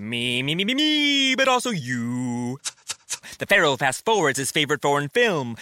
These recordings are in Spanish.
Me, me, me, me, me, but also you. The Pharaoh fast forwards his favorite foreign film,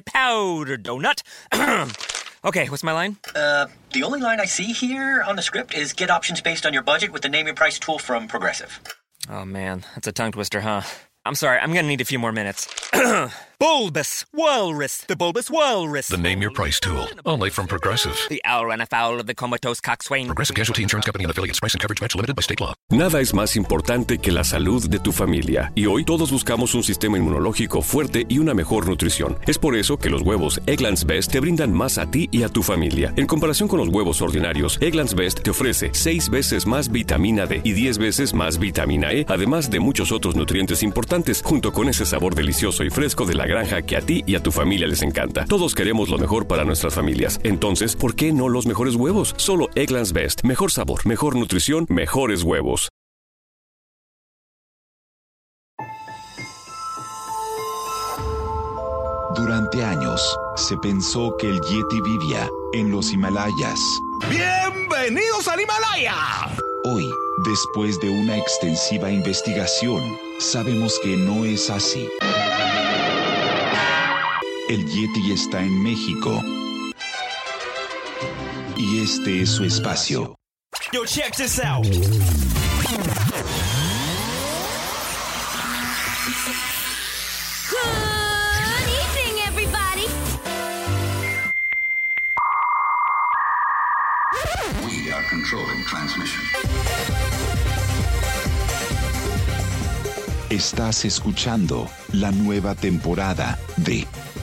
Powder Donut. okay, what's my line? Uh, the only line I see here on the script is get options based on your budget with the name your price tool from Progressive. Oh man, that's a tongue twister, huh? I'm sorry, I'm gonna need a few more minutes. bulbous Walrus, the Bulbous Walrus. The name your price tool. Only from Progressive. The owl ran afoul of the comatose coxswain. Progressive Casualty Insurance Company and affiliates. Price and coverage match limited by state law. Nada es más importante que la salud de tu familia. Y hoy todos buscamos un sistema inmunológico fuerte y una mejor nutrición. Es por eso que los huevos Egglands Best te brindan más a ti y a tu familia. En comparación con los huevos ordinarios, Egglands Best te ofrece 6 veces más vitamina D y 10 veces más vitamina E, además de muchos otros nutrientes importantes, junto con ese sabor delicioso y fresco de la granja que a ti y a tu familia les encanta. Todos queremos lo mejor para nuestras familias. Entonces, ¿por qué no los mejores huevos? Solo Egglands Best. Mejor sabor, mejor nutrición, mejores huevos. Durante años, se pensó que el Yeti vivía en los Himalayas. ¡Bienvenidos al Himalaya! Hoy, después de una extensiva investigación, sabemos que no es así. El Yeti está en México. Y este es su espacio. Yo, check this out. Good evening, everybody. We are controlling transmission. Estás escuchando la nueva temporada de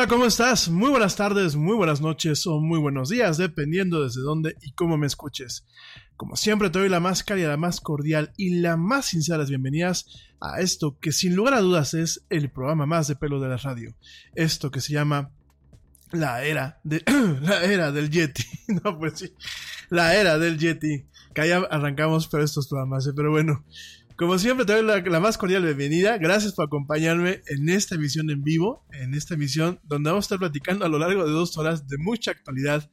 Hola, ¿cómo estás? Muy buenas tardes, muy buenas noches o muy buenos días, dependiendo desde dónde y cómo me escuches. Como siempre te doy la más cálida, la más cordial y la más sincera bienvenidas a esto que sin lugar a dudas es el programa más de pelo de la radio. Esto que se llama la era la era del Yeti. No, pues sí. La era del Yeti. Que ahí arrancamos por estos programas, pero bueno. Como siempre, te doy la, más cordial bienvenida. Gracias por acompañarme en esta emisión en vivo, en esta emisión donde vamos a estar platicando a lo largo de dos horas de mucha actualidad,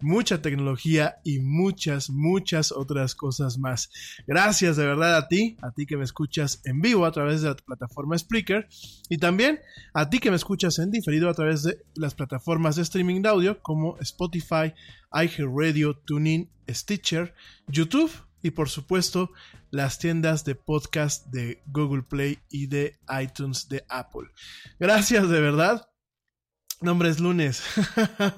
mucha tecnología y muchas, muchas otras cosas más. Gracias de verdad a ti, a ti que me escuchas en vivo a través de la plataforma Spreaker y también a ti que me escuchas en diferido a través de las plataformas de streaming de audio como Spotify, iHeartRadio, TuneIn, Stitcher, YouTube y por supuesto las tiendas de podcast de Google Play y de iTunes de Apple. Gracias de verdad. Nombre es lunes.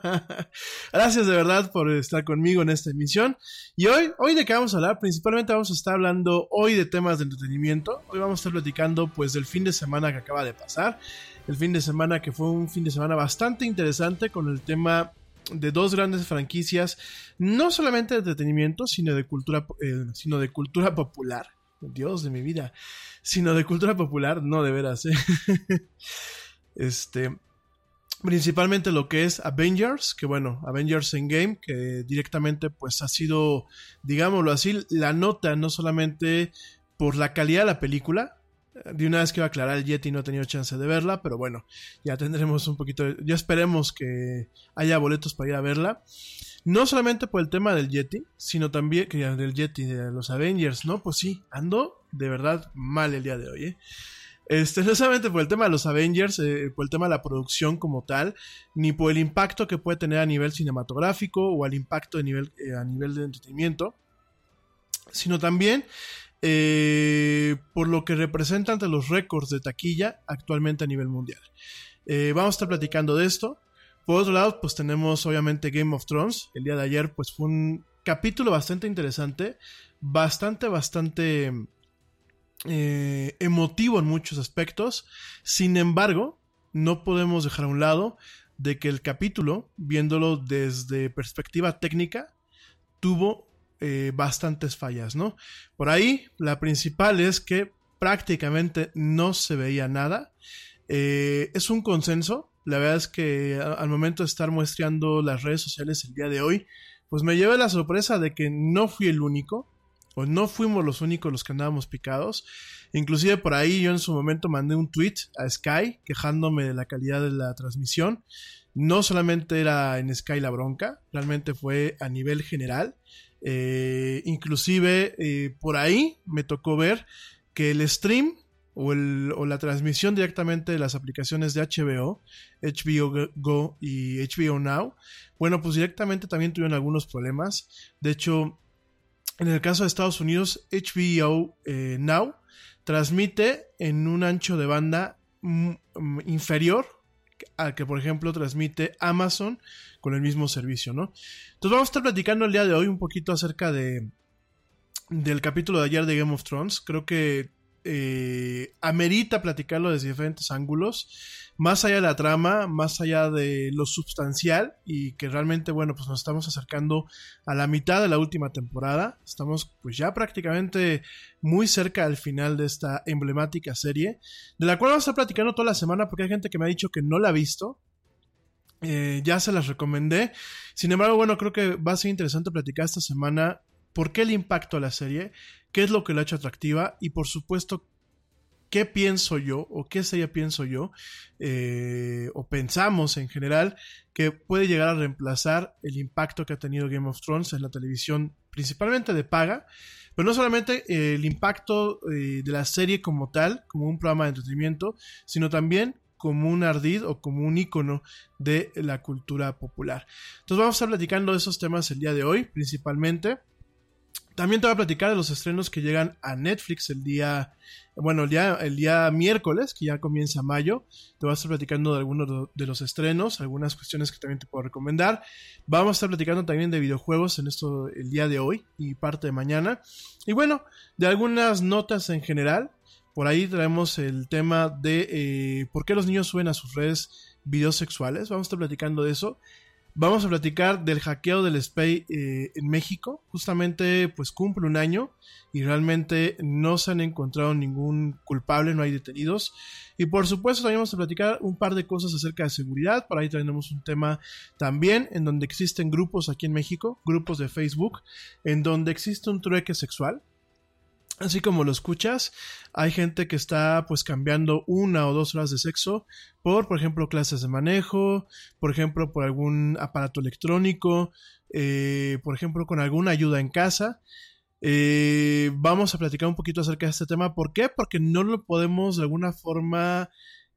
Gracias de verdad por estar conmigo en esta emisión. Y hoy, hoy de qué vamos a hablar, principalmente vamos a estar hablando hoy de temas de entretenimiento. Hoy vamos a estar platicando pues del fin de semana que acaba de pasar. El fin de semana que fue un fin de semana bastante interesante con el tema de dos grandes franquicias, no solamente de entretenimiento, sino de cultura, eh, sino de cultura popular. Dios de mi vida. Sino de cultura popular, no de veras. ¿eh? este. Principalmente lo que es Avengers, que bueno, Avengers Endgame, que directamente pues ha sido, digámoslo así, la nota no solamente por la calidad de la película, de una vez que va a aclarar, el Yeti no ha tenido chance de verla, pero bueno, ya tendremos un poquito, ya esperemos que haya boletos para ir a verla. No solamente por el tema del Yeti, sino también que del Yeti, de los Avengers, ¿no? Pues sí, ando de verdad mal el día de hoy, ¿eh? Este, no solamente por el tema de los Avengers, eh, por el tema de la producción como tal, ni por el impacto que puede tener a nivel cinematográfico o al impacto de nivel, eh, a nivel de entretenimiento, sino también eh, por lo que representa ante los récords de taquilla actualmente a nivel mundial. Eh, vamos a estar platicando de esto. Por otro lado, pues tenemos obviamente Game of Thrones. El día de ayer, pues fue un capítulo bastante interesante, bastante, bastante eh, emotivo en muchos aspectos. Sin embargo, no podemos dejar a un lado de que el capítulo, viéndolo desde perspectiva técnica, tuvo eh, bastantes fallas, ¿no? Por ahí, la principal es que prácticamente no se veía nada. Eh, es un consenso. La verdad es que al momento de estar muestreando las redes sociales el día de hoy, pues me llevé la sorpresa de que no fui el único, o no fuimos los únicos los que andábamos picados. Inclusive por ahí yo en su momento mandé un tweet a Sky quejándome de la calidad de la transmisión. No solamente era en Sky la bronca, realmente fue a nivel general. Eh, inclusive eh, por ahí me tocó ver que el stream o, la transmisión directamente de las aplicaciones de HBO, HBO Go y HBO Now, bueno, pues directamente también tuvieron algunos problemas. De hecho, en el caso de Estados Unidos, HBO eh, Now transmite en un ancho de banda mm, mm, inferior al que, por ejemplo, transmite Amazon con el mismo servicio, ¿no? Entonces vamos a estar platicando el día de hoy un poquito acerca de del capítulo de ayer de Game of Thrones. Creo que eh, amerita platicarlo desde diferentes ángulos, más allá de la trama, más allá de lo sustancial y que realmente, bueno, pues nos estamos acercando a la mitad de la última temporada, estamos pues ya prácticamente muy cerca al final de esta emblemática serie, de la cual vamos a estar platicando toda la semana porque hay gente que me ha dicho que no la ha visto, eh, ya se las recomendé. Sin embargo, bueno, creo que va a ser interesante platicar esta semana por qué el impacto a la serie, qué es lo que la ha hecho atractiva y por supuesto qué pienso yo o qué sería pienso yo eh, o pensamos en general que puede llegar a reemplazar el impacto que ha tenido Game of Thrones en la televisión principalmente de paga pero no solamente eh, el impacto eh, de la serie como tal como un programa de entretenimiento sino también como un ardid o como un icono de la cultura popular. Entonces vamos a estar platicando de esos temas el día de hoy, principalmente. También te voy a platicar de los estrenos que llegan a Netflix el día, bueno, el día, el día miércoles, que ya comienza mayo. Te voy a estar platicando de algunos de los estrenos, algunas cuestiones que también te puedo recomendar. Vamos a estar platicando también de videojuegos en esto el día de hoy y parte de mañana. Y bueno, de algunas notas en general, Por ahí traemos el tema de eh, por qué los niños suben a sus redes videos sexuales. Vamos a estar platicando de eso. Vamos a platicar del hackeo del SPAY eh, en México. Justamente pues cumple un año y realmente no se han encontrado ningún culpable, no hay detenidos. Y por supuesto también vamos a platicar un par de cosas acerca de seguridad. Por ahí tenemos un tema también en donde existen grupos aquí en México, grupos de Facebook, en donde existe un trueque sexual Así como lo escuchas, hay gente que está pues cambiando una o dos horas de sexo por, por ejemplo, clases de manejo, por ejemplo, por algún aparato electrónico, eh, por ejemplo, con alguna ayuda en casa. Eh, vamos a platicar un poquito acerca de este tema. ¿Por qué? Porque no lo podemos de alguna forma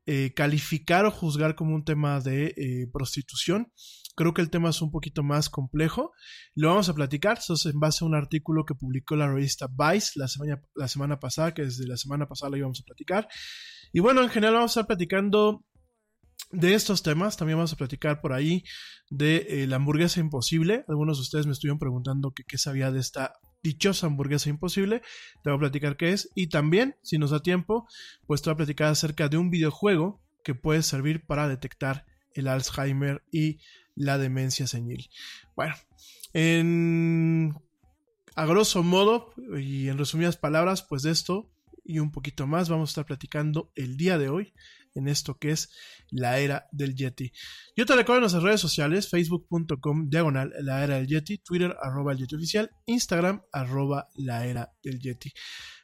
eh, calificar o juzgar como un tema de prostitución. Creo que el tema es un poquito más complejo. Lo vamos a platicar. Eso es en base a un artículo que publicó la revista Vice la semana, la semana pasada, que desde la semana pasada lo íbamos a platicar. Y bueno, en general vamos a estar platicando de estos temas. También vamos a platicar por ahí de eh, la hamburguesa imposible. Algunos de ustedes me estuvieron preguntando qué sabía de esta dichosa hamburguesa imposible. Te voy a platicar qué es. Y también, si nos da tiempo, pues te voy a platicar acerca de un videojuego que puede servir para detectar el Alzheimer y la demencia senil. Bueno, en, a grosso modo y en resumidas palabras, pues de esto y un poquito más vamos a estar platicando el día de hoy en esto que es la era del Yeti. Yo te recuerdo en nuestras redes sociales, facebook.com diagonal la era del Yeti, Twitter arroba el Yeti oficial, Instagram arroba la era del Yeti.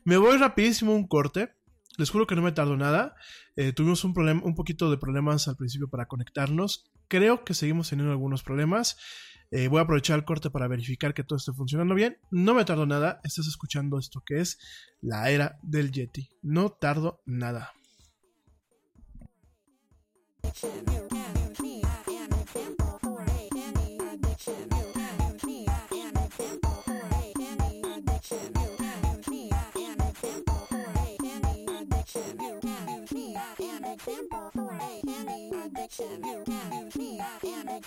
Me voy rapidísimo un corte. Les juro que no me tardo nada. Eh, tuvimos un, un poquito de problemas al principio para conectarnos. Creo que seguimos teniendo algunos problemas. Eh, voy a aprovechar el corte para verificar que todo esté funcionando bien. No me tardo nada. Estás escuchando esto que es la era del Yeti. No tardo nada.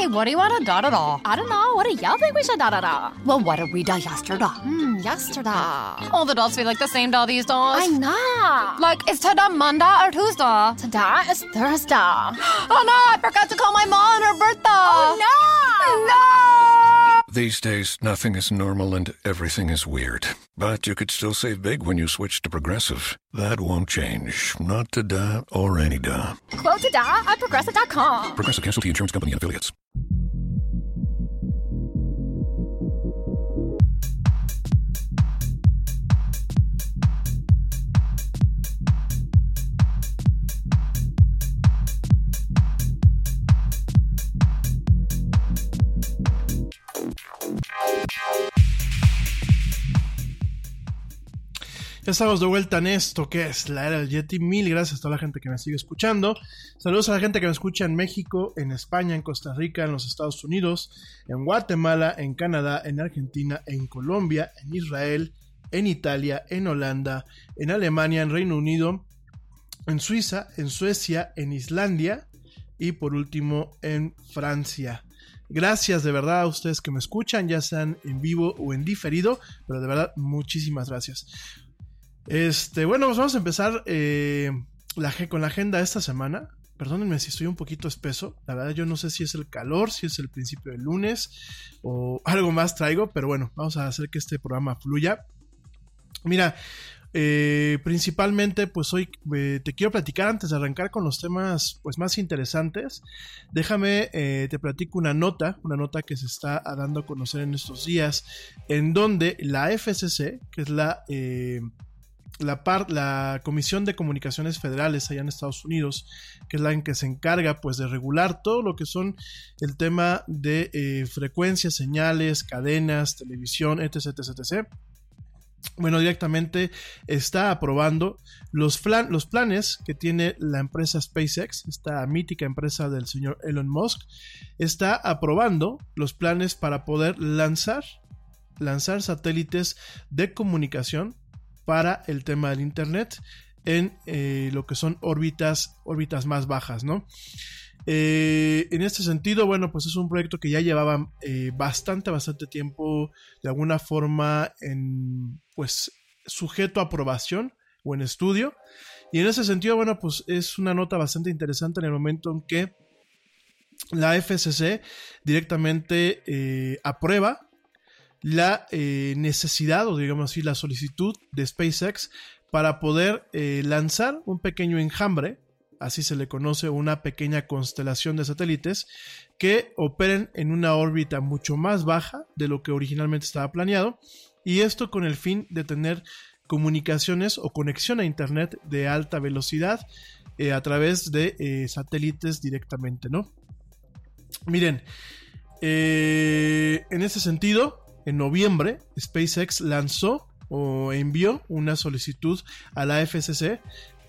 Hey, what do you want to da da da? I don't know. What do y'all think we should da da da? Well, what did we da yesterday? Hmm, yesterday. All the dolls feel like the same doll these days. I know. Like, is today Monday or Tuesday? Today is Thursday. oh no, I forgot to call my mom on her birthday. Oh no! No! These days, nothing is normal and everything is weird. But you could still save big when you switch to Progressive. That won't change. Not today or any day. Quote today at progressive.com. Progressive Casualty Insurance Company and affiliates. Ya estamos de vuelta en esto que es la era del Yeti. Mil gracias a toda la gente que me sigue escuchando. Saludos a la gente que me escucha en México, en España, en Costa Rica, en los Estados Unidos, en Guatemala, en Canadá, en Argentina, en Colombia, en Israel, en Italia, en Holanda, en Alemania, en Reino Unido, en Suiza, en Suecia, en Islandia y por último en Francia. Gracias de verdad a ustedes que me escuchan, ya sean en vivo o en diferido, pero de verdad muchísimas gracias. Este, bueno, pues vamos a empezar eh, la, con la agenda de esta semana. Perdónenme si estoy un poquito espeso. La verdad, yo no sé si es el calor, si es el principio del lunes o algo más traigo, pero bueno, vamos a hacer que este programa fluya. Mira, eh, principalmente, pues hoy eh, te quiero platicar antes de arrancar con los temas pues, más interesantes. Déjame, eh, te platico una nota, una nota que se está dando a conocer en estos días, en donde la FCC, que es la la, la Comisión de Comunicaciones Federales allá en Estados Unidos, que es la en que se encarga pues de regular todo lo que son el tema de eh, frecuencias, señales, cadenas, televisión, etc, etc, etc. Bueno, directamente está aprobando los, los planes que tiene la empresa SpaceX, esta mítica empresa del señor Elon Musk, está aprobando los planes para poder lanzar lanzar satélites de comunicación para el tema del Internet en eh, lo que son órbitas, órbitas más bajas, ¿no? Eh, en este sentido, bueno, pues es un proyecto que ya llevaba eh, bastante, bastante tiempo de alguna forma en, pues, sujeto a aprobación o en estudio. Y en ese sentido, bueno, pues es una nota bastante interesante en el momento en que la FCC directamente aprueba la eh, necesidad o digamos así la solicitud de SpaceX para poder eh, lanzar un pequeño enjambre, así se le conoce una pequeña constelación de satélites que operen en una órbita mucho más baja de lo que originalmente estaba planeado y esto con el fin de tener comunicaciones o conexión a internet de alta velocidad eh, a través de satélites directamente, ¿no? Miren, en ese sentido, en noviembre, SpaceX lanzó o envió una solicitud a la FCC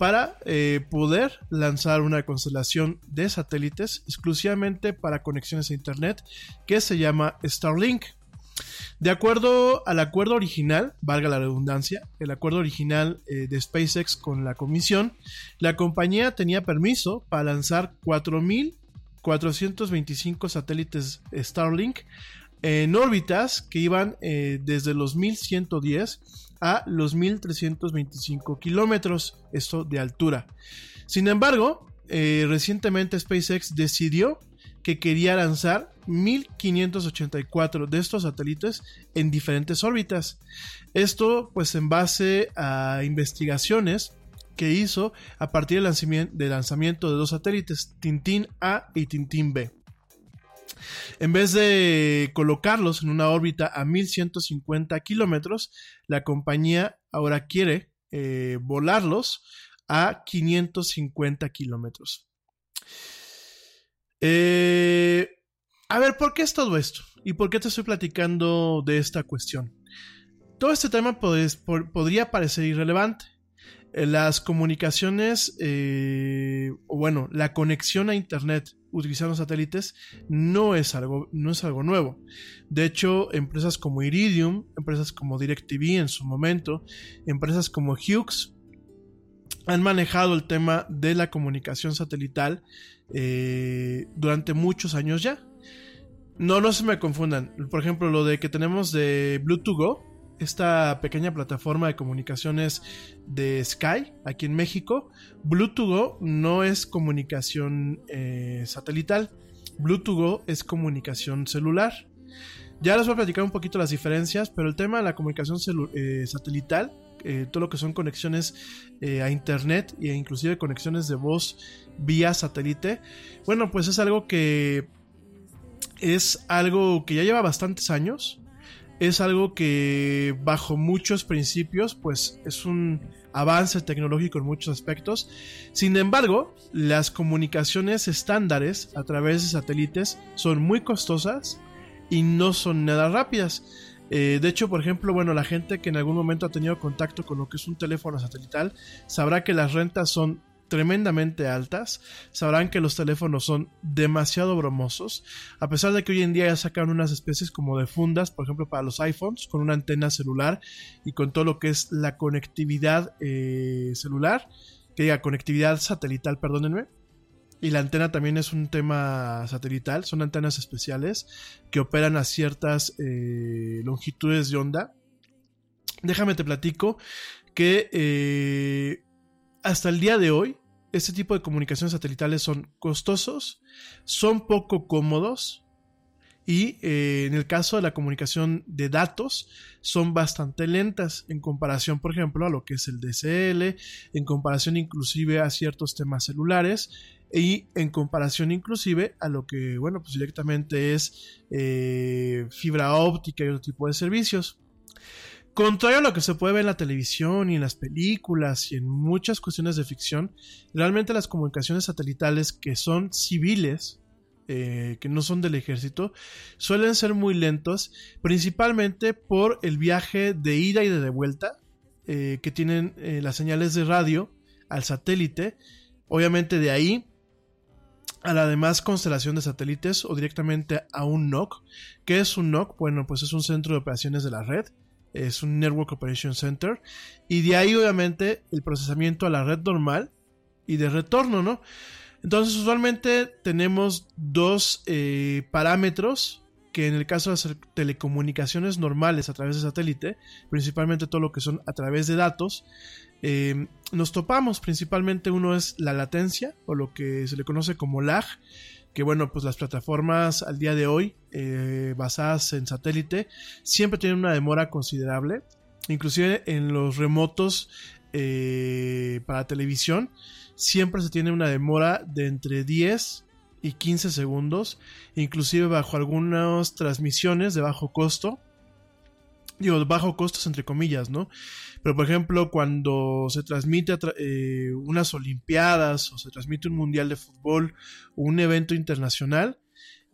para eh, poder lanzar una constelación de satélites exclusivamente para conexiones a Internet que se llama Starlink. De acuerdo al acuerdo original, valga la redundancia, el acuerdo original eh, de SpaceX con la comisión, la compañía tenía permiso para lanzar 4.425 satélites Starlink en órbitas que iban eh, desde los 1110 a los 1325 kilómetros, esto de altura. Sin embargo, eh, recientemente SpaceX decidió que quería lanzar 1584 de estos satélites en diferentes órbitas. Esto pues en base a investigaciones que hizo a partir del lanzamiento, de dos satélites, Tintín A y Tintín B. En vez de colocarlos en una órbita a 1150 kilómetros, la compañía ahora quiere eh, volarlos a 550 kilómetros. Eh, a ver, ¿por qué es todo esto? ¿Y por qué te estoy platicando de esta cuestión? Todo este tema podría parecer irrelevante. Eh, las comunicaciones, o bueno, la conexión a Internet utilizando satélites no es algo, no es algo nuevo. De hecho, empresas como Iridium, empresas como DirecTV en su momento, empresas como Hughes han manejado el tema de la comunicación satelital eh, durante muchos años ya. No, no se me confundan. Por ejemplo, lo de que tenemos de Bluetooth Go, esta pequeña plataforma de comunicaciones de Sky aquí en México, Bluetooth no es comunicación eh, satelital, Bluetooth es comunicación celular. Ya les voy a platicar un poquito las diferencias, pero el tema de la comunicación eh, satelital, eh, todo lo que son conexiones a internet e inclusive conexiones de voz vía satélite, bueno, pues es algo que es algo que ya lleva bastantes años es algo que bajo muchos principios pues es un avance tecnológico en muchos aspectos. Sin embargo, las comunicaciones estándares a través de satélites son muy costosas y no son nada rápidas. Eh, de hecho, por ejemplo, bueno, la gente que en algún momento ha tenido contacto con lo que es un teléfono satelital sabrá que las rentas son tremendamente altas, sabrán que los teléfonos son demasiado bromosos, a pesar de que hoy en día ya sacan unas especies como de fundas, por ejemplo para los iPhones, con una antena celular y con todo lo que es la conectividad eh, celular, que diga conectividad satelital, perdónenme. Y la antena también es un tema satelital, son antenas especiales que operan a ciertas eh, longitudes de onda. Déjame te platico que eh, hasta el día de hoy este tipo de comunicaciones satelitales son costosos, son poco cómodos y eh, en el caso de la comunicación de datos son bastante lentas en comparación, por ejemplo, a lo que es el DSL, en comparación inclusive a ciertos temas celulares y en comparación inclusive a lo que, bueno, pues directamente es eh, fibra óptica y otro tipo de servicios. Contrario a lo que se puede ver en la televisión y en las películas y en muchas cuestiones de ficción, realmente las comunicaciones satelitales que son civiles, eh, que no son del ejército, suelen ser muy lentos, principalmente por el viaje de ida y de vuelta eh, que tienen eh, las señales de radio al satélite. Obviamente de ahí a la demás constelación de satélites o directamente a un NOC. ¿Qué es un NOC? Bueno, pues es un centro de operaciones de la red es un Network Operation Center, y de ahí obviamente el procesamiento a la red normal y de retorno, ¿no? Entonces usualmente tenemos dos eh, parámetros que en el caso de las telecomunicaciones normales a través de satélite, principalmente todo lo que son a través de datos, eh, nos topamos. Principalmente uno es la latencia o lo que se le conoce como lag, que bueno, pues las plataformas al día de hoy, eh, basadas en satélite, siempre tienen una demora considerable. Inclusive en los remotos eh, para televisión, siempre se tiene una demora de entre 10 y 15 segundos, inclusive bajo algunas transmisiones de bajo costo. Digo, bajo costos entre comillas, ¿no? Pero por ejemplo, cuando se transmite eh, unas Olimpiadas o se transmite un Mundial de Fútbol o un evento internacional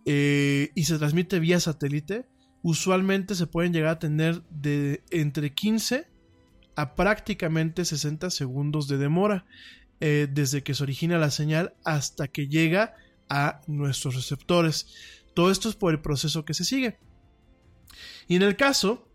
eh, y se transmite vía satélite, usualmente se pueden llegar a tener de entre 15 a prácticamente 60 segundos de demora eh, desde que se origina la señal hasta que llega a nuestros receptores. Todo esto es por el proceso que se sigue. Y en el caso,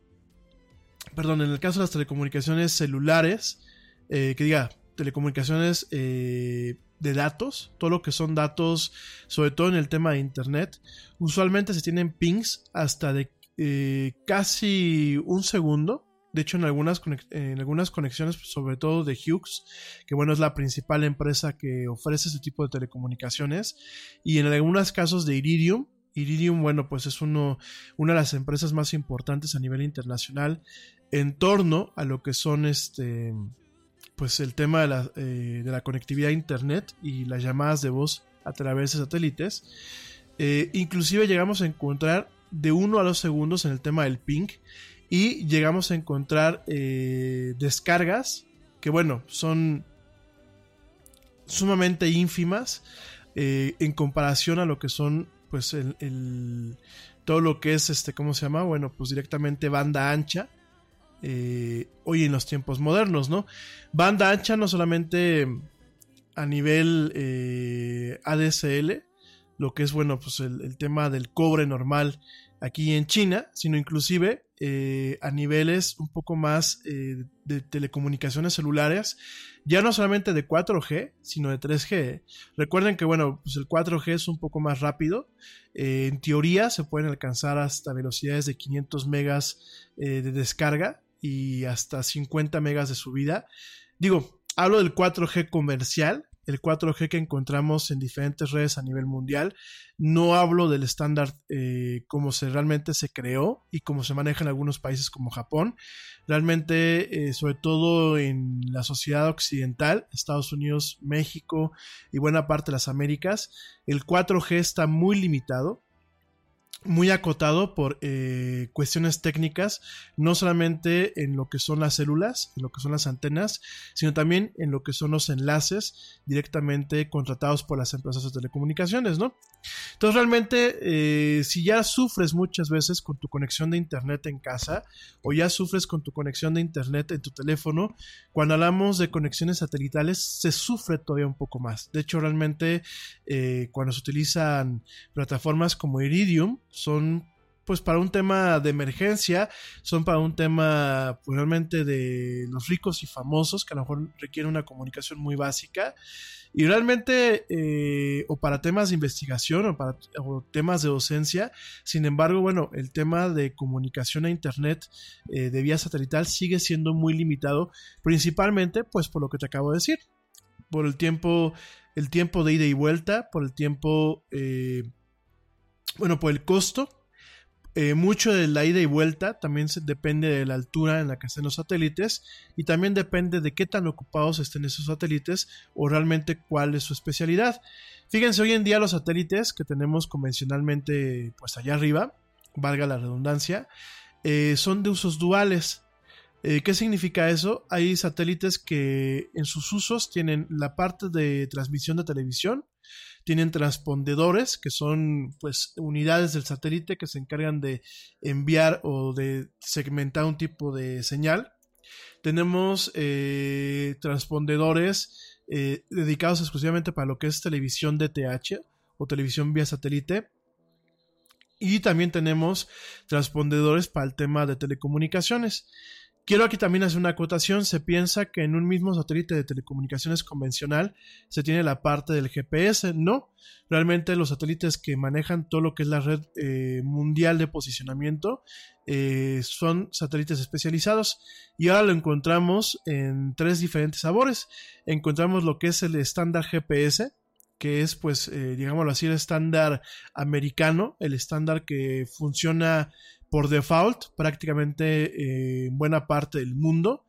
perdón, en el caso de las telecomunicaciones celulares, eh, que diga, telecomunicaciones eh, de datos, todo lo que son datos, sobre todo en el tema de Internet, usualmente se tienen pings hasta de eh, casi un segundo. De hecho, en algunas, en algunas conexiones, sobre todo de Hughes, que bueno, es la principal empresa que ofrece este tipo de telecomunicaciones, y en algunos casos de Iridium, Iridium, bueno, pues es uno, una de las empresas más importantes a nivel internacional en torno a lo que son este, pues el tema de la, eh, de la conectividad a internet y las llamadas de voz a través de satélites. Eh, inclusive llegamos a encontrar de 1 a 2 segundos en el tema del ping y llegamos a encontrar eh, descargas que bueno son sumamente ínfimas en comparación a lo que son pues el, todo lo que es este cómo se llama bueno pues directamente banda ancha eh, hoy en los tiempos modernos, ¿no? Banda ancha no solamente a nivel eh, ADSL, lo que es, bueno, pues el, tema del cobre normal aquí en China, sino inclusive eh, a niveles un poco más de telecomunicaciones celulares, ya no solamente de 4G, sino de 3G. Recuerden que, bueno, pues el 4G es un poco más rápido. en teoría se pueden alcanzar hasta velocidades de 500 megas de descarga y hasta 50 megas de subida. Digo, hablo del 4G comercial, el 4G que encontramos en diferentes redes a nivel mundial. No hablo del estándar eh, como se realmente se creó y como se maneja en algunos países como Japón. Realmente, eh, sobre todo en la sociedad occidental, Estados Unidos, México y buena parte de las Américas, el 4G está muy limitado muy acotado por eh, cuestiones técnicas, no solamente en lo que son las células, en lo que son las antenas, sino también en lo que son los enlaces directamente contratados por las empresas de telecomunicaciones, ¿no? Entonces realmente, eh, si ya sufres muchas veces con tu conexión de internet en casa o ya sufres con tu conexión de internet en tu teléfono, cuando hablamos de conexiones satelitales se sufre todavía un poco más. De hecho, realmente eh, cuando se utilizan plataformas como Iridium, son pues para un tema de emergencia, son para un tema pues, realmente de los ricos y famosos que a lo mejor requieren una comunicación muy básica. Y realmente eh, o para temas de investigación o para temas de docencia, sin embargo bueno el tema de comunicación a internet eh, de vía satelital sigue siendo muy limitado principalmente pues por lo que te acabo de decir. Por el tiempo el tiempo de ida y vuelta por el tiempo eh, bueno, por el costo, eh, mucho de la ida y vuelta también depende de la altura en la que estén los satélites y también depende de qué tan ocupados estén esos satélites o realmente cuál es su especialidad. Fíjense, hoy en día los satélites que tenemos convencionalmente pues allá arriba, valga la redundancia, eh, son de usos duales. Eh, ¿Qué significa eso? Hay satélites que en sus usos tienen la parte de transmisión de televisión, tienen transpondedores, que son pues unidades del satélite que se encargan de enviar o de segmentar un tipo de señal. Tenemos eh, transpondedores eh, dedicados exclusivamente para lo que es televisión DTH o televisión vía satélite. Y también tenemos transpondedores para el tema de telecomunicaciones. Quiero aquí también hacer una acotación. Se piensa que en un mismo satélite de telecomunicaciones convencional se tiene la parte del GPS. No, realmente los satélites que manejan todo lo que es la red eh, mundial de posicionamiento eh, son satélites especializados. Y ahora lo encontramos en tres diferentes sabores. Encontramos lo que es el estándar GPS, que es pues eh, digámoslo así el estándar americano, el estándar que funciona por default prácticamente eh, en buena parte del mundo.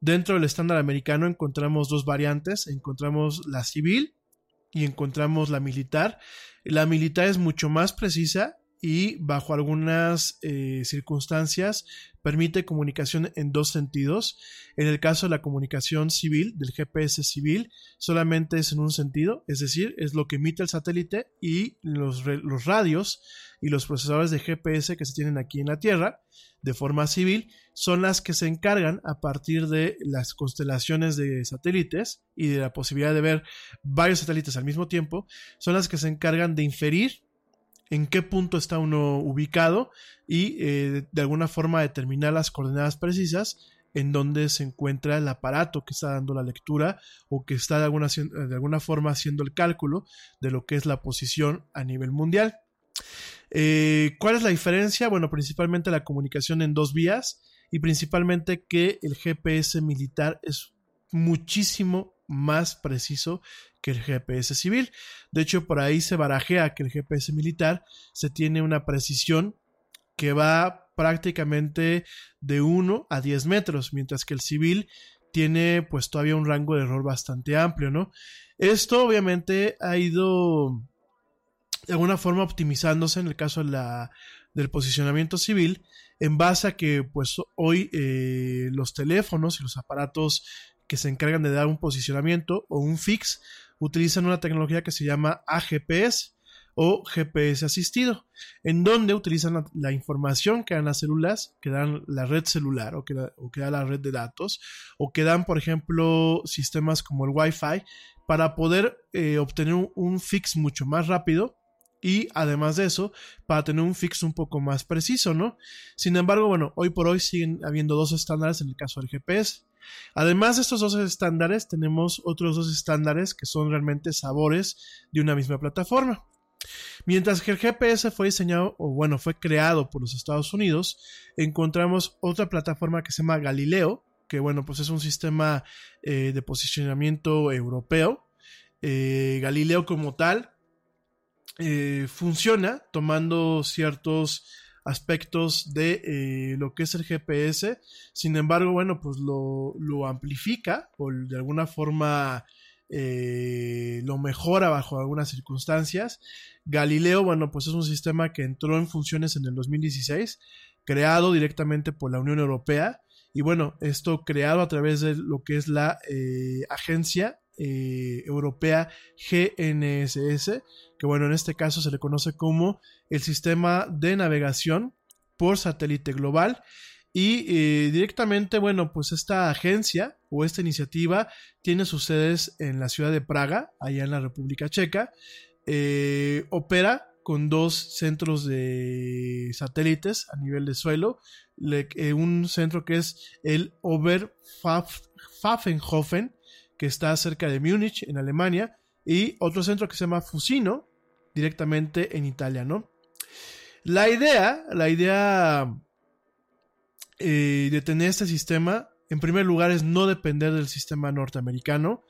Dentro del estándar americano encontramos dos variantes, encontramos la civil y encontramos la militar. La militar es mucho más precisa y bajo algunas eh, circunstancias permite comunicación en dos sentidos. En el caso de la comunicación civil, del GPS civil, solamente es en un sentido, es decir, es lo que emite el satélite y los, los radios y los procesadores de GPS que se tienen aquí en la Tierra de forma civil son las que se encargan a partir de las constelaciones de satélites y de la posibilidad de ver varios satélites al mismo tiempo, son las que se encargan de inferir en qué punto está uno ubicado y eh, de alguna forma determinar las coordenadas precisas en donde se encuentra el aparato que está dando la lectura o que está de alguna, de alguna forma haciendo el cálculo de lo que es la posición a nivel mundial. Eh, ¿Cuál es la diferencia? Bueno, principalmente la comunicación en dos vías y principalmente que el GPS militar es muchísimo más preciso que el GPS civil. De hecho, por ahí se barajea que el GPS militar se tiene una precisión que va prácticamente de 1 a 10 metros, mientras que el civil tiene pues todavía un rango de error bastante amplio, ¿no? Esto obviamente ha ido de alguna forma optimizándose en el caso de la, del posicionamiento civil en base a que pues hoy eh, los teléfonos y los aparatos que se encargan de dar un posicionamiento o un fix utilizan una tecnología que se llama AGPS o GPS asistido, en donde utilizan la, información que dan las células, que dan la red celular o que, da, la red de datos, o que dan, por ejemplo, sistemas como el Wi-Fi, para poder eh, obtener un, fix mucho más rápido y además de eso, para tener un fix un poco más preciso, ¿no? Sin embargo, bueno, hoy por hoy siguen habiendo dos estándares en el caso del GPS. Además de estos dos estándares, tenemos otros dos estándares que son realmente sabores de una misma plataforma. Mientras que el GPS fue diseñado, o bueno, fue creado por los Estados Unidos, encontramos otra plataforma que se llama Galileo, que bueno, pues es un sistema eh, de posicionamiento europeo. Eh, Galileo como tal eh, funciona tomando ciertos aspectos de lo que es el GPS. Sin embargo, bueno, pues lo, amplifica o de alguna forma eh, lo mejora bajo algunas circunstancias. Galileo, bueno, pues es un sistema que entró en funciones en el 2016, creado directamente por la Unión Europea. Y bueno, esto creado a través de lo que es la eh, agencia eh, europea GNSS, que bueno, en este caso se le conoce como el sistema de navegación por satélite global y eh, directamente, bueno, pues esta agencia o esta iniciativa tiene sus sedes en la ciudad de Praga, allá en la República Checa. Eh, opera con dos centros de satélites a nivel de suelo. Eh, un centro que es el Oberpfaffenhofen, que está cerca de Múnich, en Alemania. Y otro centro que se llama Fusino, directamente en Italia, ¿no? La idea, la idea eh, de tener este sistema, en primer lugar, es no depender del sistema norteamericano.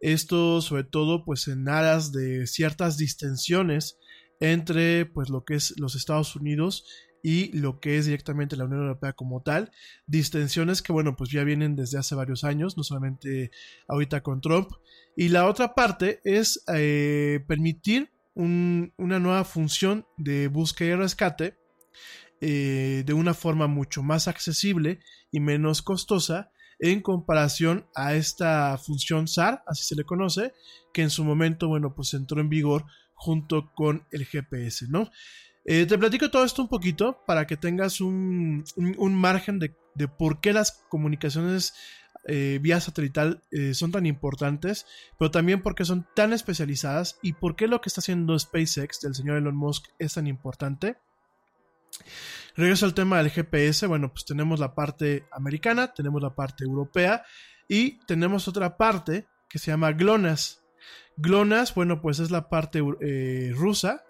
Esto, sobre todo, pues en aras de ciertas distensiones entre pues lo que es los Estados Unidos y lo que es directamente la Unión Europea como tal. Distensiones que, bueno, pues ya vienen desde hace varios años, no solamente ahorita con Trump. Y la otra parte es eh, permitir una nueva función de búsqueda y rescate eh, de una forma mucho más accesible y menos costosa en comparación a esta función SAR, así se le conoce, que en su momento, bueno, pues entró en vigor junto con el GPS, ¿no? Eh, te platico todo esto un poquito para que tengas un, margen de, por qué las comunicaciones eh, vía satelital son tan importantes, pero también por qué son tan especializadas y por qué lo que está haciendo SpaceX del señor Elon Musk es tan importante. Regreso al tema del GPS, bueno, pues tenemos la parte americana, tenemos la parte europea y tenemos otra parte que se llama GLONASS. GLONASS, bueno, pues es la parte eh, rusa.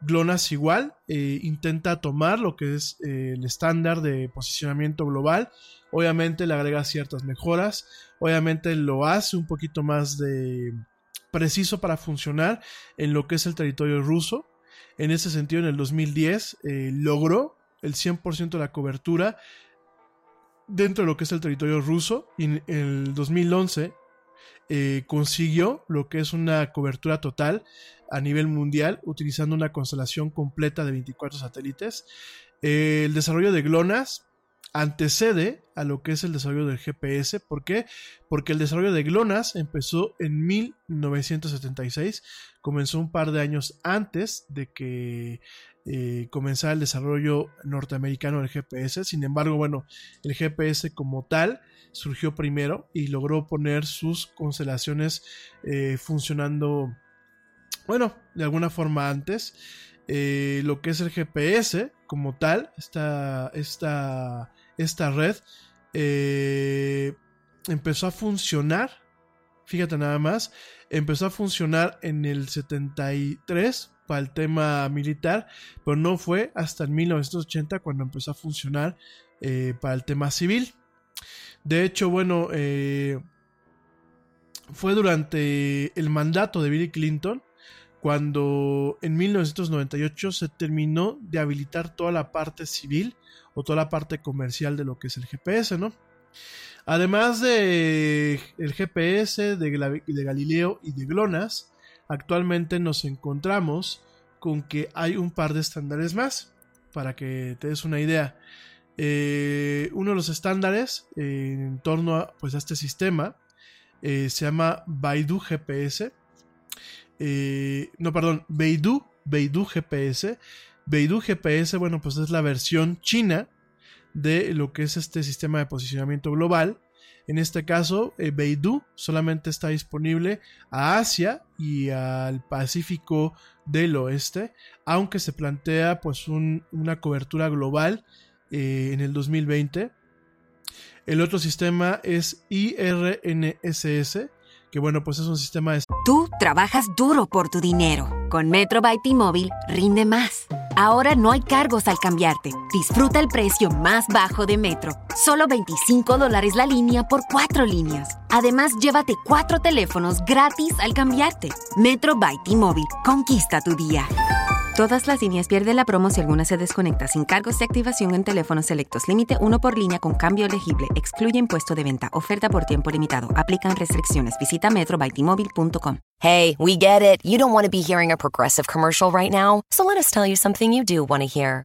GLONASS igual eh, intenta tomar lo que es eh, el estándar de posicionamiento global. Obviamente le agrega ciertas mejoras. Obviamente lo hace un poquito más de preciso para funcionar en lo que es el territorio ruso. En ese sentido, en el 2010 eh, logró el 100% de la cobertura dentro de lo que es el territorio ruso y en el 2011 eh, consiguió lo que es una cobertura total a nivel mundial utilizando una constelación completa de 24 satélites. Eh, el desarrollo de GLONASS antecede a lo que es el desarrollo del GPS. ¿Por qué? Porque el desarrollo de GLONASS empezó en 1976, comenzó un par de años antes de que eh, comenzara el desarrollo norteamericano del GPS. Sin embargo, bueno, el GPS como tal surgió primero y logró poner sus constelaciones eh, funcionando, bueno, de alguna forma antes. eh, lo que es el GPS como tal, esta, esta, esta red, eh, empezó a funcionar, fíjate nada más, empezó a funcionar en el 73 para el tema militar, pero no fue hasta el 1980 cuando empezó a funcionar eh, para el tema civil. De hecho, bueno, eh, fue durante el mandato de Bill Clinton cuando en 1998 se terminó de habilitar toda la parte civil o toda la parte comercial de lo que es el GPS, ¿no? Además de el GPS, de, de Galileo y de GLONASS, actualmente nos encontramos con que hay un par de estándares más, para que te des una idea. Eh, uno de los estándares eh, en torno a, pues, a este sistema eh, se llama Baidu GPS. no, perdón, Baidu, Baidu GPS. GPS, bueno, pues es la versión china de lo que es este sistema de posicionamiento global. En este caso, Beidou solamente está disponible a Asia y al Pacífico del Oeste, aunque se plantea pues una cobertura global eh, en el 2020. El otro sistema es IRNSS, que bueno, pues es un sistema de... Tú trabajas duro por tu dinero. Con Metro by T-Mobile rinde más. Ahora no hay cargos al cambiarte. Disfruta el precio más bajo de Metro. Solo 25 dólares la línea por cuatro líneas. Además, llévate cuatro teléfonos gratis al cambiarte. Metro by T-Mobile. Conquista tu día. Todas las líneas pierden la promo si alguna se desconecta sin cargos de activación en teléfonos selectos. Límite uno por línea con cambio elegible. Excluye impuesto de venta. Oferta por tiempo limitado. Aplican restricciones. Visita metrobytimóvil.com. Hey, we get it. You don't want to be hearing a progressive commercial right now. So let us tell you something you do want to hear.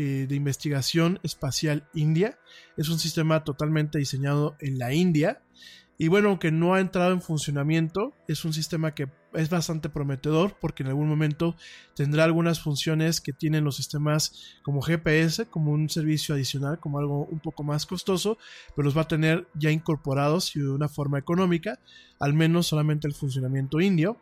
Eh, de investigación espacial India. Es un sistema totalmente diseñado en la India. Y bueno, aunque no ha entrado en funcionamiento, es un sistema que es bastante prometedor porque en algún momento tendrá algunas funciones que tienen los sistemas como GPS, como un servicio adicional, como algo un poco más costoso, pero los va a tener ya incorporados y de una forma económica, al menos solamente el funcionamiento indio.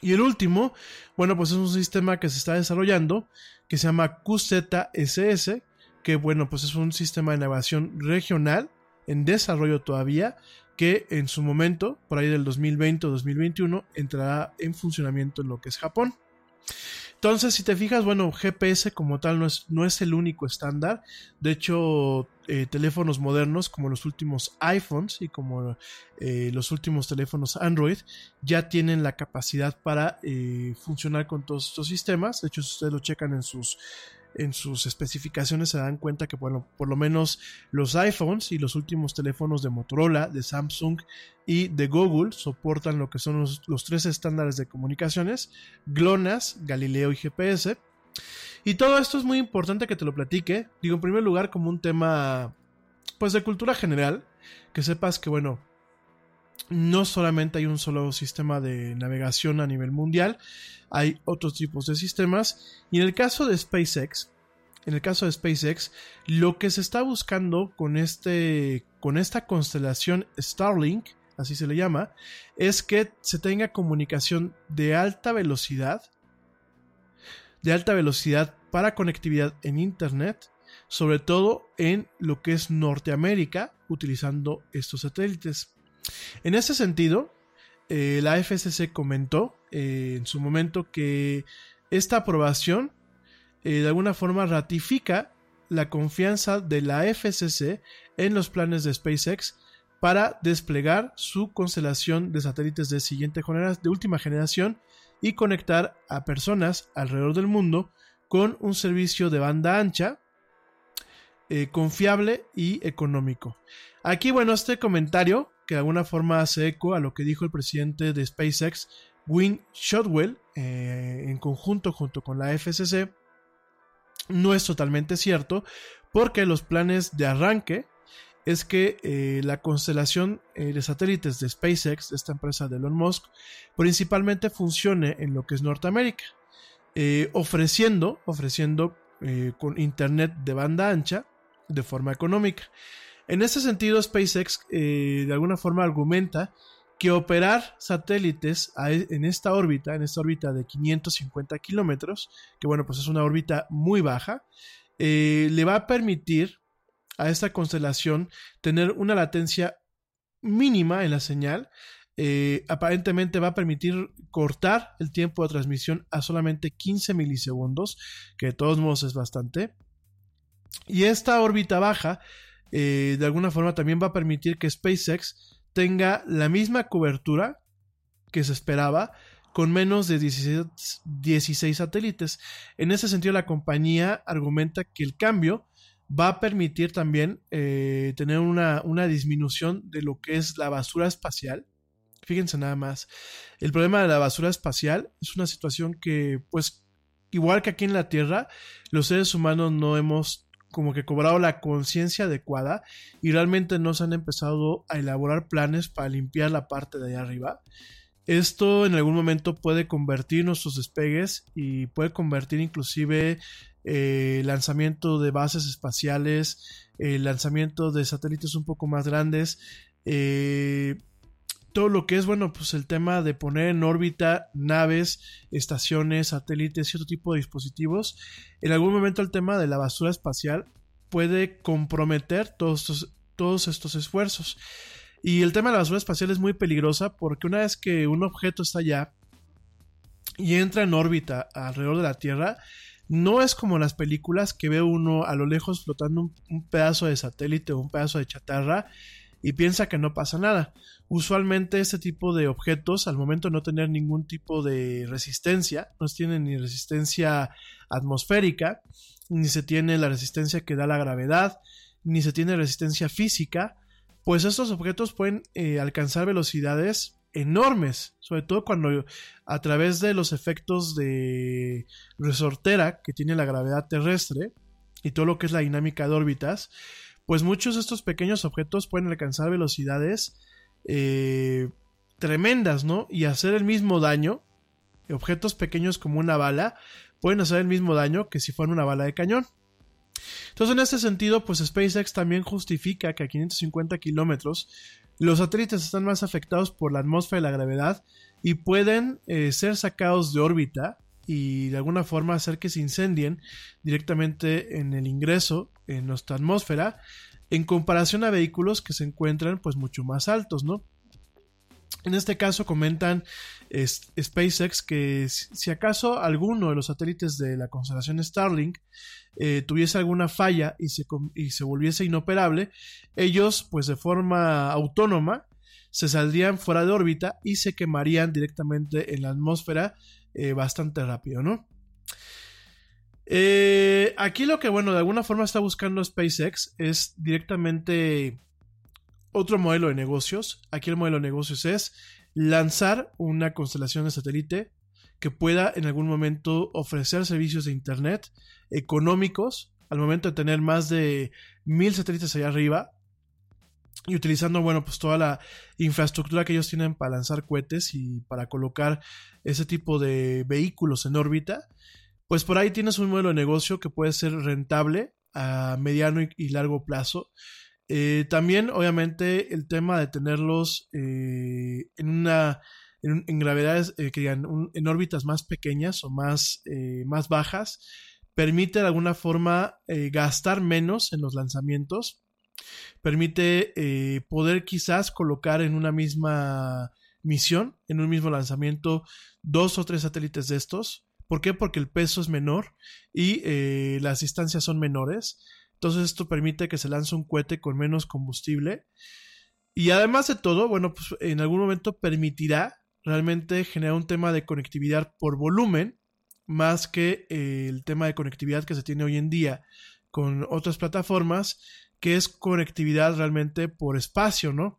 Y el último, bueno, pues es un sistema que se está desarrollando que se llama QZSS, que bueno, pues es un sistema de navegación regional en desarrollo todavía, que en su momento, por ahí del 2020 o 2021, entrará en funcionamiento en lo que es Japón. Entonces, si te fijas, bueno, GPS como tal no es, no es el único estándar. De hecho, eh, teléfonos modernos como los últimos iPhones y como eh, los últimos teléfonos Android ya tienen la capacidad para eh, funcionar con todos estos sistemas. De hecho, si ustedes lo checan en sus en sus especificaciones se dan cuenta que, bueno, por lo menos los iPhones y los últimos teléfonos de Motorola, de Samsung y de Google soportan lo que son los, tres estándares de comunicaciones, GLONASS, Galileo y GPS. Y todo esto es muy importante que te lo platique. Digo, en primer lugar, como un tema, pues, de cultura general, que sepas que, bueno, no solamente hay un solo sistema de navegación a nivel mundial, hay otros tipos de sistemas. Y en el caso de SpaceX, en el caso de SpaceX, lo que se está buscando con, este, con esta constelación Starlink, así se le llama, es que se tenga comunicación de alta velocidad, de alta velocidad para conectividad en Internet, sobre todo en lo que es Norteamérica, utilizando estos satélites. En ese sentido, eh, la FCC comentó eh, en su momento que esta aprobación eh, de alguna forma ratifica la confianza de la FCC en los planes de SpaceX para desplegar su constelación de satélites de siguiente de última generación y conectar a personas alrededor del mundo con un servicio de banda ancha confiable y económico. Aquí, bueno, este comentario que de alguna forma hace eco a lo que dijo el presidente de SpaceX, Wayne Shotwell, eh, en conjunto junto con la FCC, no es totalmente cierto porque los planes de arranque es que eh, la constelación eh, de satélites de SpaceX, esta empresa de Elon Musk, principalmente funcione en lo que es Norteamérica, ofreciendo, ofreciendo con internet de banda ancha de forma económica. En ese sentido, SpaceX de alguna forma argumenta que operar satélites e, en esta órbita, en esta órbita de 550 kilómetros, que bueno, pues es una órbita muy baja, le va a permitir a esta constelación tener una latencia mínima en la señal. Eh, aparentemente va a permitir cortar el tiempo de transmisión a solamente 15 milisegundos, que de todos modos es bastante. Y esta órbita baja, eh, de alguna forma, también va a permitir que SpaceX tenga la misma cobertura que se esperaba con menos de 16, 16 satélites. En ese sentido, la compañía argumenta que el cambio va a permitir también eh, tener una, disminución de lo que es la basura espacial. Fíjense nada más, el problema de la basura espacial es una situación que, pues, igual que aquí en la Tierra, los seres humanos no hemos como que cobrado la conciencia adecuada y realmente no se han empezado a elaborar planes para limpiar la parte de allá arriba. Esto en algún momento puede convertir nuestros despegues y puede convertir inclusive eh, lanzamiento de bases espaciales, el lanzamiento de satélites un poco más grandes, eh, todo lo que es, bueno, pues el tema de poner en órbita naves, estaciones, satélites y otro tipo de dispositivos, en algún momento el tema de la basura espacial puede comprometer todos estos, todos estos esfuerzos. Y el tema de la basura espacial es muy peligrosa porque una vez que un objeto está allá y entra en órbita alrededor de la Tierra, no es como las películas que ve uno a lo lejos flotando un, pedazo de satélite o un pedazo de chatarra y piensa que no pasa nada. Usualmente este tipo de objetos, al momento de no tener ningún tipo de resistencia, no tienen ni resistencia atmosférica, ni se tiene la resistencia que da la gravedad, ni se tiene resistencia física, pues estos objetos pueden eh, alcanzar velocidades enormes, sobre todo cuando a través de los efectos de resortera que tiene la gravedad terrestre y todo lo que es la dinámica de órbitas, pues muchos de estos pequeños objetos pueden alcanzar velocidades eh, tremendas, ¿no? Y hacer el mismo daño, objetos pequeños como una bala, pueden hacer el mismo daño que si fuera una bala de cañón. Entonces, en este sentido, pues SpaceX también justifica que a 550 kilómetros los satélites están más afectados por la atmósfera y la gravedad y pueden eh, ser sacados de órbita y de alguna forma hacer que se incendien directamente en el ingreso en nuestra atmósfera en comparación a vehículos que se encuentran pues mucho más altos, ¿no? En este caso comentan SpaceX que si acaso alguno de los satélites de la constelación Starlink eh, tuviese alguna falla y se, y se volviese inoperable, ellos pues de forma autónoma se saldrían fuera de órbita y se quemarían directamente en la atmósfera eh, bastante rápido, ¿no? Eh, aquí lo que, bueno, de alguna forma está buscando SpaceX es directamente otro modelo de negocios. Aquí el modelo de negocios es lanzar una constelación de satélite que pueda en algún momento ofrecer servicios de Internet económicos al momento de tener más de mil satélites allá arriba y utilizando, bueno, pues toda la infraestructura que ellos tienen para lanzar cohetes y para colocar ese tipo de vehículos en órbita, pues por ahí tienes un modelo de negocio que puede ser rentable a mediano y largo plazo. Eh, también, obviamente, el tema de tenerlos eh, en una en, gravedades eh, que digan en órbitas más pequeñas o más, más bajas permite de alguna forma gastar menos en los lanzamientos permite poder quizás colocar en una misma misión en un mismo lanzamiento dos o tres satélites de estos ¿Por qué? Porque el peso es menor y las distancias son menores. Entonces esto permite que se lance un cohete con menos combustible. Y además de todo, bueno, pues en algún momento permitirá realmente generar un tema de conectividad por volumen, más que eh, el tema de conectividad que se tiene hoy en día con otras plataformas, que es conectividad realmente por espacio, ¿no?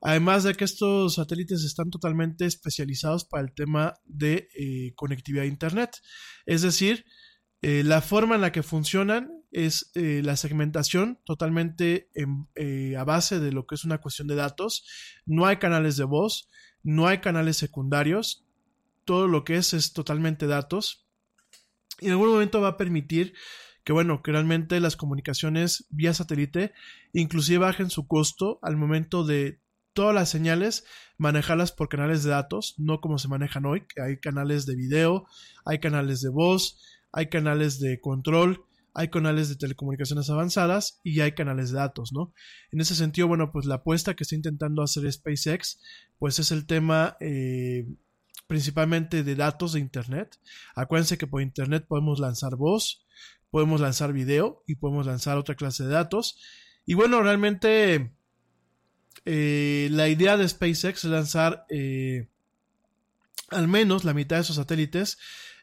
Además de que estos satélites están totalmente especializados para el tema de eh, conectividad a Internet. Es decir, Eh, la forma en la que funcionan es eh, la segmentación totalmente en, a base de lo que es una cuestión de datos. No hay canales de voz, no hay canales secundarios. Todo lo que es es totalmente datos. Y en algún momento va a permitir que bueno, que realmente las comunicaciones vía satélite inclusive bajen su costo al momento de todas las señales manejarlas por canales de datos, no como se manejan hoy, que hay canales de video, hay canales de voz, hay canales de control, hay canales de telecomunicaciones avanzadas y hay canales de datos, ¿no? En ese sentido, bueno, pues la apuesta que está intentando hacer SpaceX, pues es el tema eh, principalmente de datos de Internet. Acuérdense que por Internet podemos lanzar voz, podemos lanzar video y podemos lanzar otra clase de datos. Y bueno, realmente eh, la idea de SpaceX es lanzar eh, al menos la mitad de esos satélites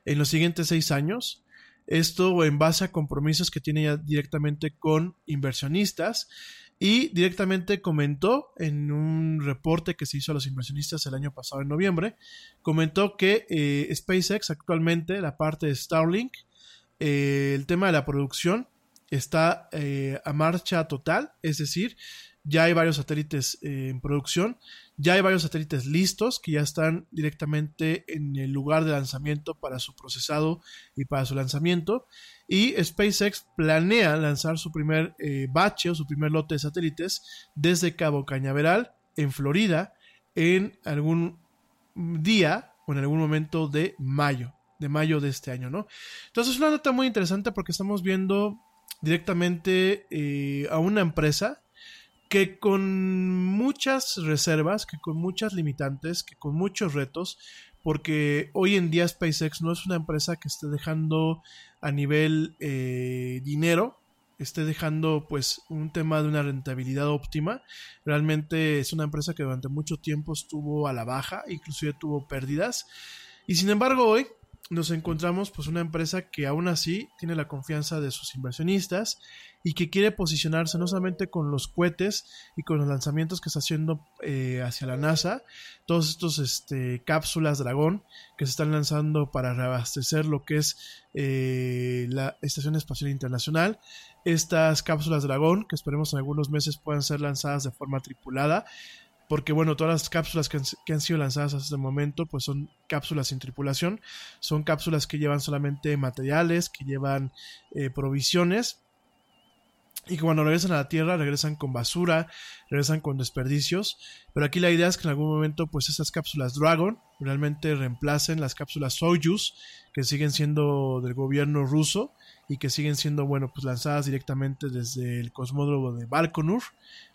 en los siguientes seis años. Esto en base a compromisos que tiene ya directamente con inversionistas y directamente comentó en un reporte que se hizo a los inversionistas el año pasado en noviembre, comentó que eh, SpaceX actualmente, la parte de Starlink, eh, el tema de la producción está eh, a marcha total, es decir, ya hay varios satélites eh, en producción, ya hay varios satélites listos que ya están directamente en el lugar de lanzamiento para su procesado y para su lanzamiento. Y SpaceX planea lanzar su primer bache o su primer lote de satélites desde Cabo Cañaveral, en Florida, en algún día o en algún momento de mayo de mayo de este año, ¿no? Entonces es una nota muy interesante porque estamos viendo directamente eh, a una empresa que con muchas reservas, que con muchas limitantes, que con muchos retos, porque hoy en día SpaceX no es una empresa que esté dejando a nivel eh, dinero, esté dejando pues un tema de una rentabilidad óptima. Realmente es una empresa que durante mucho tiempo estuvo a la baja, inclusive tuvo pérdidas. Y sin embargo hoy nos encontramos pues una empresa que aún así tiene la confianza de sus inversionistas y que quiere posicionarse no solamente con los cohetes y con los lanzamientos que está haciendo eh, hacia la NASA, todos estos este, cápsulas dragón que se están lanzando para reabastecer lo que es eh, la Estación Espacial Internacional, estas cápsulas dragón que esperemos en algunos meses puedan ser lanzadas de forma tripulada porque bueno, todas las cápsulas que han, sido lanzadas hasta el momento, pues son cápsulas sin tripulación, son cápsulas que llevan solamente materiales, que llevan eh, provisiones, y que cuando regresan a la Tierra regresan con basura, regresan con desperdicios, pero aquí la idea es que en algún momento pues esas cápsulas Dragon realmente reemplacen las cápsulas Soyuz, que siguen siendo del gobierno ruso y que siguen siendo, bueno, pues lanzadas directamente desde el cosmódromo de Balkonur,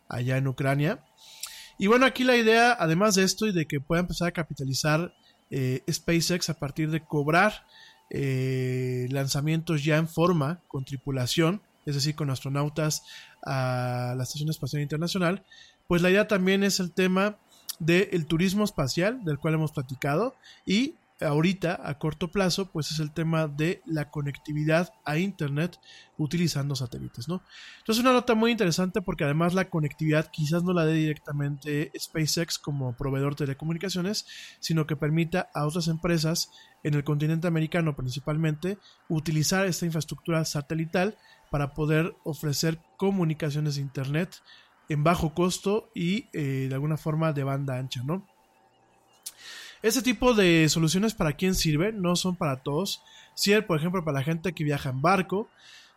allá en Ucrania, y bueno, aquí la idea, además de esto y de que pueda empezar a capitalizar eh, SpaceX a partir de cobrar eh, lanzamientos ya en forma, con tripulación, es decir, con astronautas a la Estación Espacial Internacional, pues la idea también es el tema del turismo espacial, del cual hemos platicado, y ahorita a corto plazo pues es el tema de la conectividad a internet utilizando satélites no entonces una nota muy interesante porque además la conectividad quizás no la dé directamente SpaceX como proveedor de telecomunicaciones sino que permita a otras empresas en el continente americano principalmente utilizar esta infraestructura satelital para poder ofrecer comunicaciones de internet en bajo costo y eh, de alguna forma de banda ancha no este tipo de soluciones para quién sirve, no son para todos. Sirve, por ejemplo, para la gente que viaja en barco.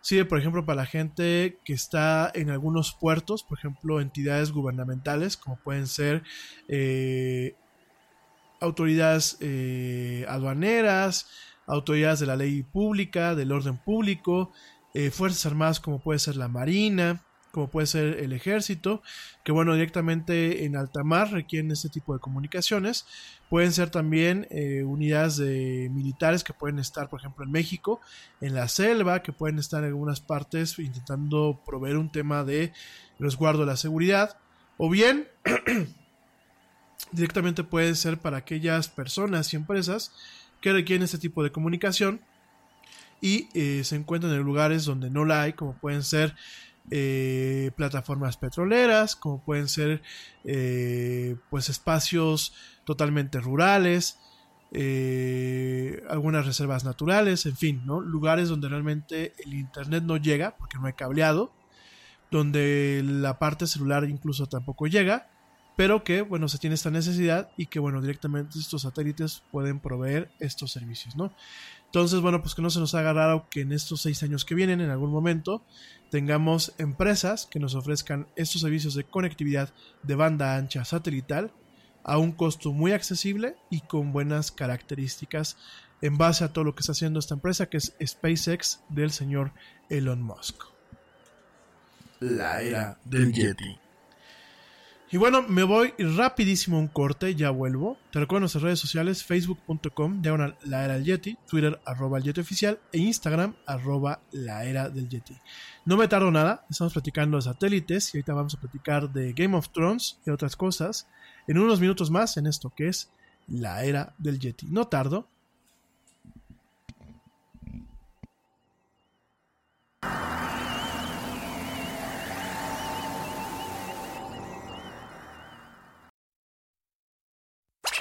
Sirve, por ejemplo, para la gente que está en algunos puertos, por ejemplo, entidades gubernamentales, como pueden ser eh, autoridades eh, aduaneras, autoridades de la ley pública, del orden público, eh, fuerzas armadas como puede ser la Marina, como puede ser el ejército, que bueno, directamente en alta mar requieren este tipo de comunicaciones. Pueden ser también eh, unidades de militares que pueden estar, por ejemplo, en México, en la selva, que pueden estar en algunas partes intentando proveer un tema de resguardo de la seguridad. O bien, directamente puede ser para aquellas personas y empresas que requieren este tipo de comunicación y eh, se encuentran en lugares donde no la hay, como pueden ser eh, plataformas petroleras, como pueden ser eh, pues espacios totalmente rurales, eh, algunas reservas naturales, en fin, ¿no? Lugares donde realmente el internet no llega, porque no hay cableado, donde la parte celular incluso tampoco llega, pero que, bueno, se tiene esta necesidad y que, bueno, directamente estos satélites pueden proveer estos servicios, ¿no? Entonces, bueno, pues que no se nos haga raro que en estos seis años que vienen, en algún momento, tengamos empresas que nos ofrezcan estos servicios de conectividad de banda ancha satelital a un costo muy accesible y con buenas características en base a todo lo que está haciendo esta empresa que es SpaceX del señor Elon Musk. La era del Yeti. Y bueno, me voy rapidísimo un corte, ya vuelvo. Te recuerdo nuestras redes sociales, facebook.com, diagonal la era del Yeti, Twitter, arroba el Yeti oficial, e Instagram, arroba la era del Yeti. No me tardo nada, estamos platicando de satélites y ahorita vamos a platicar de Game of Thrones y otras cosas en unos minutos más en esto que es la era del Yeti. No tardo.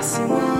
próximo.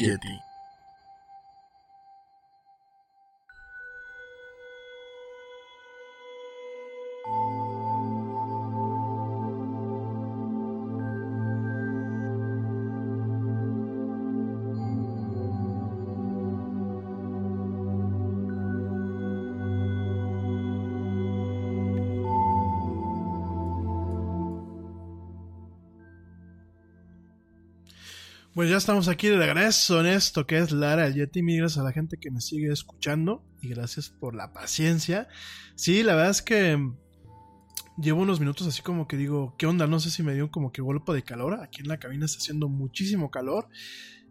Del Yeti. Estamos aquí de regreso en esto que es Lara el Yeti. Mil gracias a la gente que me sigue escuchando y gracias por la paciencia. Sí, la verdad es que llevo unos minutos así como que digo, ¿qué onda? No sé si me dio como que golpe de calor. Aquí en la cabina está haciendo muchísimo calor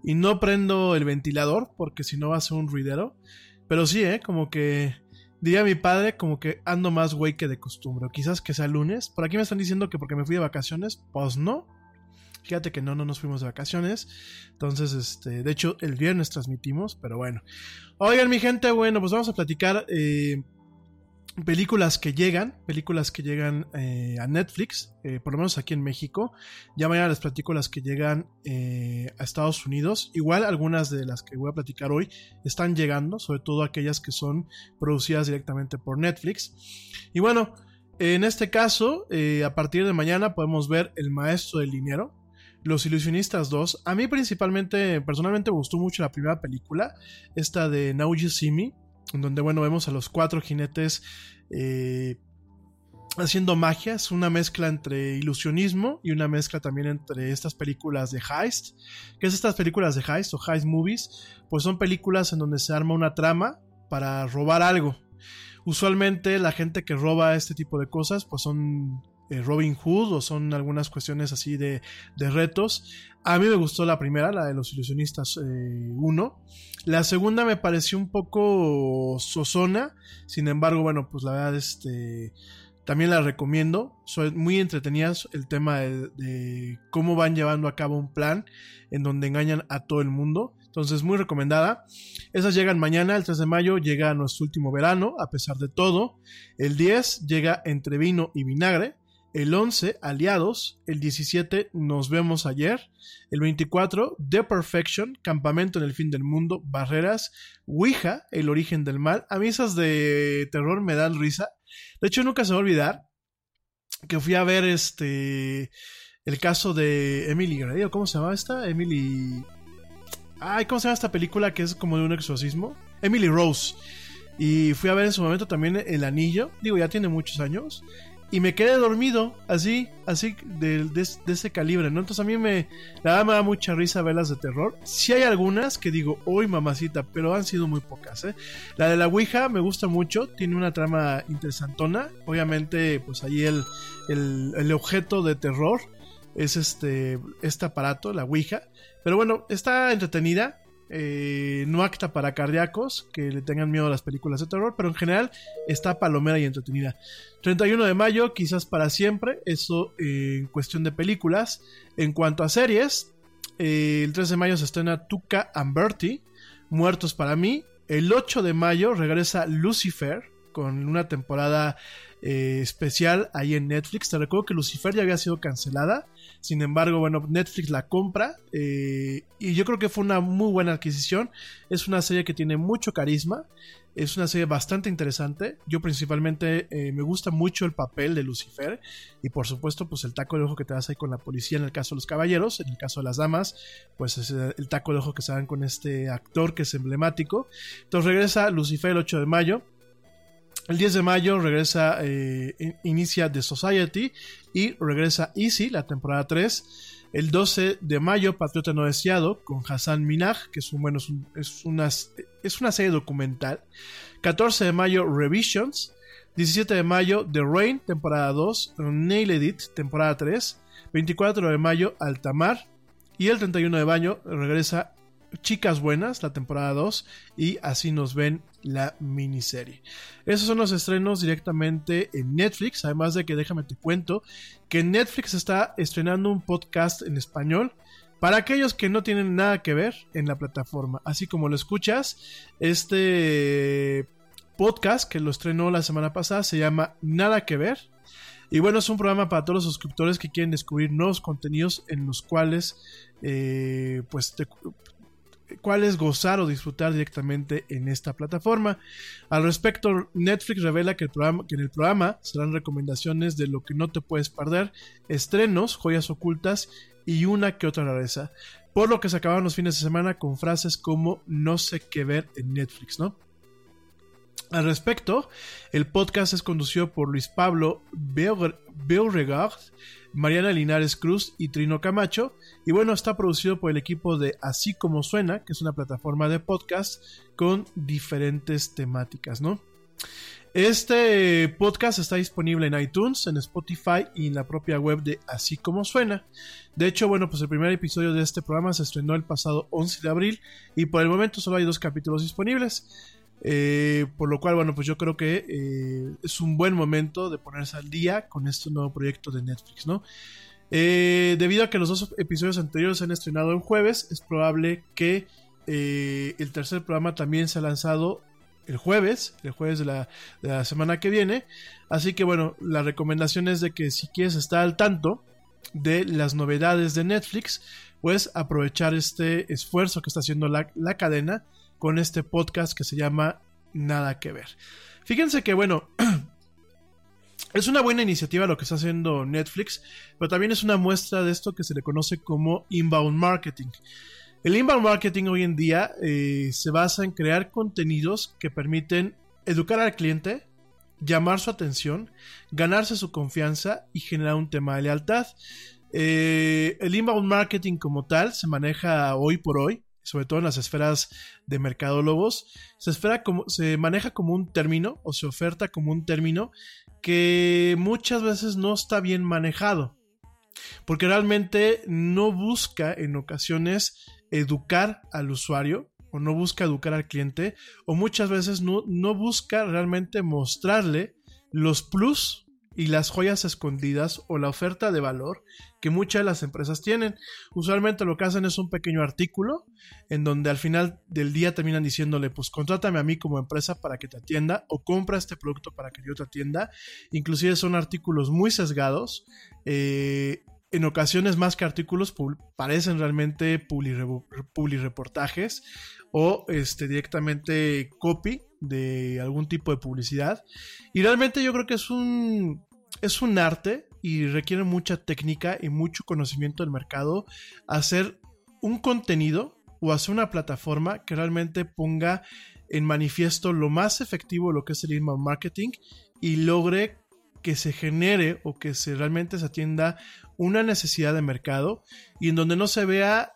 y no prendo el ventilador porque si no va a ser un ruidero. Pero sí, ¿eh? Como que diría mi padre, como que ando más güey que de costumbre. Quizás que sea lunes. Por aquí me están diciendo que porque me fui de vacaciones. Pues no. Fíjate que no, no nos fuimos de vacaciones. Entonces, este, de hecho, el viernes transmitimos, pero bueno. Oigan, mi gente, bueno, pues vamos a platicar eh, películas que llegan, películas que llegan eh, a Netflix, eh, por lo menos aquí en México. Ya mañana les platico las que llegan a Estados Unidos. Igual algunas de las que voy a platicar hoy están llegando, sobre todo aquellas que son producidas directamente por Netflix. Y bueno, en este caso, a partir de mañana podemos ver El Maestro del Dinero. Los Ilusionistas 2. A mí principalmente, personalmente me gustó mucho la primera película, esta de Now You See Me en donde, bueno, vemos a los cuatro jinetes eh, haciendo magia. Es una mezcla entre ilusionismo y una mezcla también entre estas películas de heist. ¿Qué es estas películas de heist o heist movies? Pues son películas en donde se arma una trama para robar algo. Usualmente la gente que roba este tipo de cosas pues son eh, Robin Hood o son algunas cuestiones así de, de, retos. A mí me gustó la primera, la de los ilusionistas 1. Eh, la segunda me pareció un poco sosona, sin embargo, bueno, pues la verdad, este, también la recomiendo. Son muy entretenidas el tema de, de, cómo van llevando a cabo un plan en donde engañan a todo el mundo. Entonces, muy recomendada. Esas llegan mañana, el 3 de mayo llega nuestro último verano, a pesar de todo. El 10 llega entre vino y vinagre. El 11, Aliados. El 17, Nos vemos ayer. El 24, The Perfection, Campamento en el fin del mundo, Barreras. Ouija, El origen del mal. A mí esas de terror me dan risa. De hecho, nunca se va a olvidar que fui a ver este. El caso de Emily Grady, ¿cómo se llama esta? Emily. Ay, ¿cómo se llama esta película que es como de un exorcismo? Emily Rose. Y fui a ver en su momento también El Anillo. Digo, ya tiene muchos años y me quedé dormido, así, así, de, de, ese calibre, ¿no? Entonces a mí me, la verdad me da mucha risa verlas de terror. Sí hay algunas que digo, hoy mamacita, pero han sido muy pocas, ¿eh? La de la Ouija me gusta mucho, tiene una trama interesantona. Obviamente, pues ahí el, el, el objeto de terror es este, este aparato, la Ouija. Pero bueno, está entretenida. Eh, no acta para cardíacos que le tengan miedo a las películas de terror, pero en general está palomera y entretenida. 31 de mayo, quizás para siempre, eso eh, en cuestión de películas. En cuanto a series, eh, el 3 de mayo se estrena Tuca and Bertie, Muertos para mí. El 8 de mayo regresa Lucifer con una temporada especial ahí en Netflix. Te recuerdo que Lucifer ya había sido cancelada sin embargo, bueno, Netflix la compra eh, y yo creo que fue una muy buena adquisición. Es una serie que tiene mucho carisma, es una serie bastante interesante. Yo principalmente eh, me gusta mucho el papel de Lucifer y por supuesto pues el taco de ojo que te das ahí con la policía en el caso de los caballeros, en el caso de las damas pues es eh, el taco de ojo que se dan con este actor que es emblemático. Entonces regresa Lucifer el 8 de mayo. El 10 de mayo regresa, eh, inicia The Society y regresa Easy, la temporada 3. El 12 de mayo, Patriota No Deseado, con Hassan Minaj, que es, un, bueno, es, una, es una serie documental. 14 de mayo, Revisions. 17 de mayo, The Rain, temporada 2. Nail Edit, temporada 3. 24 de mayo, Altamar. Y el 31 de mayo regresa Chicas Buenas, la temporada 2, y así nos ven la miniserie. Esos son los estrenos directamente en Netflix, además de que déjame te cuento que Netflix está estrenando un podcast en español para aquellos que no tienen nada que ver en la plataforma. Así como lo escuchas, este podcast que lo estrenó la semana pasada se llama Nada que ver. Y bueno, es un programa para todos los suscriptores que quieren descubrir nuevos contenidos en los cuales eh, pues te, cuál es gozar o disfrutar directamente en esta plataforma. Al respecto, Netflix revela que, el programa, que en el programa serán recomendaciones de lo que no te puedes perder, estrenos, joyas ocultas y una que otra rareza. Por lo que se acabaron los fines de semana con frases como no sé qué ver en Netflix, ¿no? Al respecto, el podcast es conducido por Luis Pablo Beauregard, Mariana Linares Cruz y Trino Camacho. Y bueno, está producido por el equipo de Así como Suena, que es una plataforma de podcast con diferentes temáticas, ¿no? Este podcast está disponible en iTunes, en Spotify y en la propia web de Así como Suena. De hecho, bueno, pues el primer episodio de este programa se estrenó el pasado 11 de abril y por el momento solo hay dos capítulos disponibles. Eh, por lo cual, bueno, pues yo creo que eh, es un buen momento de ponerse al día con este nuevo proyecto de Netflix, ¿no? Eh, debido a que los dos episodios anteriores se han estrenado en jueves, es probable que el tercer programa también se ha lanzado el jueves, el jueves de la, semana que viene. Así que bueno, la recomendación es de que si quieres estar al tanto de las novedades de Netflix, pues aprovechar este esfuerzo que está haciendo la, la cadena con este podcast que se llama Nada que ver. Fíjense que bueno, es una buena iniciativa lo que está haciendo Netflix, pero también es una muestra de esto que se le conoce como inbound marketing. El inbound marketing hoy en día eh, se basa en crear contenidos que permiten educar al cliente, llamar su atención, ganarse su confianza y generar un tema de lealtad. Eh, el inbound marketing como tal se maneja hoy por hoy, sobre todo en las esferas de mercadólogos, se, espera como, se maneja como un término o se oferta como un término que muchas veces no está bien manejado, porque realmente no busca en ocasiones educar al usuario o no busca educar al cliente o muchas veces no, no busca realmente mostrarle los plus y las joyas escondidas o la oferta de valor que muchas de las empresas tienen. Usualmente lo que hacen es un pequeño artículo en donde al final del día terminan diciéndole, pues contrátame a mí como empresa para que te atienda o compra este producto para que yo te atienda. Inclusive son artículos muy sesgados. Eh, en ocasiones más que artículos parecen realmente reportajes o este, directamente copy de algún tipo de publicidad. Y realmente yo creo que es un, es un arte y requiere mucha técnica y mucho conocimiento del mercado hacer un contenido o hacer una plataforma que realmente ponga en manifiesto lo más efectivo lo que es el inbound marketing y logre que se genere o que se realmente se atienda una necesidad de mercado y en donde no se vea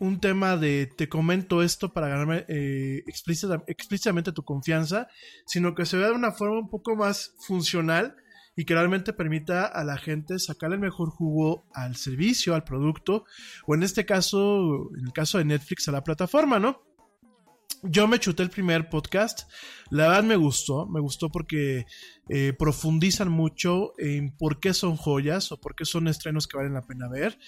un tema de te comento esto para ganarme eh, explícitamente tu confianza, sino que se vea de una forma un poco más funcional y que realmente permita a la gente sacar el mejor jugo al servicio, al producto, o en este caso, en el caso de Netflix, a la plataforma, ¿no? Yo me chuté el primer podcast, la verdad me gustó, me gustó porque eh, profundizan mucho en por qué son joyas o por qué son estrenos que valen la pena ver.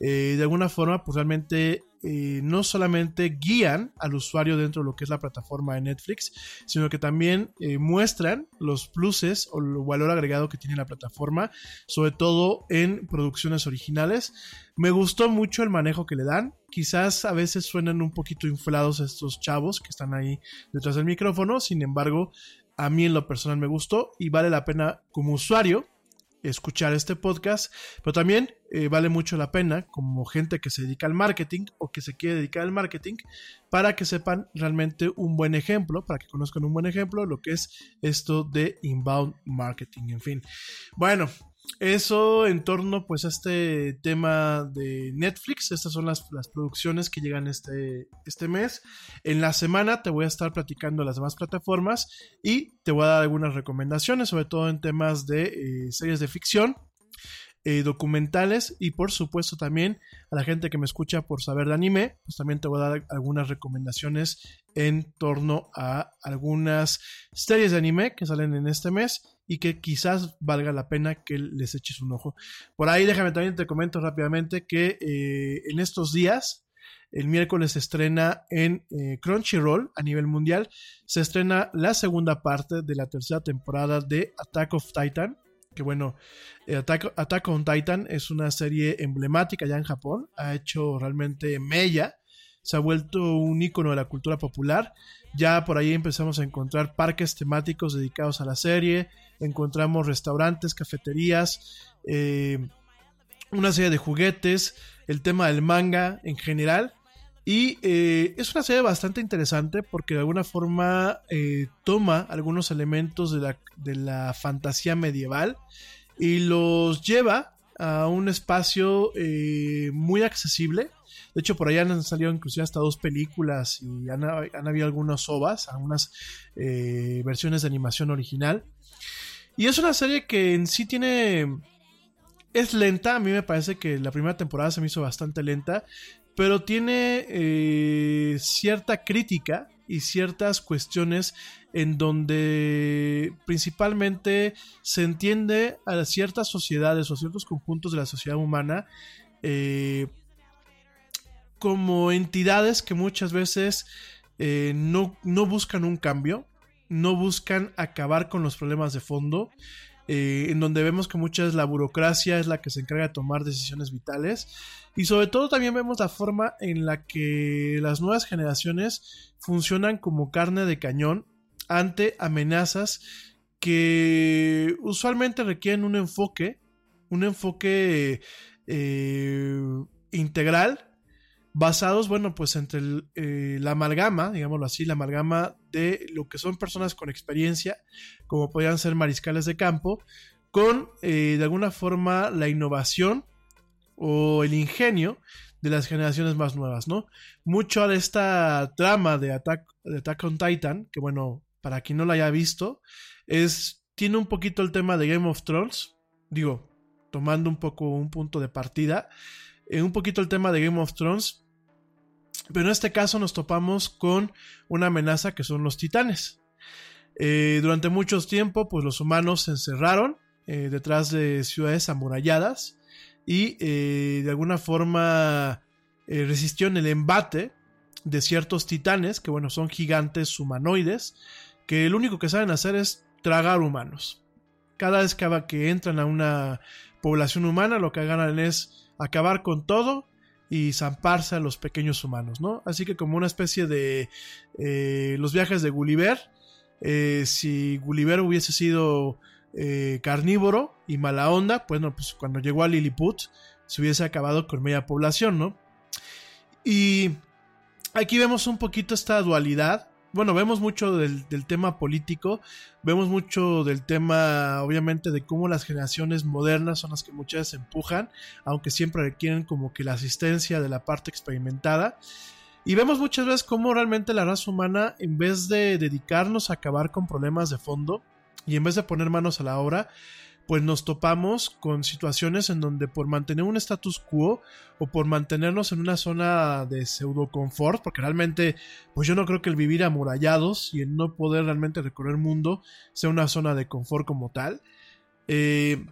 Eh, de alguna forma, pues realmente eh, no solamente guían al usuario dentro de lo que es la plataforma de Netflix, sino que también eh, muestran los pluses o el valor agregado que tiene la plataforma, sobre todo en producciones originales. Me gustó mucho el manejo que le dan. Quizás a veces suenan un poquito inflados estos chavos que están ahí detrás del micrófono, sin embargo, a mí en lo personal me gustó y vale la pena como usuario escuchar este podcast, pero también eh, vale mucho la pena como gente que se dedica al marketing o que se quiere dedicar al marketing para que sepan realmente un buen ejemplo, para que conozcan un buen ejemplo lo que es esto de inbound marketing, en fin. Bueno, eso en torno pues a este tema de Netflix. Estas son las, producciones que llegan este, este mes. En la semana te voy a estar platicando las demás plataformas y te voy a dar algunas recomendaciones, sobre todo en temas de eh, series de ficción. Eh, documentales y por supuesto también a la gente que me escucha por saber de anime, pues también te voy a dar algunas recomendaciones en torno a algunas series de anime que salen en este mes y que quizás valga la pena que les eches un ojo. Por ahí déjame también te comento rápidamente que eh, en estos días, el miércoles se estrena en eh, Crunchyroll a nivel mundial, se estrena la segunda parte de la tercera temporada de Attack of Titan. Que bueno, eh, Attack, Attack on Titan es una serie emblemática ya en Japón, ha hecho realmente mella se ha vuelto un icono de la cultura popular. Ya por ahí empezamos a encontrar parques temáticos dedicados a la serie, encontramos restaurantes, cafeterías, eh, una serie de juguetes, el tema del manga en general. Y eh, es una serie bastante interesante porque de alguna forma eh, toma algunos elementos de la, de la fantasía medieval y los lleva a un espacio eh, muy accesible. De hecho, por allá han salido inclusive hasta dos películas y han, habido algunas ovas, algunas versiones de animación original. Y es una serie que en sí tiene... Es lenta, a mí me parece que la primera temporada se me hizo bastante lenta, pero tiene eh, cierta crítica y ciertas cuestiones en donde principalmente se entiende a ciertas sociedades o ciertos conjuntos de la sociedad humana eh, como entidades que muchas veces eh, no, no, buscan un cambio, no buscan acabar con los problemas de fondo, eh, en donde vemos que muchas veces la burocracia es la que se encarga de tomar decisiones vitales. Y sobre todo también vemos la forma en la que las nuevas generaciones funcionan como carne de cañón ante amenazas que usualmente requieren un enfoque, un enfoque eh, integral, basados, bueno, pues entre eh, la amalgama, digámoslo así, la amalgama de lo que son personas con experiencia, como podrían ser mariscales de campo, con eh, de alguna forma la innovación o el ingenio de las generaciones más nuevas, ¿no? Mucho de esta trama de Attack, de Attack on Titan, que bueno, para quien no la haya visto, es, tiene un poquito el tema de Game of Thrones, digo, tomando un poco un punto de partida, eh, un poquito el tema de Game of Thrones, pero en este caso nos topamos con una amenaza que son los titanes. Eh, durante mucho tiempo, pues los humanos se encerraron eh, detrás de ciudades amuralladas y eh, de alguna forma resistieron el embate de ciertos titanes, que bueno, son gigantes humanoides, que lo único que saben hacer es tragar humanos. Cada vez que entran a una población humana, lo que ganan es acabar con todo y zamparse a los pequeños humanos, ¿no? Así que como una especie de eh, los viajes de Gulliver, eh, si Gulliver hubiese sido eh, carnívoro y mala onda, bueno, pues cuando llegó a Lilliput se hubiese acabado con media población, ¿no? Y aquí vemos un poquito esta dualidad. Bueno, vemos mucho del, del, tema político, vemos mucho del tema, obviamente, de cómo las generaciones modernas son las que muchas veces empujan, aunque siempre requieren como que la asistencia de la parte experimentada. Y vemos muchas veces cómo realmente la raza humana, en vez de dedicarnos a acabar con problemas de fondo, y en vez de poner manos a la obra, pues nos topamos con situaciones en donde por mantener un status quo o por mantenernos en una zona de pseudo confort, porque realmente, pues yo no creo que el vivir amurallados y el no poder realmente recorrer el mundo sea una zona de confort como tal. Eh,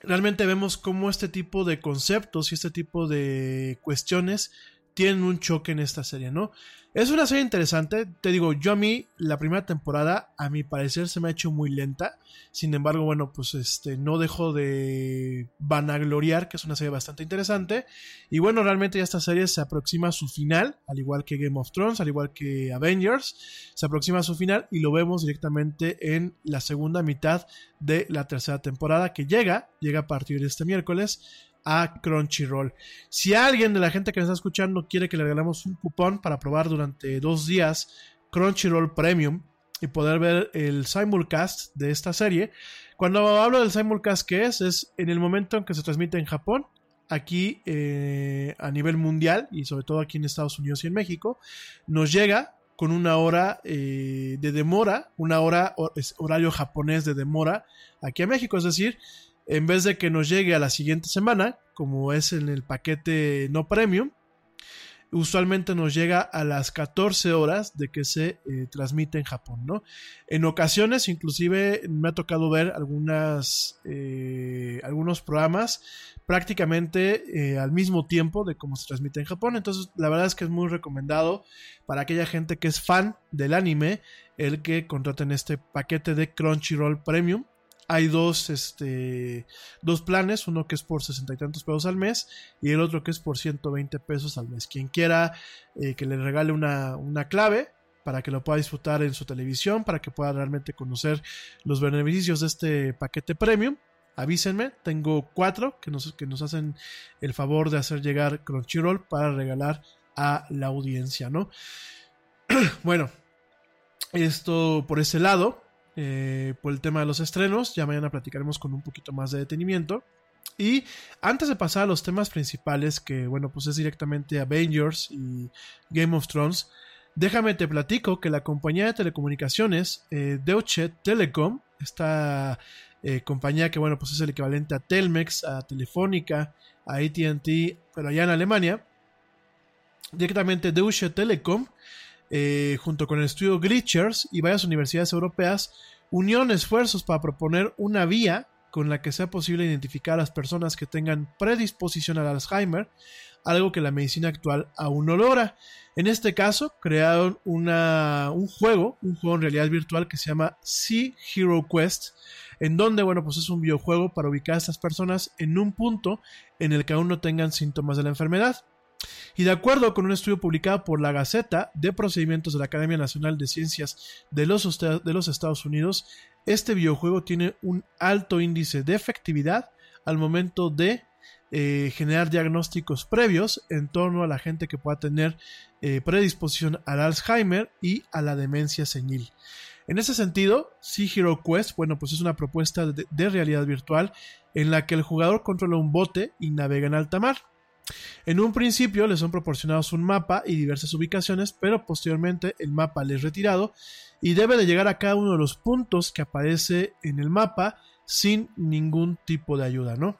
realmente vemos cómo este tipo de conceptos y este tipo de cuestiones tienen un choque en esta serie, ¿no? Es una serie interesante, te digo, yo a mí la primera temporada, a mi parecer, se me ha hecho muy lenta, sin embargo, bueno, pues este, no dejo de vanagloriar, que es una serie bastante interesante, y bueno, realmente ya esta serie se aproxima a su final, al igual que Game of Thrones, al igual que Avengers, se aproxima a su final y lo vemos directamente en la segunda mitad de la tercera temporada, que llega, llega a partir de este miércoles, a Crunchyroll. Si alguien de la gente que nos está escuchando quiere que le regalemos un cupón para probar durante dos días Crunchyroll Premium y poder ver el simulcast de esta serie, cuando hablo del simulcast que es, es en el momento en que se transmite en Japón, aquí eh, a nivel mundial y sobre todo aquí en Estados Unidos y en México, nos llega con una hora eh, de demora, una hora horario japonés de demora aquí a México, es decir, en vez de que nos llegue a la siguiente semana, como es en el paquete no premium, usualmente nos llega a las 14 horas de que se eh, transmite en Japón, ¿no? En ocasiones, inclusive, me ha tocado ver eh, algunos programas prácticamente eh, al mismo tiempo de cómo se transmite en Japón. Entonces, la verdad es que es muy recomendado para aquella gente que es fan del anime el que contraten este paquete de Crunchyroll Premium hay dos, este, dos planes, uno que es por sesenta y tantos pesos al mes y el otro que es por 120 pesos al mes. Quien quiera eh, que le regale una, una clave para que lo pueda disfrutar en su televisión, para que pueda realmente conocer los beneficios de este paquete premium, avísenme. Tengo cuatro que nos, que nos hacen el favor de hacer llegar Crunchyroll para regalar a la audiencia, ¿no? bueno, esto por ese lado, eh, por el tema de los estrenos, ya mañana platicaremos con un poquito más de detenimiento. Y antes de pasar a los temas principales, que bueno, pues es directamente Avengers y Game of Thrones, déjame te platico que la compañía de telecomunicaciones eh, Deutsche Telekom, esta eh, compañía que bueno, pues es el equivalente a Telmex, a Telefónica, a ATT, pero allá en Alemania, directamente Deutsche Telekom, eh, junto con el estudio Glitchers y varias universidades europeas, unieron esfuerzos para proponer una vía con la que sea posible identificar a las personas que tengan predisposición al Alzheimer, algo que la medicina actual aún no logra. En este caso, crearon una, un juego, un juego en realidad virtual que se llama Sea Hero Quest, en donde, bueno, pues es un videojuego para ubicar a estas personas en un punto en el que aún no tengan síntomas de la enfermedad. Y de acuerdo con un estudio publicado por la Gaceta de Procedimientos de la Academia Nacional de Ciencias de los, Estados Unidos, este videojuego tiene un alto índice de efectividad al momento de eh, generar diagnósticos previos en torno a la gente que pueda tener eh, predisposición al Alzheimer y a la demencia senil. En ese sentido, Sea Hero Quest, bueno, pues es una propuesta de realidad virtual en la que el jugador controla un bote y navega en alta mar. En un principio les son proporcionados un mapa y diversas ubicaciones, pero posteriormente el mapa les es retirado y debe de llegar a cada uno de los puntos que aparece en el mapa sin ningún tipo de ayuda, ¿no?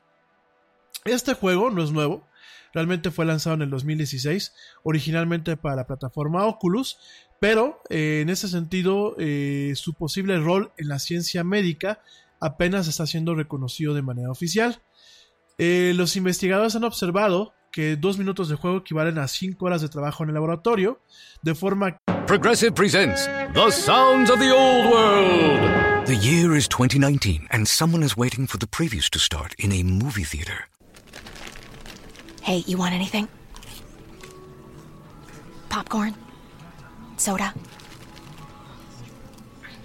Este juego no es nuevo, realmente fue lanzado en el 2016, originalmente para la plataforma Oculus, pero eh, en ese sentido eh, su posible rol en la ciencia médica apenas está siendo reconocido de manera oficial. Eh, los investigadores han observado que dos minutos de juego equivalen a cinco horas de trabajo en el laboratorio, de forma Progressive presents The Sounds of the Old World. The year is 2019, and someone is waiting for the previews to start in a movie theater. Hey, you want anything? Popcorn? Soda?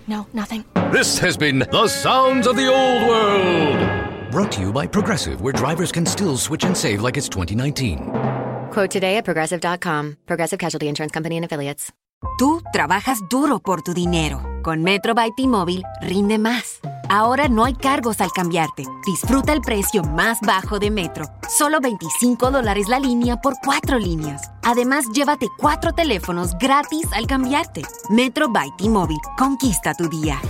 No, nothing? This has been The Sounds of the Old World. Brought to you by Progressive, where drivers can still switch and save like it's 2019. Quote today at progressive.com. Progressive Casualty Insurance Company and Affiliates. Tú trabajas duro por tu dinero. Con Metro by T-Mobile, rinde más. Ahora no hay cargos al cambiarte. Disfruta el precio más bajo de Metro. Solo 25 dólares la línea por cuatro líneas. Además, llévate cuatro teléfonos gratis al cambiarte. Metro by T-Mobile. Conquista tu día.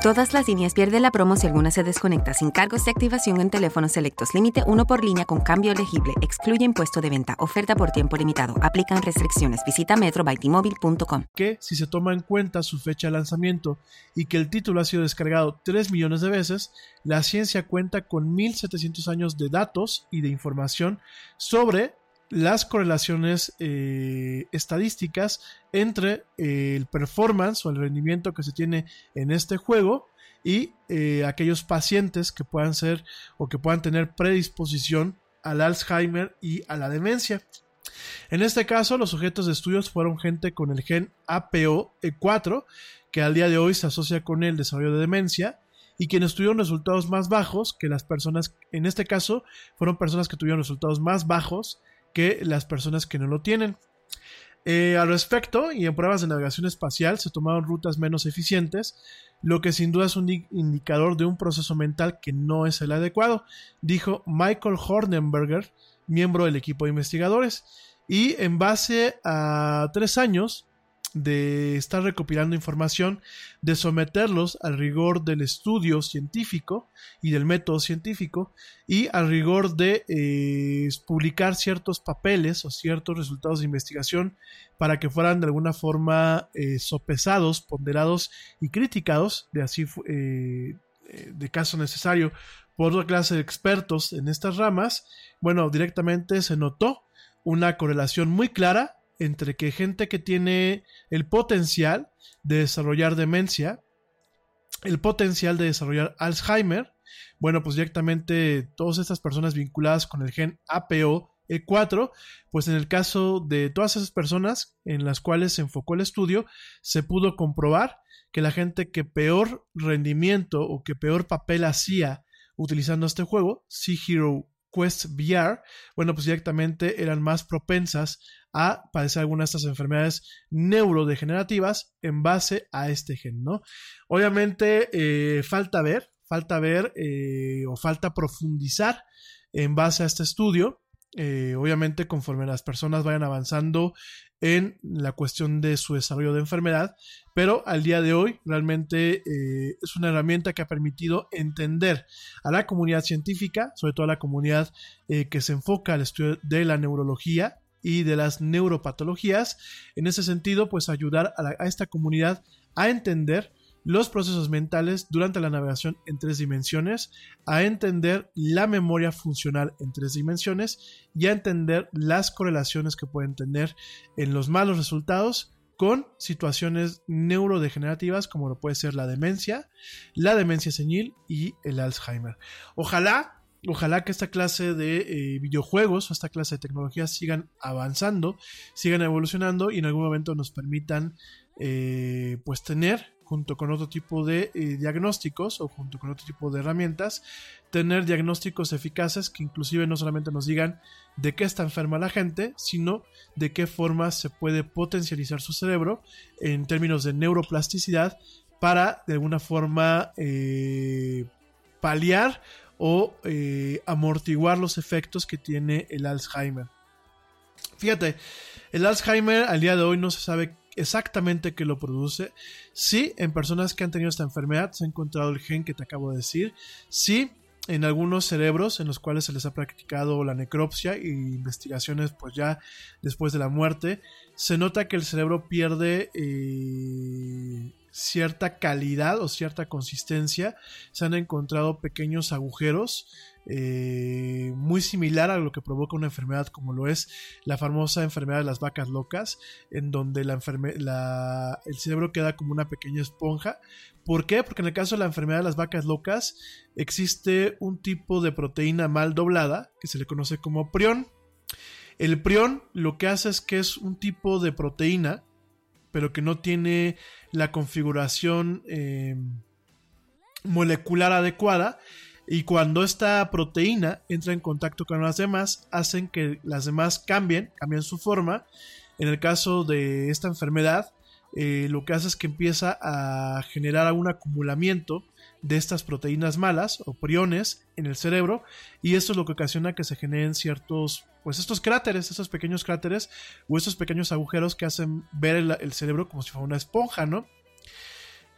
Todas las líneas pierden la promo si alguna se desconecta sin cargos de activación en teléfonos selectos. Límite uno por línea con cambio elegible. Excluye impuesto de venta. Oferta por tiempo limitado. Aplican restricciones. Visita metrobytimóvil.com. Que si se toma en cuenta su fecha de lanzamiento y que el título ha sido descargado 3 millones de veces, la ciencia cuenta con 1700 años de datos y de información sobre las correlaciones eh, estadísticas entre eh, el performance o el rendimiento que se tiene en este juego y eh, aquellos pacientes que puedan ser o que puedan tener predisposición al Alzheimer y a la demencia. En este caso, los sujetos de estudios fueron gente con el gen APOE4, que al día de hoy se asocia con el desarrollo de demencia, y quienes tuvieron resultados más bajos que las personas, en este caso, fueron personas que tuvieron resultados más bajos que las personas que no lo tienen. Eh, al respecto, y en pruebas de navegación espacial se tomaron rutas menos eficientes, lo que sin duda es un indicador de un proceso mental que no es el adecuado, dijo Michael Hornenberger, miembro del equipo de investigadores. Y en base a tres años de estar recopilando información, de someterlos al rigor del estudio científico y del método científico y al rigor de eh, publicar ciertos papeles o ciertos resultados de investigación para que fueran de alguna forma eh, sopesados, ponderados y criticados, de así eh, de caso necesario, por otra clase de expertos en estas ramas, bueno, directamente se notó una correlación muy clara entre que gente que tiene el potencial de desarrollar demencia, el potencial de desarrollar Alzheimer, bueno, pues directamente todas estas personas vinculadas con el gen APOE4, pues en el caso de todas esas personas en las cuales se enfocó el estudio, se pudo comprobar que la gente que peor rendimiento o que peor papel hacía utilizando este juego, Sea Hero Quest VR, bueno, pues directamente eran más propensas a padecer algunas de estas enfermedades neurodegenerativas en base a este gen, ¿no? Obviamente eh, falta ver, falta ver eh, o falta profundizar en base a este estudio. Eh, obviamente conforme las personas vayan avanzando en la cuestión de su desarrollo de enfermedad, pero al día de hoy realmente eh, es una herramienta que ha permitido entender a la comunidad científica, sobre todo a la comunidad eh, que se enfoca al estudio de la neurología y de las neuropatologías, en ese sentido, pues ayudar a, esta comunidad a entender los procesos mentales durante la navegación en tres dimensiones, a entender la memoria funcional en tres dimensiones y a entender las correlaciones que pueden tener en los malos resultados con situaciones neurodegenerativas como lo puede ser la demencia, la demencia senil y el Alzheimer. Ojalá Ojalá que esta clase de eh, videojuegos o esta clase de tecnologías sigan avanzando, sigan evolucionando y en algún momento nos permitan eh, pues tener junto con otro tipo de eh, diagnósticos o junto con otro tipo de herramientas, tener diagnósticos eficaces que inclusive no solamente nos digan de qué está enferma la gente, sino de qué forma se puede potencializar su cerebro en términos de neuroplasticidad para de alguna forma eh, paliar o eh, amortiguar los efectos que tiene el Alzheimer. Fíjate, el Alzheimer al día de hoy no se sabe exactamente qué lo produce. Sí, en personas que han tenido esta enfermedad se ha encontrado el gen que te acabo de decir. Sí, en algunos cerebros en los cuales se les ha practicado la necropsia y investigaciones pues ya después de la muerte, se nota que el cerebro pierde eh, cierta calidad o cierta consistencia. Se han encontrado pequeños agujeros eh, muy similar a lo que provoca una enfermedad como lo es la famosa enfermedad de las vacas locas, en donde la la, el cerebro queda como una pequeña esponja. ¿Por qué? Porque en el caso de la enfermedad de las vacas locas existe un tipo de proteína mal doblada que se le conoce como prión. El prión lo que hace es que es un tipo de proteína, pero que no tiene la configuración eh, molecular adecuada y cuando esta proteína entra en contacto con las demás, hacen que las demás cambien, cambien su forma. En el caso de esta enfermedad, eh, lo que hace es que empieza a generar un acumulamiento de estas proteínas malas o priones en el cerebro y esto es lo que ocasiona que se generen ciertos pues estos cráteres, estos pequeños cráteres o estos pequeños agujeros que hacen ver el, cerebro como si fuera una esponja, ¿no?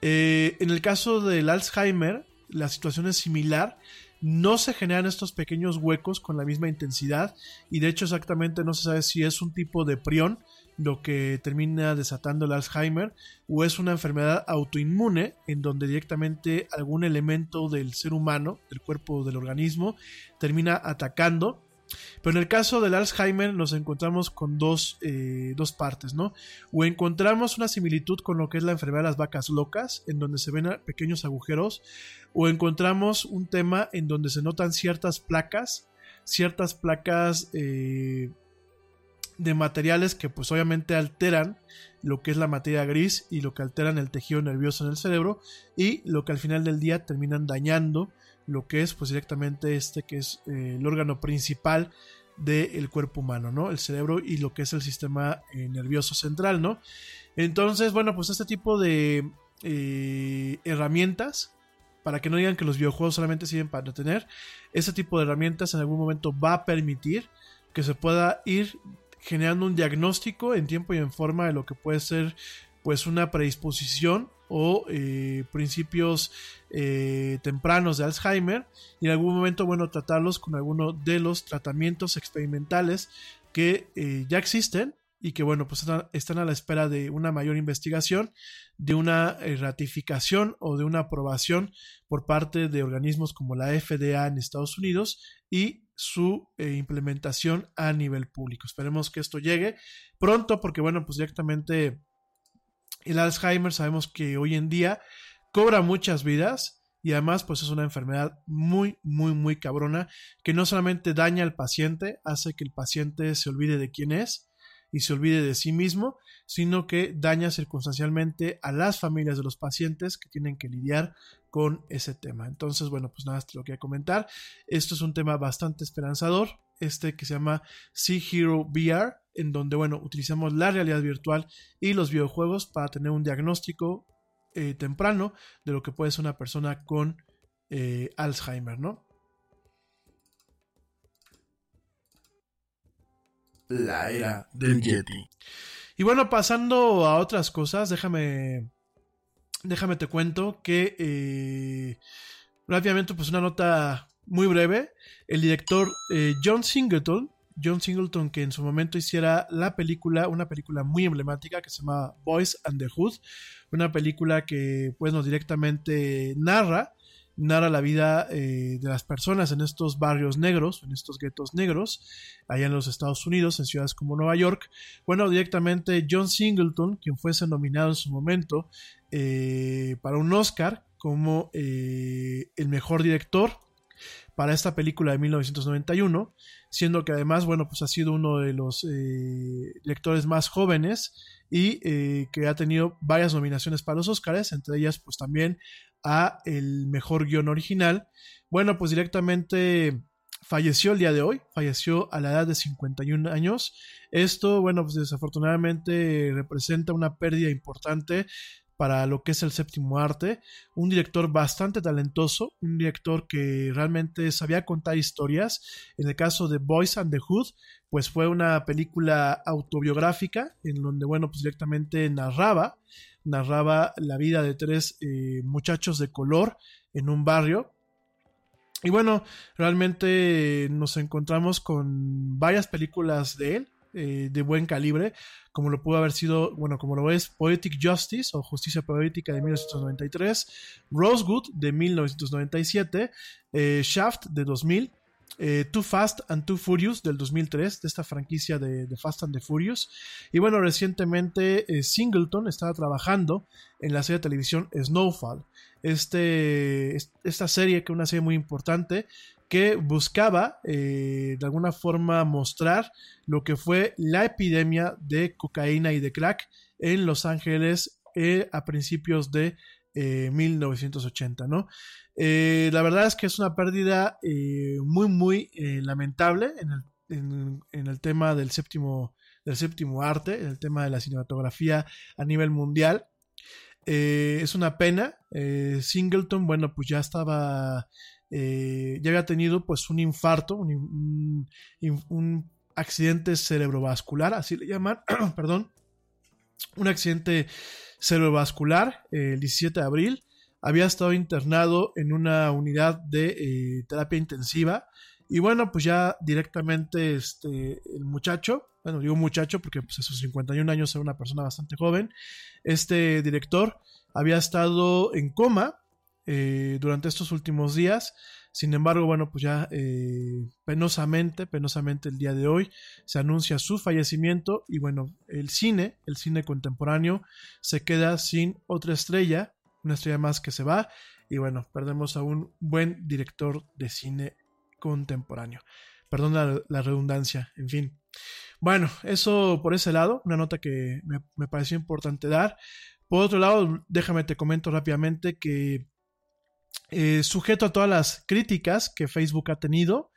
Eh, en el caso del Alzheimer, la situación es similar. No se generan estos pequeños huecos con la misma intensidad y de hecho exactamente no se sabe si es un tipo de prión lo que termina desatando el Alzheimer o es una enfermedad autoinmune en donde directamente algún elemento del ser humano, del cuerpo del organismo, termina atacando pero en el caso del Alzheimer nos encontramos con dos, eh, dos, partes, ¿no? O encontramos una similitud con lo que es la enfermedad de las vacas locas, en donde se ven pequeños agujeros, o encontramos un tema en donde se notan ciertas placas, ciertas placas eh, de materiales que pues obviamente alteran lo que es la materia gris y lo que alteran el tejido nervioso en el cerebro y lo que al final del día terminan dañando lo que es pues directamente este que es eh, el órgano principal del cuerpo humano, ¿no? El cerebro y lo que es el sistema eh, nervioso central, ¿no? Entonces, bueno, pues este tipo de eh, herramientas, para que no digan que los videojuegos solamente sirven para entretener, este tipo de herramientas en algún momento va a permitir que se pueda ir generando un diagnóstico en tiempo y en forma de lo que puede ser pues una predisposición o eh, principios eh, tempranos de Alzheimer y en algún momento, bueno, tratarlos con alguno de los tratamientos experimentales que eh, ya existen y que, bueno, pues están, a la espera de una mayor investigación, de una ratificación o de una aprobación por parte de organismos como la FDA en Estados Unidos y su implementación a nivel público. Esperemos que esto llegue pronto porque, bueno, pues directamente el Alzheimer sabemos que hoy en día cobra muchas vidas y además pues es una enfermedad muy muy muy cabrona que no solamente daña al paciente, hace que el paciente se olvide de quién es y se olvide de sí mismo, sino que daña circunstancialmente a las familias de los pacientes que tienen que lidiar con ese tema. Entonces, bueno, pues nada, te lo quería comentar. Esto es un tema bastante esperanzador, este que se llama Sea Hero VR, en donde, bueno, utilizamos la realidad virtual y los videojuegos para tener un diagnóstico eh, temprano de lo que puede ser una persona con eh, Alzheimer, ¿no? La era del Yeti. Y bueno, pasando a otras cosas, déjame. Déjame te cuento que. Eh, rápidamente, pues una nota muy breve. El director John Singleton. John Singleton, que en su momento hiciera la película, una película muy emblemática que se llama Boys and the Hood. Una película que, pues, nos directamente narra narra la vida eh, de las personas en estos barrios negros, en estos guetos negros, allá en los Estados Unidos, en ciudades como Nueva York. Bueno, directamente John Singleton, quien fuese nominado en su momento eh, para un Oscar como eh, el mejor director para esta película de 1991, siendo que además, bueno, pues ha sido uno de los directores más jóvenes y que ha tenido varias nominaciones para los Oscars, entre ellas pues también a el mejor guion original. Bueno, pues directamente falleció el día de hoy, falleció a la edad de 51 años. Esto, bueno, pues desafortunadamente representa una pérdida importante para lo que es el séptimo arte, un director bastante talentoso, un director que realmente sabía contar historias. En el caso de Boys and the Hood, pues fue una película autobiográfica en donde, bueno, pues directamente narraba narraba la vida de tres eh, muchachos de color en un barrio. Y bueno, realmente nos encontramos con varias películas de él, eh, de buen calibre, como lo pudo haber sido, bueno, como lo es Poetic Justice o Justicia Poética de 1993, Rosewood de 1997, eh, Shaft de 2000, eh, Too Fast and Too Furious del 2003, de esta franquicia de, Fast and the Furious. Y bueno, recientemente Singleton estaba trabajando en la serie de televisión Snowfall. Este, esta serie, que es una serie muy importante, que buscaba eh, de alguna forma mostrar lo que fue la epidemia de cocaína y de crack en Los Ángeles a principios de 1980, ¿no? Eh, la verdad es que es una pérdida eh, muy, muy eh, lamentable en el, tema del séptimo, del séptimo arte, en el tema de la cinematografía a nivel mundial. es una pena. Singleton, bueno, pues ya estaba, ya había tenido pues un infarto, un, un accidente cerebrovascular, así le llaman, perdón, un accidente cerebrovascular el 17 de abril había estado internado en una unidad de eh, terapia intensiva. Y bueno, pues ya directamente este, el muchacho, bueno, digo muchacho porque pues a sus 51 años era una persona bastante joven, este director había estado en coma eh, durante estos últimos días. Sin embargo, bueno, pues ya eh, penosamente, penosamente el día de hoy se anuncia su fallecimiento y bueno, el cine, el cine contemporáneo se queda sin otra estrella una estrella más que se va y bueno, perdemos a un buen director de cine contemporáneo. Perdón la, redundancia, en fin. Bueno, eso por ese lado, una nota que me, pareció importante dar. Por otro lado, déjame te comento rápidamente que eh, sujeto a todas las críticas que Facebook ha tenido,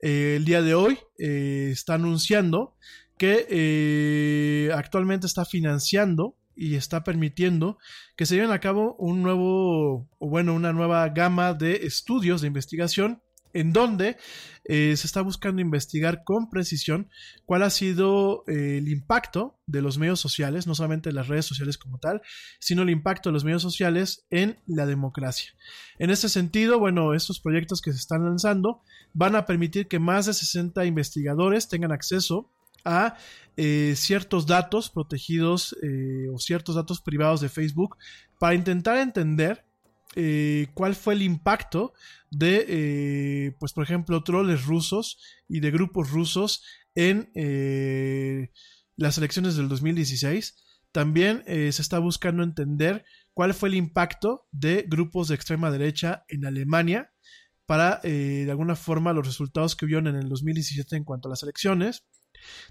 eh, el día de hoy eh, está anunciando que actualmente está financiando y está permitiendo que se lleven a cabo un nuevo, bueno, una nueva gama de estudios de investigación en donde eh, se está buscando investigar con precisión cuál ha sido eh, el impacto de los medios sociales, no solamente las redes sociales como tal, sino el impacto de los medios sociales en la democracia. En este sentido, bueno, estos proyectos que se están lanzando van a permitir que más de 60 investigadores tengan acceso a eh, ciertos datos protegidos o ciertos datos privados de Facebook para intentar entender eh, cuál fue el impacto de, pues por ejemplo, troles rusos y de grupos rusos en las elecciones del 2016. También se está buscando entender cuál fue el impacto de grupos de extrema derecha en Alemania para, de alguna forma, los resultados que vieron en el 2017 en cuanto a las elecciones.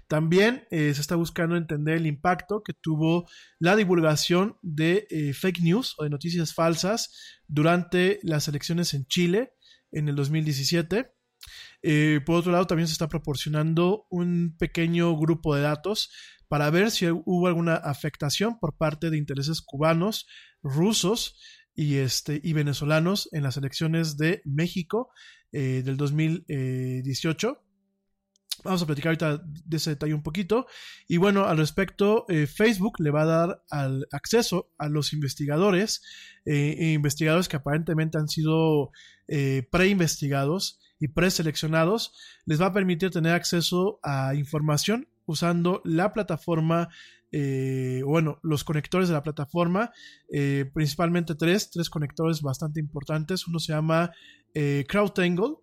También eh, se está buscando entender el impacto que tuvo la divulgación de eh, fake news o de noticias falsas durante las elecciones en Chile en el 2017. Eh, por otro lado, también se está proporcionando un pequeño grupo de datos para ver si hubo alguna afectación por parte de intereses cubanos, rusos y, este, y venezolanos en las elecciones de México del 2018. Vamos a platicar ahorita de ese detalle un poquito. Y bueno, al respecto, eh, Facebook le va a dar al acceso a los investigadores, eh, e investigadores que aparentemente han sido eh, preinvestigados y preseleccionados, les va a permitir tener acceso a información usando la plataforma, bueno, los conectores de la plataforma, principalmente tres, tres conectores bastante importantes. Uno se llama CrowdTangle,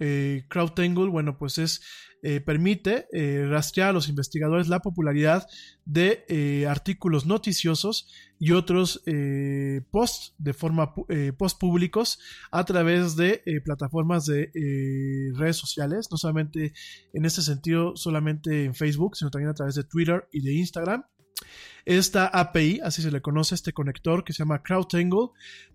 eh, CrowdTangle, bueno, pues es eh, permite eh, rastrear a los investigadores la popularidad de eh, artículos noticiosos y otros posts de forma post públicos a través de plataformas de redes sociales, no solamente en este sentido solamente en Facebook, sino también a través de Twitter y de Instagram. Esta API, así se le conoce, este conector que se llama CrowdTangle,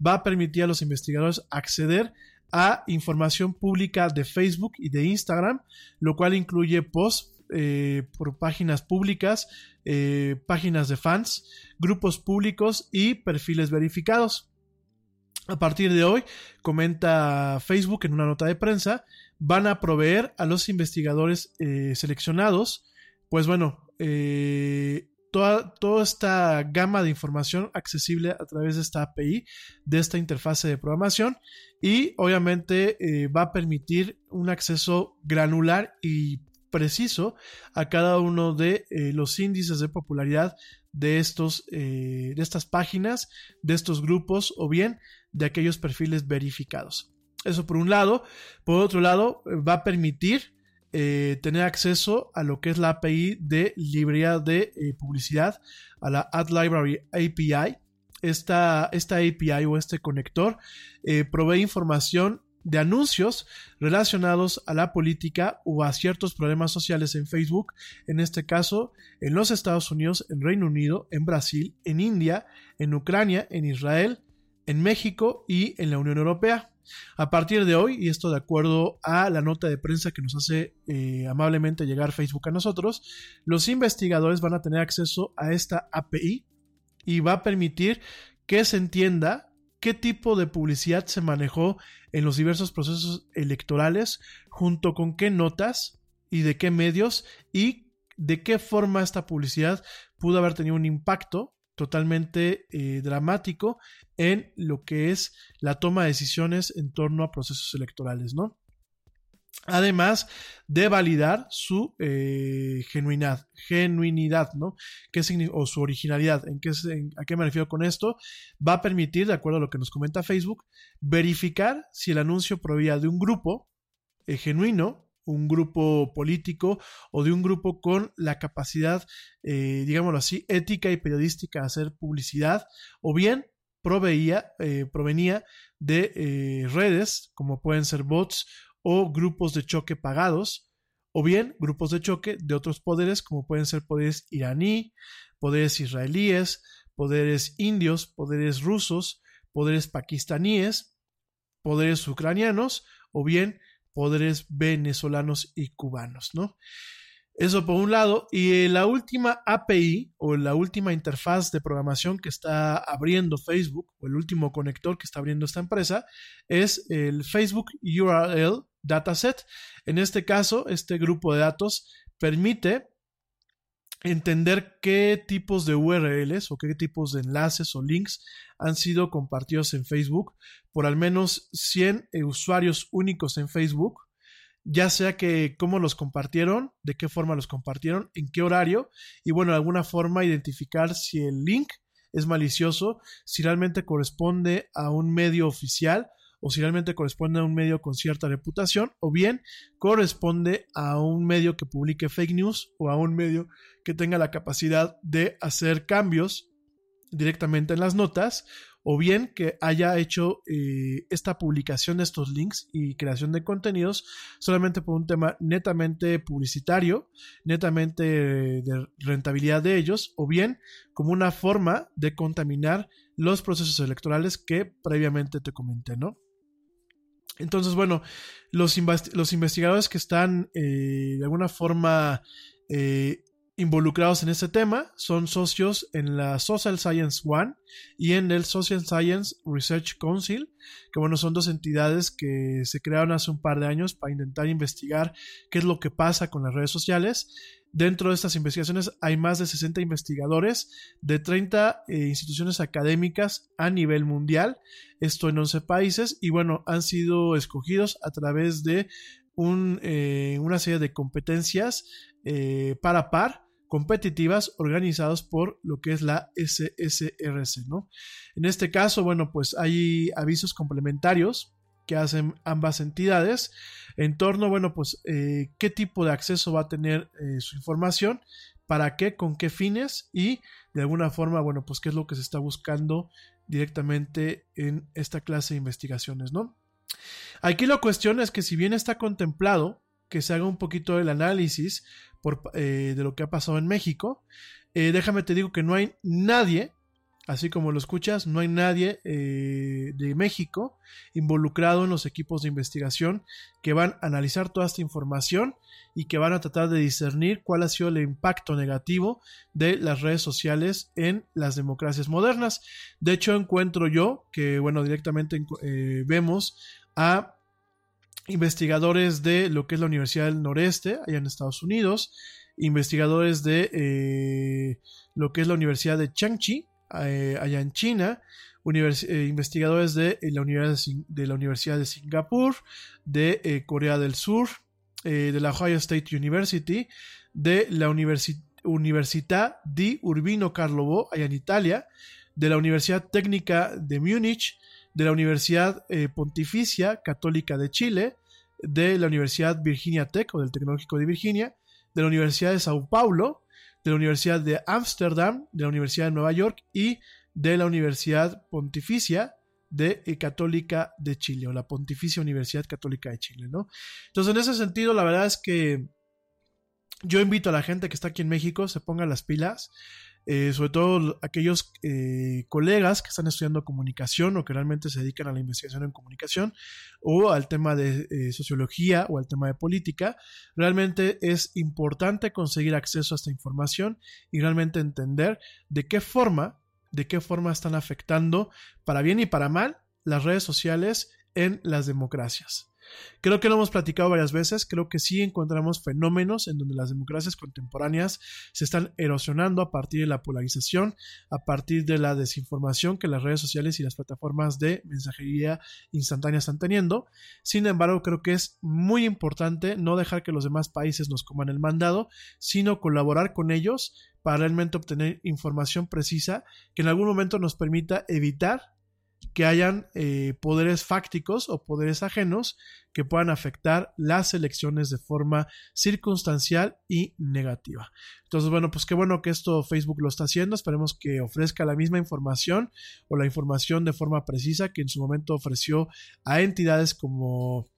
va a permitir a los investigadores acceder a información pública de Facebook y de Instagram, lo cual incluye posts eh, por páginas públicas, eh, páginas de fans, grupos públicos y perfiles verificados. A partir de hoy, comenta Facebook en una nota de prensa, van a proveer a los investigadores eh, seleccionados, pues bueno, toda, toda esta gama de información accesible a través de esta API, de esta interfase de programación y obviamente eh, va a permitir un acceso granular y preciso a cada uno de eh, los índices de popularidad de estos eh, de estas páginas de estos grupos o bien de aquellos perfiles verificados. Eso por un lado. Por otro lado va a permitir eh, tener acceso a lo que es la API de librería de eh, publicidad, a la Ad Library API. Esta, esta API o este conector eh, provee información de anuncios relacionados a la política o a ciertos problemas sociales en Facebook, en este caso en los Estados Unidos, en Reino Unido, en Brasil, en India, en Ucrania, en Israel, en México y en la Unión Europea. A partir de hoy, y esto de acuerdo a la nota de prensa que nos hace eh, amablemente llegar Facebook a nosotros, los investigadores van a tener acceso a esta API y va a permitir que se entienda qué tipo de publicidad se manejó en los diversos procesos electorales, junto con qué notas y de qué medios y de qué forma esta publicidad pudo haber tenido un impacto totalmente eh, dramático en lo que es la toma de decisiones en torno a procesos electorales, ¿no? Además de validar su eh, genuinidad, genuinidad, ¿no? ¿Qué o su originalidad. ¿En qué, ¿A qué me refiero con esto? Va a permitir, de acuerdo a lo que nos comenta Facebook, verificar si el anuncio provenía de un grupo eh, genuino un grupo político o de un grupo con la capacidad, eh, digámoslo así, ética y periodística de hacer publicidad, o bien proveía, eh, provenía de eh, redes como pueden ser bots o grupos de choque pagados, o bien grupos de choque de otros poderes como pueden ser poderes iraní, poderes israelíes, poderes indios, poderes rusos, poderes pakistaníes, poderes ucranianos, o bien poderes venezolanos y cubanos, ¿no? Eso por un lado. Y la última API o la última interfaz de programación que está abriendo Facebook, o el último conector que está abriendo esta empresa, es el Facebook URL Dataset. En este caso, este grupo de datos permite entender qué tipos de URLs o qué tipos de enlaces o links han sido compartidos en Facebook por al menos 100 eh, usuarios únicos en Facebook, ya sea que cómo los compartieron, de qué forma los compartieron, en qué horario y bueno, de alguna forma identificar si el link es malicioso, si realmente corresponde a un medio oficial o si realmente corresponde a un medio con cierta reputación, o bien corresponde a un medio que publique fake news o a un medio que tenga la capacidad de hacer cambios directamente en las notas o bien que haya hecho eh, esta publicación de estos links y creación de contenidos solamente por un tema netamente publicitario, netamente de rentabilidad de ellos, o bien como una forma de contaminar los procesos electorales que previamente te comenté, ¿no? Entonces, bueno, los, investigadores que están eh, de alguna forma eh, involucrados en este tema son socios en la Social Science One y en el Social Science Research Council, que bueno, son dos entidades que se crearon hace un par de años para intentar investigar qué es lo que pasa con las redes sociales. Dentro de estas investigaciones hay más de 60 investigadores de 30 eh, instituciones académicas a nivel mundial, esto en 11 países, y bueno, han sido escogidos a través de un, eh, una serie de competencias eh, para par competitivas organizados por lo que es la SSRC. En este caso, bueno, pues hay avisos complementarios que hacen ambas entidades en torno, bueno, pues eh, qué tipo de acceso va a tener eh, su información, para qué, con qué fines y de alguna forma, bueno, pues qué es lo que se está buscando directamente en esta clase de investigaciones, ¿no? Aquí la cuestión es que si bien está contemplado que se haga un poquito el análisis eh, de lo que ha pasado en México. Déjame te digo que no hay nadie, así como lo escuchas, no hay nadie eh, de México involucrado en los equipos de investigación que van a analizar toda esta información y que van a tratar de discernir cuál ha sido el impacto negativo de las redes sociales en las democracias modernas. De hecho, encuentro yo que, bueno, directamente vemos a investigadores de lo que es la Universidad del Noreste, allá en Estados Unidos, investigadores de eh, lo que es la Universidad de Changchi, eh, allá en China, eh, investigadores de, la universidad de, la Universidad de Singapur, de Corea del Sur, de la Ohio State University, de la Universidad di Urbino Carlovo, allá en Italia, de la Universidad Técnica de Múnich, de la Universidad Pontificia Católica de Chile, de la Universidad Virginia Tech o del Tecnológico de Virginia, de la Universidad de Sao Paulo, de la Universidad de Ámsterdam, de la Universidad de Nueva York y de la Universidad Pontificia de eh, Católica de Chile o la Pontificia Universidad Católica de Chile, ¿no? Entonces, en ese sentido, la verdad es que yo invito a la gente que está aquí en México se ponga las pilas. Eh, sobre todo aquellos eh, colegas que están estudiando comunicación o que realmente se dedican a la investigación en comunicación o al tema de eh, sociología o al tema de política, realmente es importante conseguir acceso a esta información y realmente entender de qué forma, de qué forma están afectando para bien y para mal las redes sociales en las democracias. Creo que lo hemos platicado varias veces, creo que sí encontramos fenómenos en donde las democracias contemporáneas se están erosionando a partir de la polarización, a partir de la desinformación que las redes sociales y las plataformas de mensajería instantánea están teniendo. Sin embargo, creo que es muy importante no dejar que los demás países nos coman el mandado, sino colaborar con ellos para realmente obtener información precisa que en algún momento nos permita evitar que hayan eh, poderes fácticos o poderes ajenos que puedan afectar las elecciones de forma circunstancial y negativa. Entonces, bueno, pues qué bueno que esto Facebook lo está haciendo. Esperemos que ofrezca la misma información o la información de forma precisa que en su momento ofreció a entidades como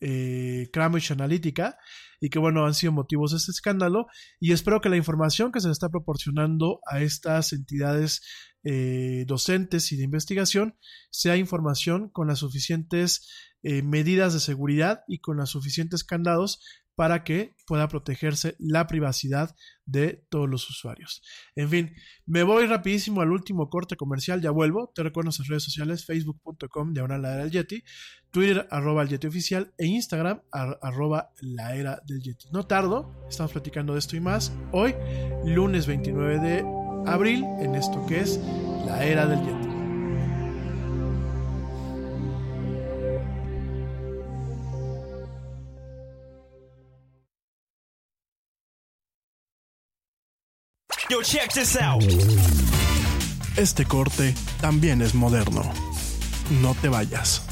eh, Cambridge Analytica y que bueno han sido motivos de este escándalo y espero que la información que se está proporcionando a estas entidades eh, docentes y de investigación sea información con las suficientes eh, medidas de seguridad y con los suficientes candados para que pueda protegerse la privacidad de todos los usuarios. En fin, me voy rapidísimo al último corte comercial, ya vuelvo. Te recuerdo en redes sociales, facebook.com, diagonal la era del Yeti, Twitter, arroba el Yeti oficial e Instagram, arroba la era del Yeti. No tardo, estamos platicando de esto y más hoy, lunes 29 de abril, en esto que es la era del Yeti. check this out. Este corte también es moderno. No te vayas.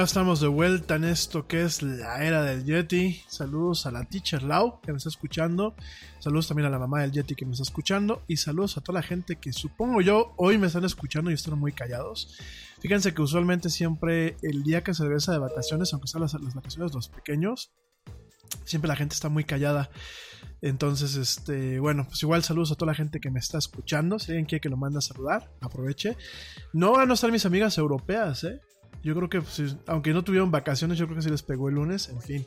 Ya estamos de vuelta en esto que es la era del Yeti. Saludos a la teacher Lau que me está escuchando. Saludos también a la mamá del Yeti que me está escuchando. Y saludos a toda la gente que supongo yo hoy me están escuchando y están muy callados. Fíjense que usualmente siempre el día que se regresa de vacaciones, aunque sean las, las vacaciones los pequeños, siempre la gente está muy callada. Entonces, este, bueno, pues igual saludos a toda la gente que me está escuchando. Si alguien quiere que lo mande a saludar, aproveche. No van a estar mis amigas europeas, ¿eh? Yo creo que, aunque no tuvieron vacaciones, yo creo que sí les pegó el lunes. En fin.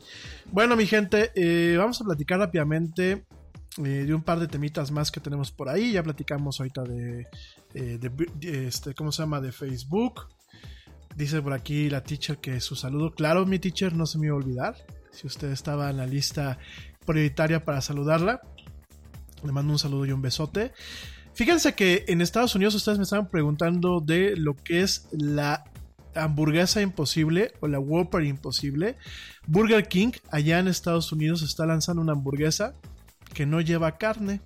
Bueno, mi gente, eh, vamos a platicar rápidamente eh, de un par de temitas más que tenemos por ahí. Ya platicamos ahorita de, eh, de, este, ¿cómo se llama? De Facebook. Dice por aquí la teacher que su saludo. Claro, mi teacher, no se me iba a olvidar. Si usted estaba en la lista prioritaria para saludarla, le mando un saludo y un besote. Fíjense que en Estados Unidos ustedes me estaban preguntando de lo que es la hamburguesa imposible o la Whopper imposible. Burger King allá en Estados Unidos está lanzando una hamburguesa que no lleva carne.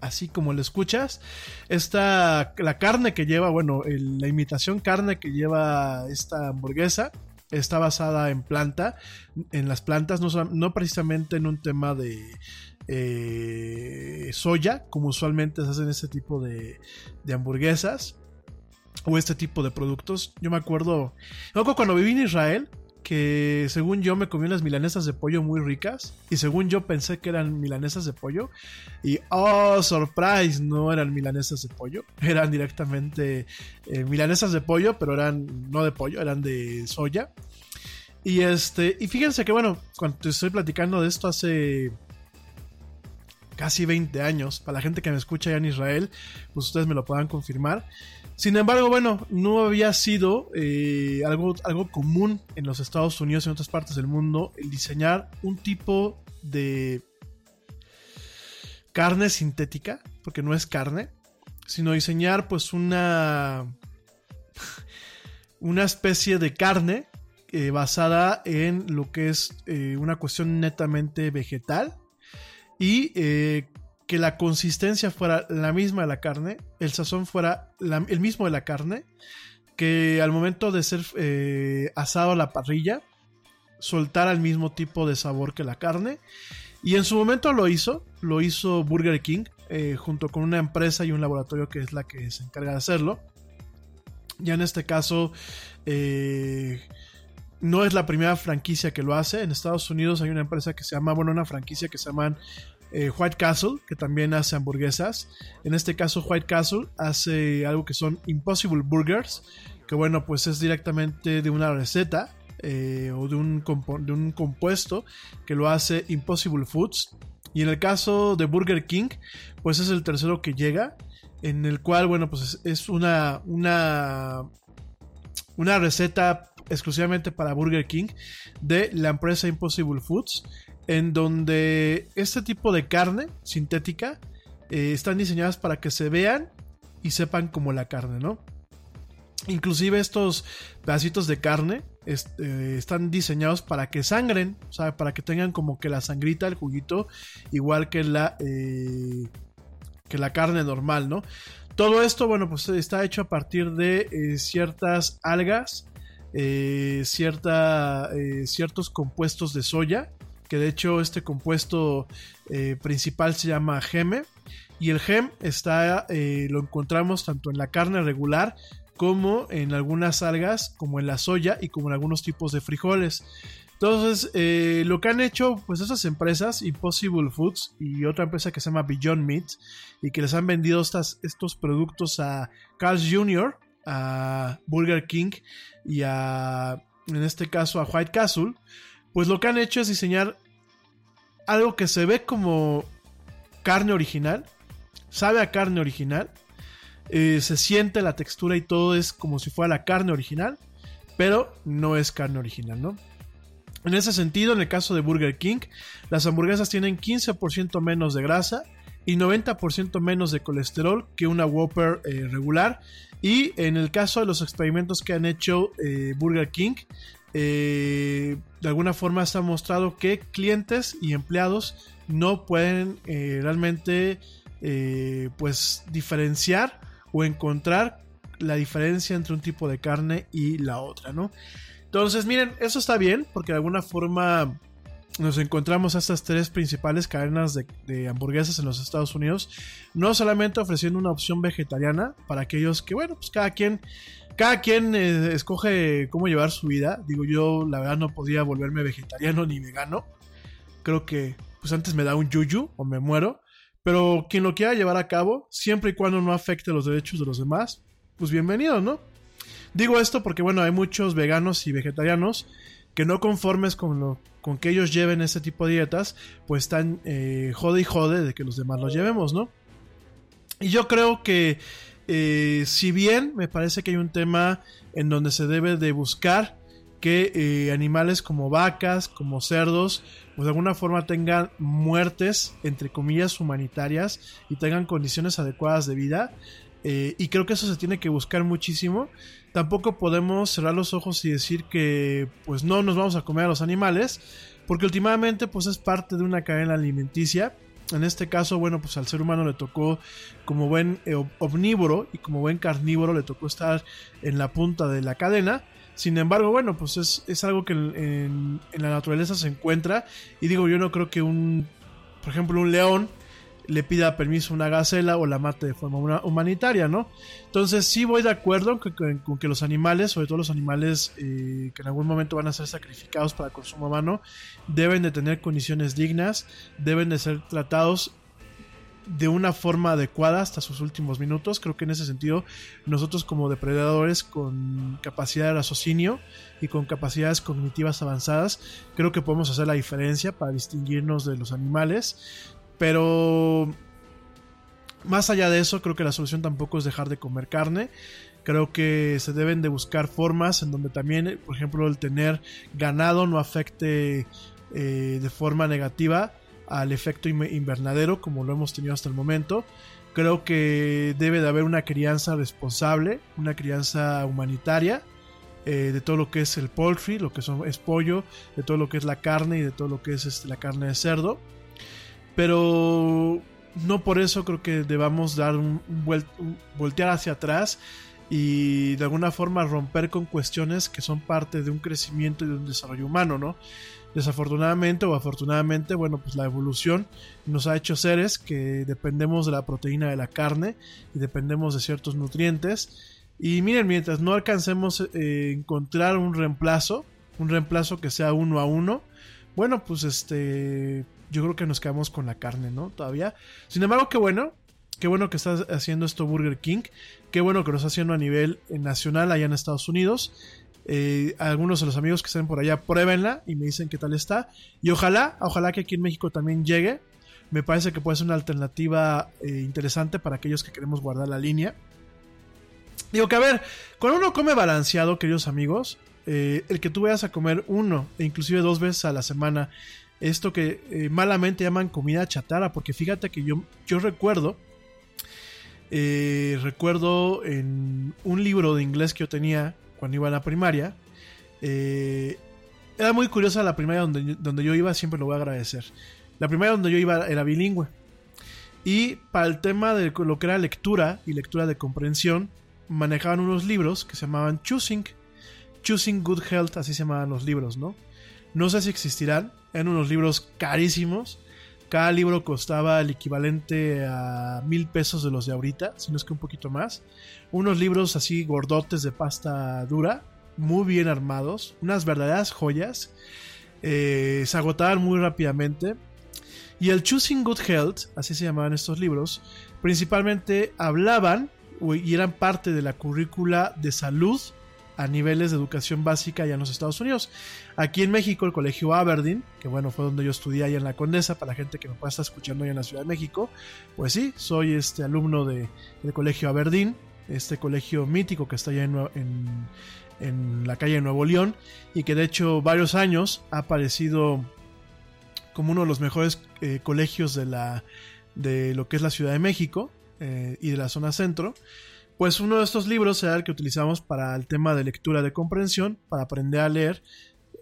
Así como lo escuchas, esta, la carne que lleva, bueno, la imitación carne que lleva esta hamburguesa está basada en planta, en las plantas, no, no precisamente en un tema de, eh, soya, como usualmente se hacen este tipo de, de, hamburguesas o este tipo de productos. Yo me acuerdo, me cuando viví en Israel, que según yo me comí unas milanesas de pollo muy ricas y según yo pensé que eran milanesas de pollo y oh surprise no eran milanesas de pollo eran directamente eh, milanesas de pollo pero eran no de pollo eran de soya y este y fíjense que bueno cuando estoy platicando de esto hace casi 20 años para la gente que me escucha allá en Israel pues ustedes me lo puedan confirmar sin embargo, bueno, no había sido eh, algo, algo común en los Estados Unidos y en otras partes del mundo el diseñar un tipo de carne sintética, porque no es carne, sino diseñar pues una una especie de carne eh, basada en lo que es eh, una cuestión netamente vegetal y que la consistencia fuera la misma de la carne, el sazón fuera el mismo de la carne, que al momento de ser eh, asado a la parrilla, soltara el mismo tipo de sabor que la carne. Y en su momento lo hizo, lo hizo Burger King, eh, junto con una empresa y un laboratorio que es la que se encarga de hacerlo. Ya en este caso, eh, no es la primera franquicia que lo hace. En Estados Unidos hay una empresa que se llama, bueno, una franquicia que se llama eh, White Castle, que también hace hamburguesas. En este caso, White Castle hace algo que son Impossible Burgers, que bueno, pues es directamente de una receta eh, o de un, de un compuesto que lo hace Impossible Foods. Y en el caso de Burger King, pues es el tercero que llega, en el cual, bueno, pues es una, una, una receta exclusivamente para Burger King de la empresa Impossible Foods en donde este tipo de carne sintética eh, están diseñadas para que se vean y sepan como la carne, ¿no? Inclusive estos pedacitos de carne este, están diseñados para que sangren, o sea, para que tengan como que la sangrita, el juguito, igual que la, eh, que la carne normal, ¿no? Todo esto, bueno, pues está hecho a partir de eh, ciertas algas, eh, cierta, eh, ciertos compuestos de soya que de hecho este compuesto eh, principal se llama geme y el gem está eh, lo encontramos tanto en la carne regular como en algunas algas como en la soya y como en algunos tipos de frijoles. Entonces eh, lo que han hecho pues esas empresas Impossible Foods y otra empresa que se llama Beyond Meat y que les han vendido estas, estos productos a Carl's Jr a Burger King y a en este caso a White Castle pues lo que han hecho es diseñar algo que se ve como carne original, sabe a carne original, eh, se siente la textura y todo es como si fuera la carne original, pero no es carne original, ¿no? En ese sentido, en el caso de Burger King, las hamburguesas tienen 15% menos de grasa y 90% menos de colesterol que una Whopper eh, regular. Y en el caso de los experimentos que han hecho eh, Burger King, eh, de alguna forma se ha mostrado que clientes y empleados no pueden realmente pues diferenciar o encontrar la diferencia entre un tipo de carne y la otra, ¿no? Entonces, miren, eso está bien porque de alguna forma nos encontramos a estas tres principales cadenas de, hamburguesas en los Estados Unidos, no solamente ofreciendo una opción vegetariana para aquellos que, bueno, pues cada quien, cada quien eh, escoge cómo llevar su vida. Digo, yo la verdad no podía volverme vegetariano ni vegano. Creo que, pues antes me da un yuyu o me muero. Pero quien lo quiera llevar a cabo, siempre y cuando no afecte los derechos de los demás, pues bienvenido, ¿no? Digo esto porque, bueno, hay muchos veganos y vegetarianos que no conformes con, lo, con que ellos lleven ese tipo de dietas, pues están eh, jode y jode de que los demás lo llevemos, ¿no? Y yo creo que eh, si bien me parece que hay un tema en donde se debe de buscar que eh, animales como vacas, como cerdos, pues de alguna forma tengan muertes, entre comillas, humanitarias y tengan condiciones adecuadas de vida, eh, y creo que eso se tiene que buscar muchísimo. Tampoco podemos cerrar los ojos y decir que pues no nos vamos a comer a los animales, porque últimamente pues es parte de una cadena alimenticia. En este caso, bueno, pues al ser humano le tocó como buen eh, omnívoro y como buen carnívoro le tocó estar en la punta de la cadena. Sin embargo, bueno, pues es, algo que en, la naturaleza se encuentra. Y digo, yo no creo que un, por ejemplo, un león le pida permiso a una gacela o la mate de forma humanitaria, ¿no? Entonces sí voy de acuerdo con que, los animales, sobre todo los animales eh, que en algún momento van a ser sacrificados para consumo humano, deben de tener condiciones dignas, deben de ser tratados de una forma adecuada hasta sus últimos minutos. Creo que en ese sentido nosotros como depredadores con capacidad de raciocinio y con capacidades cognitivas avanzadas, creo que podemos hacer la diferencia para distinguirnos de los animales. Pero más allá de eso, creo que la solución tampoco es dejar de comer carne. Creo que se deben de buscar formas en donde también, por ejemplo, el tener ganado no afecte eh, de forma negativa al efecto invernadero como lo hemos tenido hasta el momento. Creo que debe de haber una crianza responsable, una crianza humanitaria eh, de todo lo que es el poultry, lo que es pollo, de todo lo que es la carne y de todo lo que es este, la carne de cerdo pero no por eso creo que debamos dar un, voltear hacia atrás y de alguna forma romper con cuestiones que son parte de un crecimiento y de un desarrollo humano, ¿no? Desafortunadamente o afortunadamente, bueno, pues la evolución nos ha hecho seres que dependemos de la proteína de la carne y dependemos de ciertos nutrientes. Y miren, mientras no alcancemos a eh, encontrar un reemplazo, un reemplazo que sea uno a uno, bueno, pues este, yo creo que nos quedamos con la carne, ¿no? Todavía. Sin embargo, qué bueno. Qué bueno que estás haciendo esto Burger King. Qué bueno que lo está haciendo a nivel eh, nacional allá en Estados Unidos. Eh, algunos de los amigos que estén por allá, pruébenla y me dicen qué tal está. Y ojalá, ojalá que aquí en México también llegue. Me parece que puede ser una alternativa eh, interesante para aquellos que queremos guardar la línea. Digo que a ver, cuando uno come balanceado, queridos amigos, el que tú vayas a comer uno e inclusive dos veces a la semana esto que eh, malamente llaman comida chatarra, porque fíjate que yo, yo recuerdo, eh, recuerdo en un libro de inglés que yo tenía cuando iba a la primaria, eh, era muy curiosa la primaria donde, donde yo iba, siempre lo voy a agradecer. La primaria donde yo iba era bilingüe. Y para el tema de lo que era lectura y lectura de comprensión, manejaban unos libros que se llamaban Choosing. Choosing Good Health, así se llamaban los libros, ¿no? No sé si existirán, eran unos libros carísimos. Cada libro costaba el equivalente a mil pesos de los de ahorita, si no es que un poquito más. Unos libros así gordotes de pasta dura, muy bien armados, unas verdaderas joyas. Eh, se agotaban muy rápidamente. Y el Choosing Good Health, así se llamaban estos libros, principalmente hablaban y eran parte de la currícula de salud a niveles de educación básica allá en los Estados Unidos. Aquí en México, el colegio Aberdeen, que bueno, fue donde yo estudié allá en la Condesa, para la gente que me pueda estar escuchando allá en la Ciudad de México, pues sí, soy este alumno de, del colegio Aberdeen, este colegio mítico que está allá en, en, la calle de Nuevo León, y que de hecho varios años ha aparecido como uno de los mejores eh, colegios de la de lo que es la Ciudad de México eh, y de la zona centro. Pues uno de estos libros era el que utilizamos para el tema de lectura de comprensión, para aprender a leer,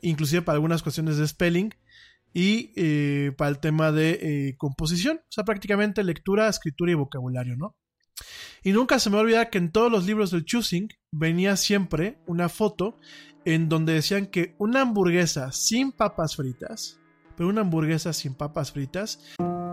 inclusive para algunas cuestiones de spelling y eh, para el tema de eh, composición, o sea, prácticamente lectura, escritura y vocabulario, ¿no? Y nunca se me olvida que en todos los libros del Choosing venía siempre una foto en donde decían que una hamburguesa sin papas fritas, pero una hamburguesa sin papas fritas.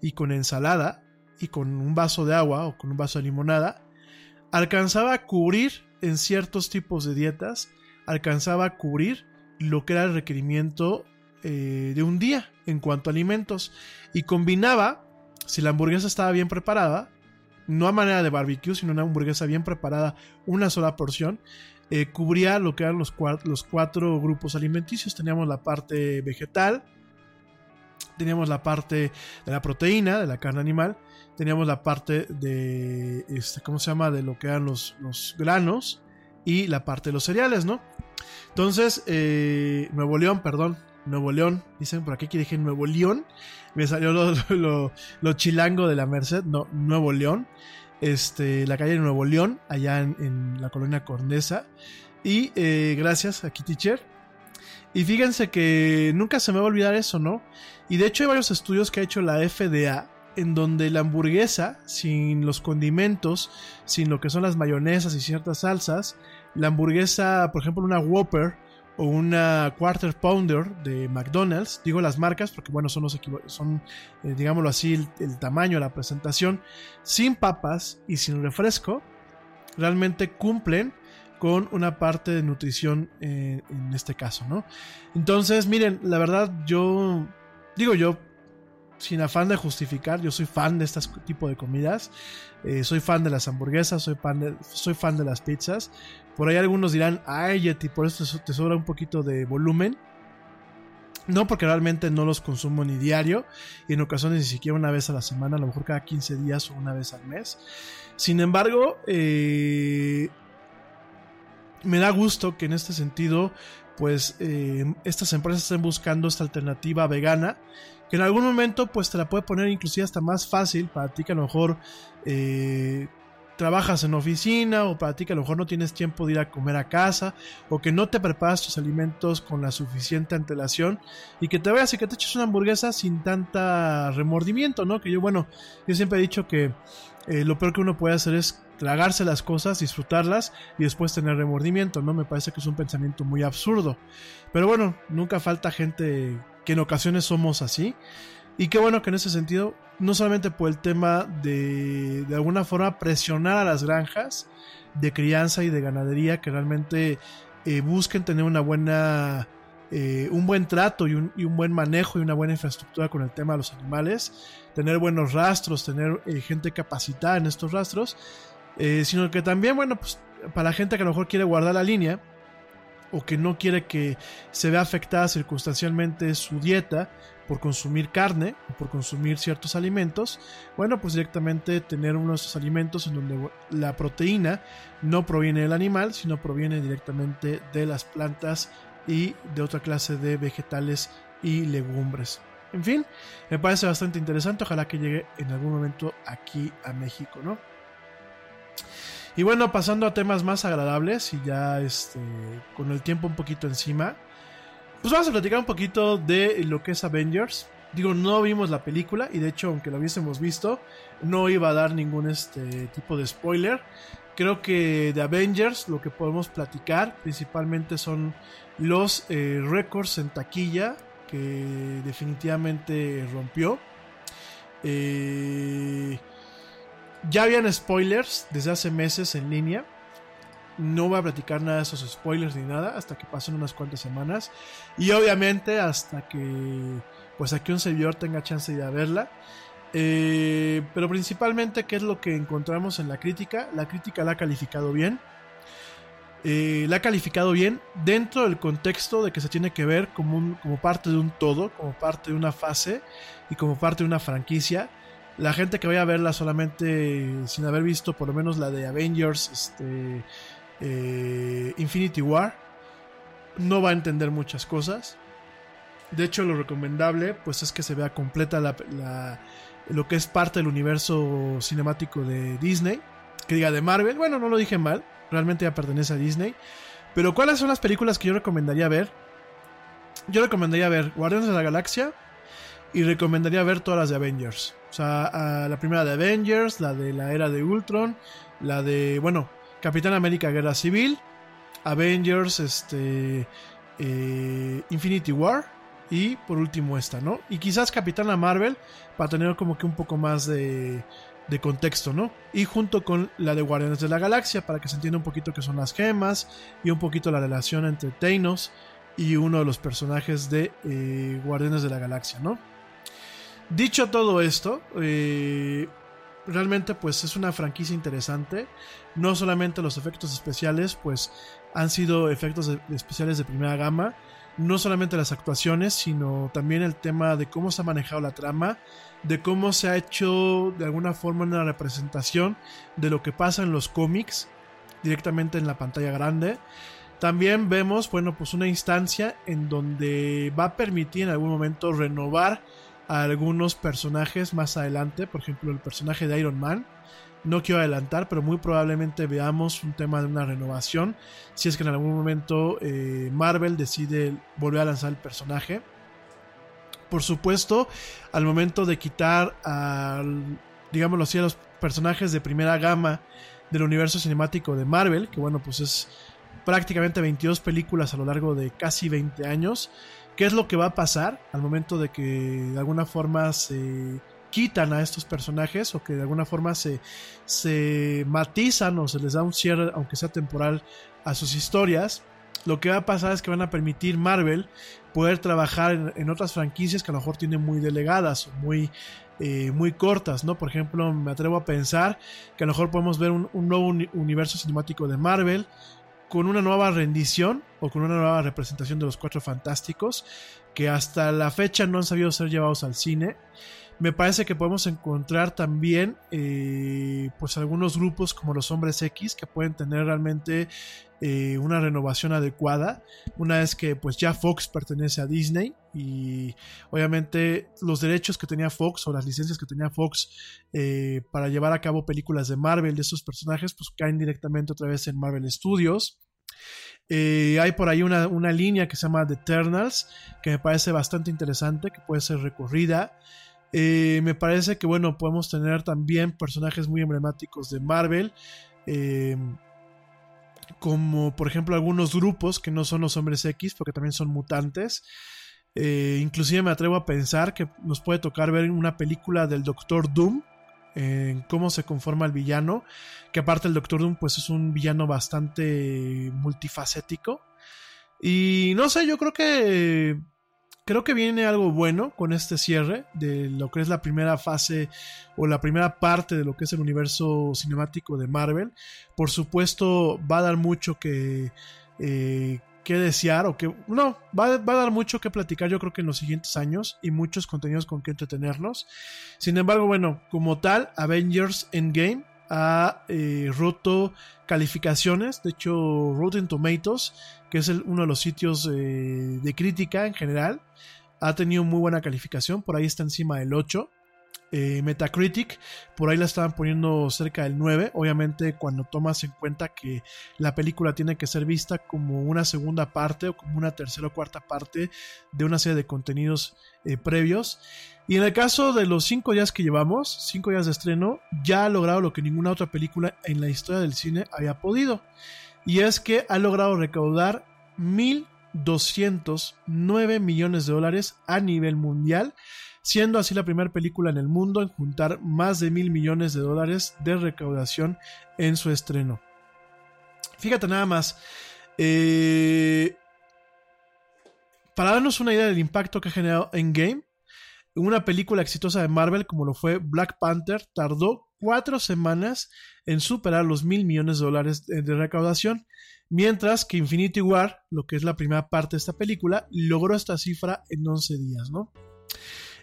Y con ensalada y con un vaso de agua o con un vaso de limonada, alcanzaba a cubrir en ciertos tipos de dietas, alcanzaba a cubrir lo que era el requerimiento eh, de un día en cuanto a alimentos y combinaba, si la hamburguesa estaba bien preparada, no a manera de barbecue, sino una hamburguesa bien preparada, una sola porción, eh, cubría lo que eran los, los cuatro grupos alimenticios. Teníamos la parte vegetal, teníamos la parte de la proteína, de la carne animal, teníamos la parte de, este, ¿cómo se llama? De lo que eran los, los granos y la parte de los cereales, ¿no? Entonces, eh, Nuevo León, perdón, Nuevo León, dicen por aquí que dije Nuevo León, me salió lo, lo, chilango de la Merced, no, Nuevo León, este, la calle de Nuevo León, allá en, la colonia Cornesa, y eh, gracias a Kitty Cher. Y fíjense que nunca se me va a olvidar eso, ¿no? Y de hecho hay varios estudios que ha hecho la FDA en donde la hamburguesa, sin los condimentos, sin lo que son las mayonesas y ciertas salsas, la hamburguesa, por ejemplo, una Whopper o una Quarter Pounder de McDonald's, digo las marcas porque bueno, son los son eh, digámoslo así el, el, tamaño, la presentación, sin papas y sin refresco, realmente cumplen con una parte de nutrición eh, en este caso, ¿no? Entonces, miren, la verdad yo digo yo sin afán de justificar, yo soy fan de este tipo de comidas, eh, soy fan de las hamburguesas, soy fan de, soy fan de las pizzas. Por ahí algunos dirán, ay Yeti, por eso te sobra un poquito de volumen. No, porque realmente no los consumo ni diario y en ocasiones ni siquiera una vez a la semana, a lo mejor cada 15 días o una vez al mes. Sin embargo, eh, me da gusto que en este sentido, pues eh, estas empresas estén buscando esta alternativa vegana que en algún momento pues te la puede poner inclusive hasta más fácil para ti que a lo mejor eh, trabajas en oficina o para ti que a lo mejor no tienes tiempo de ir a comer a casa o que no te preparas tus alimentos con la suficiente antelación y que te veas y que te eches una hamburguesa sin tanta remordimiento, ¿no? Que yo, bueno, yo siempre he dicho que eh, lo peor que uno puede hacer es tragarse las cosas, disfrutarlas y después tener remordimiento, ¿no? Me parece que es un pensamiento muy absurdo. Pero bueno, nunca falta gente que en ocasiones somos así. Y qué bueno que en ese sentido, no solamente por el tema de de alguna forma presionar a las granjas de crianza y de ganadería que realmente eh, busquen tener una buena, eh, un buen trato y un, un, buen manejo y una buena infraestructura con el tema de los animales, tener buenos rastros, tener eh, gente capacitada en estos rastros, sino que también, bueno, pues para la gente que a lo mejor quiere guardar la línea, o que no quiere que se vea afectada circunstancialmente su dieta por consumir carne o por consumir ciertos alimentos, bueno, pues directamente tener uno de estos alimentos en donde la proteína no proviene del animal, sino proviene directamente de las plantas y de otra clase de vegetales y legumbres. En fin, me parece bastante interesante, ojalá que llegue en algún momento aquí a México, ¿no? Y bueno, pasando a temas más agradables y ya este, con el tiempo un poquito encima, pues vamos a platicar un poquito de lo que es Avengers. Digo, no vimos la película y de hecho, aunque la hubiésemos visto, no iba a dar ningún este tipo de spoiler. Creo que de Avengers lo que podemos platicar principalmente son los eh, récords en taquilla que definitivamente rompió. Eh, ya habían spoilers desde hace meses en línea. No voy a platicar nada de esos spoilers ni nada hasta que pasen unas cuantas semanas. Y obviamente hasta que pues aquí un servidor tenga chance de verla. Eh, pero principalmente, ¿qué es lo que encontramos en la crítica? La crítica la ha calificado bien. Eh, la ha calificado bien dentro del contexto de que se tiene que ver como parte de un todo, como parte de una fase y como parte de una franquicia. La gente que vaya a verla solamente sin haber visto por lo menos la de Avengers, este, eh, Infinity War, no va a entender muchas cosas. De hecho, lo recomendable pues es que se vea completa la, lo que es parte del universo cinemático de Disney. Que diga de Marvel. Bueno, no lo dije mal realmente ya pertenece a Disney. Pero ¿cuáles son las películas que yo recomendaría ver? Yo recomendaría ver Guardianes de la Galaxia y recomendaría ver todas las de Avengers. O sea, la primera de Avengers, la de la era de Ultron, la de, bueno, Capitán América Guerra Civil, Avengers, este, eh, Infinity War y por último esta, ¿no? Y quizás Capitana Marvel para tener como que un poco más de, de contexto, ¿no? Y junto con la de Guardianes de la Galaxia, para que se entienda un poquito qué son las gemas y un poquito la relación entre Thanos y uno de los personajes de eh, Guardianes de la Galaxia, ¿no? Dicho todo esto, eh, realmente pues es una franquicia interesante. No solamente los efectos especiales, pues han sido efectos especiales de primera gama. No solamente las actuaciones, sino también el tema de cómo se ha manejado la trama, de cómo se ha hecho de alguna forma una representación de lo que pasa en los cómics directamente en la pantalla grande. También vemos, bueno, pues una instancia en donde va a permitir en algún momento renovar a algunos personajes más adelante, por ejemplo el personaje de Iron Man. No quiero adelantar, pero muy probablemente veamos un tema de una renovación, si es que en algún momento eh, Marvel decide volver a lanzar el personaje. Por supuesto, al momento de quitar al, digámoslo así, a los personajes de primera gama del universo cinemático de Marvel, que bueno, pues es prácticamente 22 películas a lo largo de casi 20 años. ¿Qué es lo que va a pasar al momento de que de alguna forma se quitan a estos personajes o que de alguna forma se, se matizan o se les da un cierre, aunque sea temporal, a sus historias? Lo que va a pasar es que van a permitir Marvel poder trabajar en, otras franquicias que a lo mejor tienen muy delegadas o muy, eh, muy cortas, ¿no? Por ejemplo, me atrevo a pensar que a lo mejor podemos ver un nuevo universo cinemático de Marvel, con una nueva rendición o con una nueva representación de los Cuatro Fantásticos que hasta la fecha no han sabido ser llevados al cine. Me parece que podemos encontrar también eh, pues algunos grupos como los hombres X que pueden tener realmente eh, una renovación adecuada una vez que pues ya Fox pertenece a Disney y obviamente los derechos que tenía Fox o las licencias que tenía Fox eh, para llevar a cabo películas de Marvel de estos personajes pues caen directamente otra vez en Marvel Studios hay por ahí una, una, línea que se llama The Eternals, que me parece bastante interesante, que puede ser recorrida. Eh, me parece que, bueno, podemos tener también personajes muy emblemáticos de Marvel. Eh, como por ejemplo algunos grupos que no son los hombres X, porque también son mutantes. Eh, inclusive me atrevo a pensar que nos puede tocar ver una película del Doctor Doom, en cómo se conforma el villano, que aparte el Doctor Doom pues es un villano bastante multifacético. Y no sé, yo creo que creo que viene algo bueno con este cierre de lo que es la primera fase o la primera parte de lo que es el universo cinemático de Marvel. Por supuesto, va a dar mucho que, eh, que desear o que... No, va, va, a dar mucho que platicar yo creo que en los siguientes años y muchos contenidos con que entretenernos. Sin embargo, bueno, como tal, Avengers Endgame ha eh, roto calificaciones. De hecho, Rotten Tomatoes, que es uno de los sitios eh, de crítica en general, ha tenido muy buena calificación. Por ahí está encima del 8. eh, Metacritic, por ahí la estaban poniendo cerca del 9. Obviamente, cuando tomas en cuenta que la película tiene que ser vista como una segunda parte o como una tercera o cuarta parte de una serie de contenidos previos. Y en el caso de los 5 días que llevamos, 5 días de estreno, ya ha logrado lo que ninguna otra película en la historia del cine había podido. Y es que ha logrado recaudar 1.209 millones de dólares a nivel mundial siendo así la primera película en el mundo en juntar más de mil millones de dólares de recaudación en su estreno. Fíjate nada más, eh, para darnos una idea del impacto que ha generado Endgame, una película exitosa de Marvel como lo fue Black Panther tardó cuatro semanas en superar los mil millones de dólares de, recaudación, mientras que Infinity War, lo que es la primera parte de esta película, logró esta cifra en 11 días, ¿no?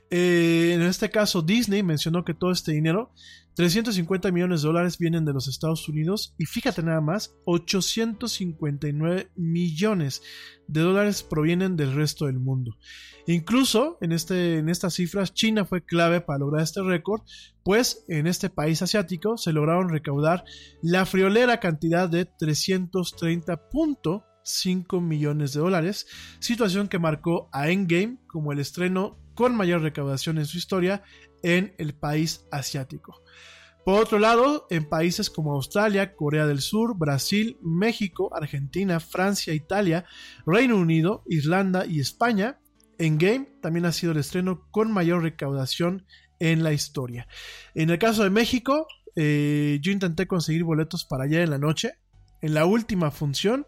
Eh, en este caso, Disney mencionó que todo este dinero, 350 millones de dólares, vienen de los Estados Unidos y fíjate nada más, 859 millones de dólares provienen del resto del mundo. Incluso en, este, en estas cifras, China fue clave para lograr este récord, pues en este país asiático se lograron recaudar la friolera cantidad de 330.5 millones de dólares, situación que marcó a Endgame como el estreno con mayor recaudación en su historia en el país asiático. Por otro lado, en países como Australia, Corea del Sur, Brasil, México, Argentina, Francia, Italia, Reino Unido, Irlanda y España, Endgame también ha sido el estreno con mayor recaudación en la historia. En el caso de México, eh, yo intenté conseguir boletos para ayer en la noche, en la última función,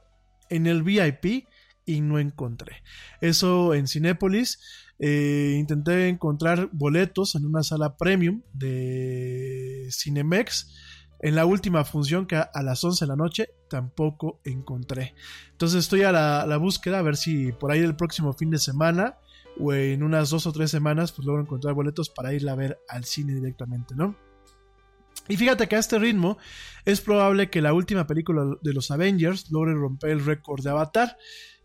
en el VIP, y no encontré. Eso en Cinépolis eh, intenté encontrar boletos en una sala premium de Cinemex. En la última función, que a, las 11 de la noche, tampoco encontré. Entonces estoy a la, búsqueda a ver si por ahí el próximo fin de semana o en unas dos o tres semanas, pues logro encontrar boletos para ir a ver al cine directamente, ¿no? Y fíjate que a este ritmo es probable que la última película de los Avengers logre romper el récord de Avatar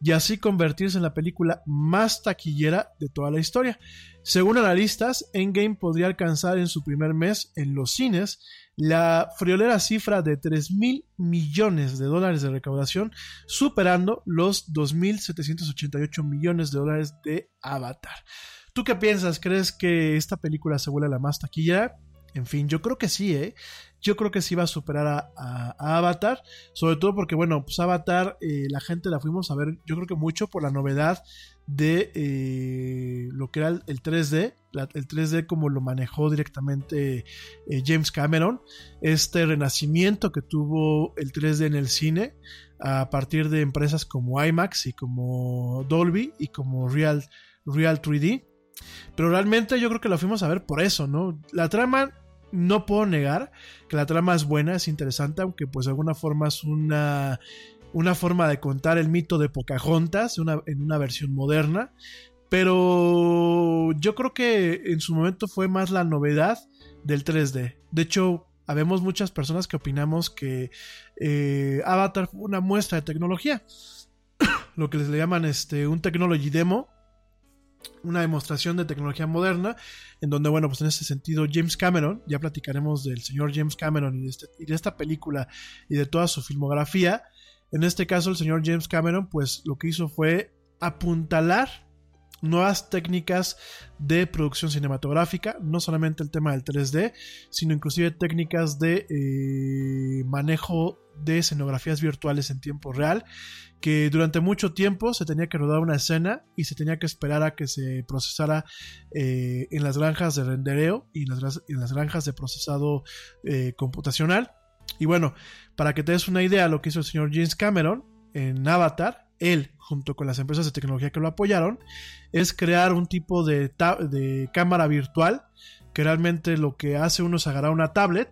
y así convertirse en la película más taquillera de toda la historia. Según analistas, Endgame podría alcanzar en su primer mes en los cines la friolera cifra de 3 mil millones de dólares de recaudación, superando los 2.788 millones de dólares de Avatar. ¿Tú qué piensas? ¿Crees que esta película se vuelve la más taquillera? En fin, yo creo que sí, ¿eh? Yo creo que sí va a superar a, Avatar. Sobre todo porque, bueno, pues Avatar, eh, la gente la fuimos a ver, yo creo que mucho por la novedad de eh, lo que era el, 3D. el 3D como lo manejó directamente eh, James Cameron. Este renacimiento que tuvo el 3D en el cine a partir de empresas como IMAX y como Dolby y como Real, Real 3D. Pero realmente yo creo que lo fuimos a ver por eso, ¿no? La trama no puedo negar que la trama es buena, es interesante, aunque pues de alguna forma es una, una forma de contar el mito de Pocahontas en una versión moderna. Pero yo creo que en su momento fue más la novedad del 3D. De hecho, habemos muchas personas que opinamos que eh, Avatar fue una muestra de tecnología. Lo que les le llaman este, un technology demo una demostración de tecnología moderna, en donde, bueno, pues en ese sentido James Cameron, ya platicaremos del señor James Cameron y de, este, esta película y de toda su filmografía, en este caso el señor James Cameron, pues lo que hizo fue apuntalar nuevas técnicas de producción cinematográfica, no solamente el tema del 3D, sino inclusive técnicas de eh, manejo de escenografías virtuales en tiempo real que durante mucho tiempo se tenía que rodar una escena y se tenía que esperar a que se procesara eh, en las granjas de rendereo y en las, granjas de procesado eh, computacional. Y bueno, para que te des una idea, lo que hizo el señor James Cameron en Avatar, él, junto con las empresas de tecnología que lo apoyaron, es crear un tipo de, cámara virtual que realmente lo que hace uno es agarrar una tablet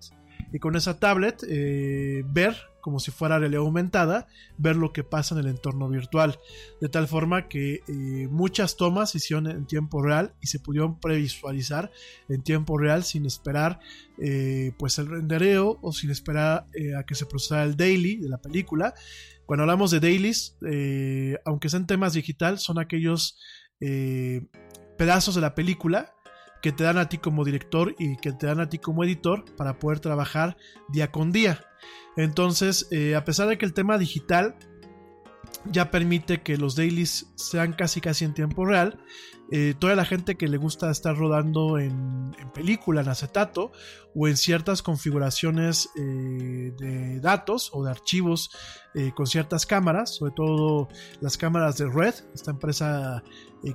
y con esa tablet eh, ver como si fuera realidad aumentada, ver lo que pasa en el entorno virtual. De tal forma que eh, muchas tomas se hicieron en tiempo real y se pudieron previsualizar en tiempo real sin esperar eh, pues el rendereo o sin esperar a que se procesara el daily de la película. Cuando hablamos de dailies, aunque sean temas digital, son aquellos pedazos de la película que te dan a ti como director y que te dan a ti como editor para poder trabajar día con día. Entonces, eh, a pesar de que el tema digital ya permite que los dailies sean casi casi en tiempo real. Eh, toda la gente que le gusta estar rodando en, película, en acetato o en ciertas configuraciones eh, de datos o de archivos con ciertas cámaras, sobre todo las cámaras de Red, esta empresa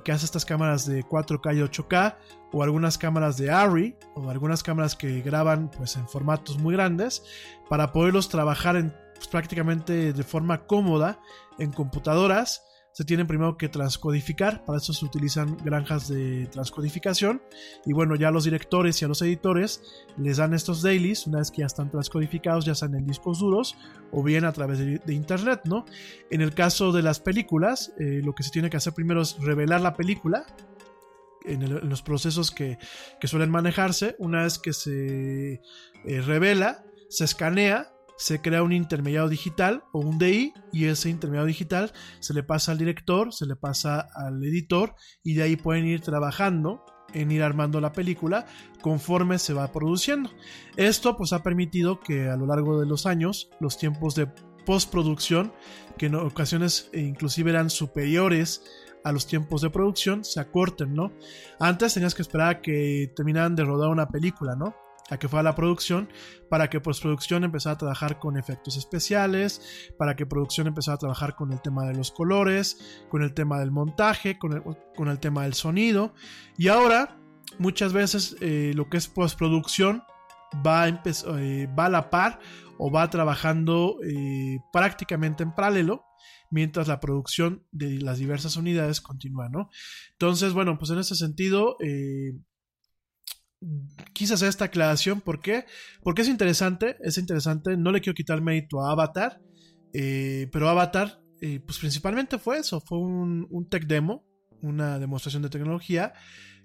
que hace estas cámaras de 4K y 8K, o algunas cámaras de ARRI, o algunas cámaras que graban pues, en formatos muy grandes, para poderlos trabajar en pues, prácticamente de forma cómoda en computadoras. Se tienen primero que transcodificar, para eso se utilizan granjas de transcodificación. Y bueno, ya los directores y a los editores les dan estos dailies, una vez que ya están transcodificados, ya sean en discos duros o bien a través de, internet, ¿no? En el caso de las películas, eh, lo que se tiene que hacer primero es revelar la película, en, los procesos que, suelen manejarse. Una vez que se eh, revela, se escanea se crea un intermediario digital o un DI y ese intermediario digital se le pasa al director, se le pasa al editor y de ahí pueden ir trabajando en ir armando la película conforme se va produciendo. Esto pues ha permitido que a lo largo de los años los tiempos de postproducción, que en ocasiones e inclusive eran superiores a los tiempos de producción, se acorten, ¿no? Antes tenías que esperar a que terminaran de rodar una película, ¿no? a que fuera la producción, para que postproducción empezara a trabajar con efectos especiales, para que producción empezara a trabajar con el tema de los colores, con el tema del montaje, con el, con el tema del sonido. Y ahora, muchas veces eh, lo que es postproducción va a, eh, va a la par o va trabajando eh, prácticamente en paralelo mientras la producción de las diversas unidades continúa, ¿no? Entonces, bueno, pues en ese sentido, quise hacer esta aclaración. ¿Por qué? Porque es interesante, es interesante. No le quiero quitar mérito a Avatar, eh, pero Avatar, eh, pues principalmente fue eso, fue un tech demo, una demostración de tecnología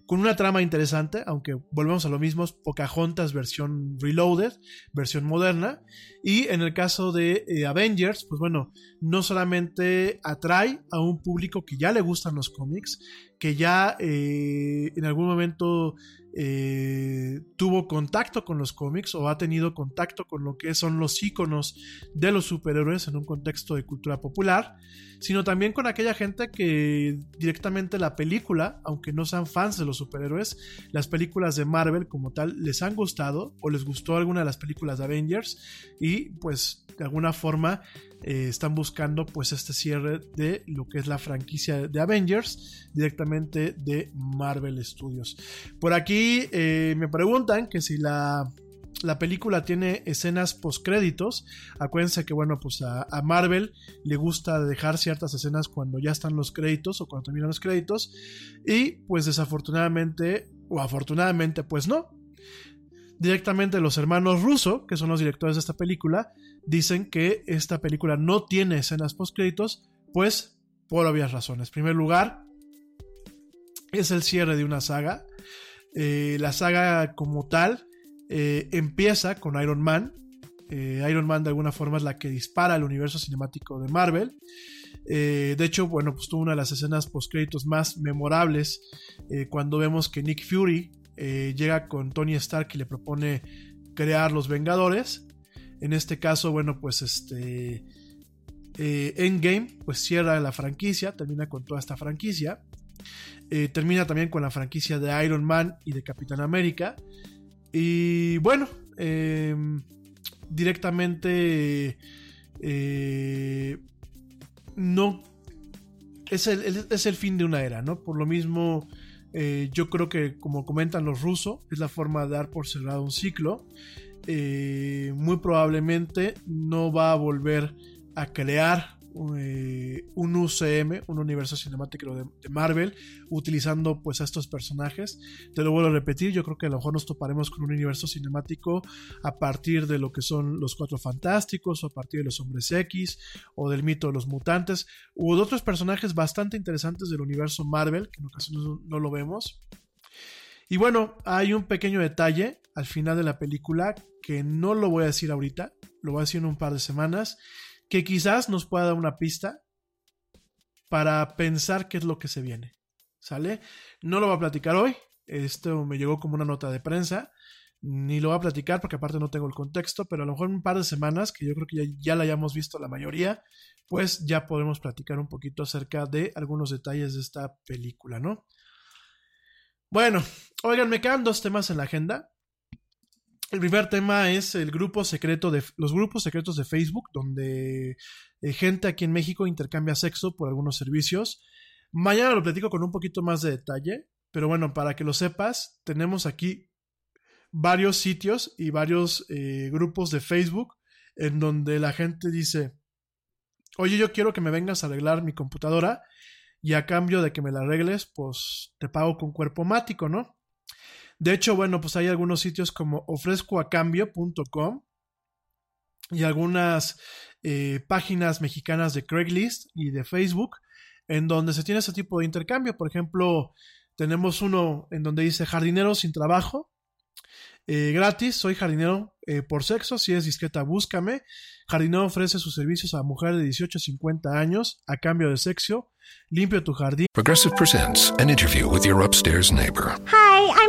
con una trama interesante, aunque volvemos a lo mismo, Pocahontas versión reloaded, versión moderna. Y en el caso de eh, Avengers, pues bueno, no solamente atrae a un público que ya le gustan los cómics, que ya eh, en algún momento eh, tuvo contacto con los cómics o ha tenido contacto con lo que son los iconos de los superhéroes en un contexto de cultura popular, sino también con aquella gente que directamente la película, aunque no sean fans de los superhéroes, las películas de Marvel como tal les han gustado o les gustó alguna de las películas de Avengers y pues de alguna forma eh, están buscando pues este cierre de lo que es la franquicia de Avengers directamente de Marvel Studios. Por aquí eh, me preguntan que si la, la película tiene escenas postcréditos. Acuérdense que, bueno, pues a, a, Marvel le gusta dejar ciertas escenas cuando ya están los créditos o cuando terminan los créditos. Y pues desafortunadamente, o afortunadamente, pues no. Directamente los hermanos Russo, que son los directores de esta película, dicen que esta película no tiene escenas postcréditos, pues por obvias razones. En primer lugar, es el cierre de una saga. Eh, la saga como tal eh, empieza con Iron Man. Eh, Iron Man de alguna forma es la que dispara el universo cinemático de Marvel. de hecho, bueno, pues tuvo una de las escenas postcréditos más memorables cuando vemos que Nick Fury llega con Tony Stark y le propone crear los Vengadores. En este caso, bueno, pues este eh, Endgame, pues cierra la franquicia, termina con toda esta franquicia. Eh, termina también con la franquicia de Iron Man y de Capitán América. Y bueno, em, directamente no es el, es el, fin de una era, ¿no? Por lo mismo, eh, yo creo que, como comentan los rusos, es la forma de dar por cerrado un ciclo. Eh, muy probablemente no va a volver a crear eh, un UCM, un universo cinemático de, Marvel, utilizando pues a estos personajes. Te lo vuelvo a repetir, yo creo que a lo mejor nos toparemos con un universo cinemático a partir de lo que son los Cuatro Fantásticos, o a partir de los Hombres X, o del mito de los mutantes, u de otros personajes bastante interesantes del universo Marvel, que en ocasiones no lo vemos. Y bueno, hay un pequeño detalle al final de la película que no lo voy a decir ahorita, lo voy a decir en un par de semanas que quizás nos pueda dar una pista para pensar qué es lo que se viene. ¿Sale? No lo voy a platicar hoy. Esto me llegó como una nota de prensa. Ni lo voy a platicar porque aparte no tengo el contexto, pero a lo mejor en un par de semanas, que yo creo que ya, ya la hayamos visto la mayoría, pues ya podemos platicar un poquito acerca de algunos detalles de esta película, ¿no? Bueno, oigan, me quedan dos temas en la agenda. El primer tema es el grupo secreto de los grupos secretos de Facebook, donde eh, gente aquí en México intercambia sexo por algunos servicios. Mañana lo platico con un poquito más de detalle, pero bueno, para que lo sepas, tenemos aquí varios sitios y varios eh, grupos de Facebook en donde la gente dice, oye, yo quiero que me vengas a arreglar mi computadora y a cambio de que me la arregles, pues te pago con cuerpo mático, ¿no? De hecho, bueno, pues hay algunos sitios como ofrezcoacambio.com y algunas eh, páginas mexicanas de Craigslist y de Facebook en donde se tiene ese tipo de intercambio. Por ejemplo, tenemos uno en donde dice jardinero sin trabajo, eh, gratis, soy jardinero eh, por sexo, si es discreta búscame. Jardinero ofrece sus servicios a mujeres de 18 a 50 años a cambio de sexo. Limpio tu jardín. Progressive presents an interview with your upstairs neighbor. Hi,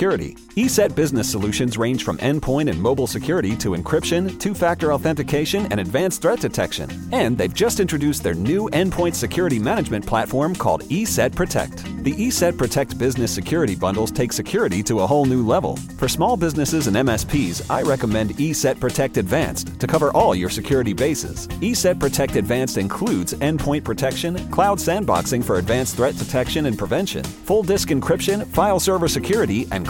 ESET business solutions range from endpoint and mobile security to encryption, two factor authentication, and advanced threat detection. And they've just introduced their new endpoint security management platform called ESET Protect. The ESET Protect business security bundles take security to a whole new level. For small businesses and MSPs, I recommend ESET Protect Advanced to cover all your security bases. ESET Protect Advanced includes endpoint protection, cloud sandboxing for advanced threat detection and prevention, full disk encryption, file server security, and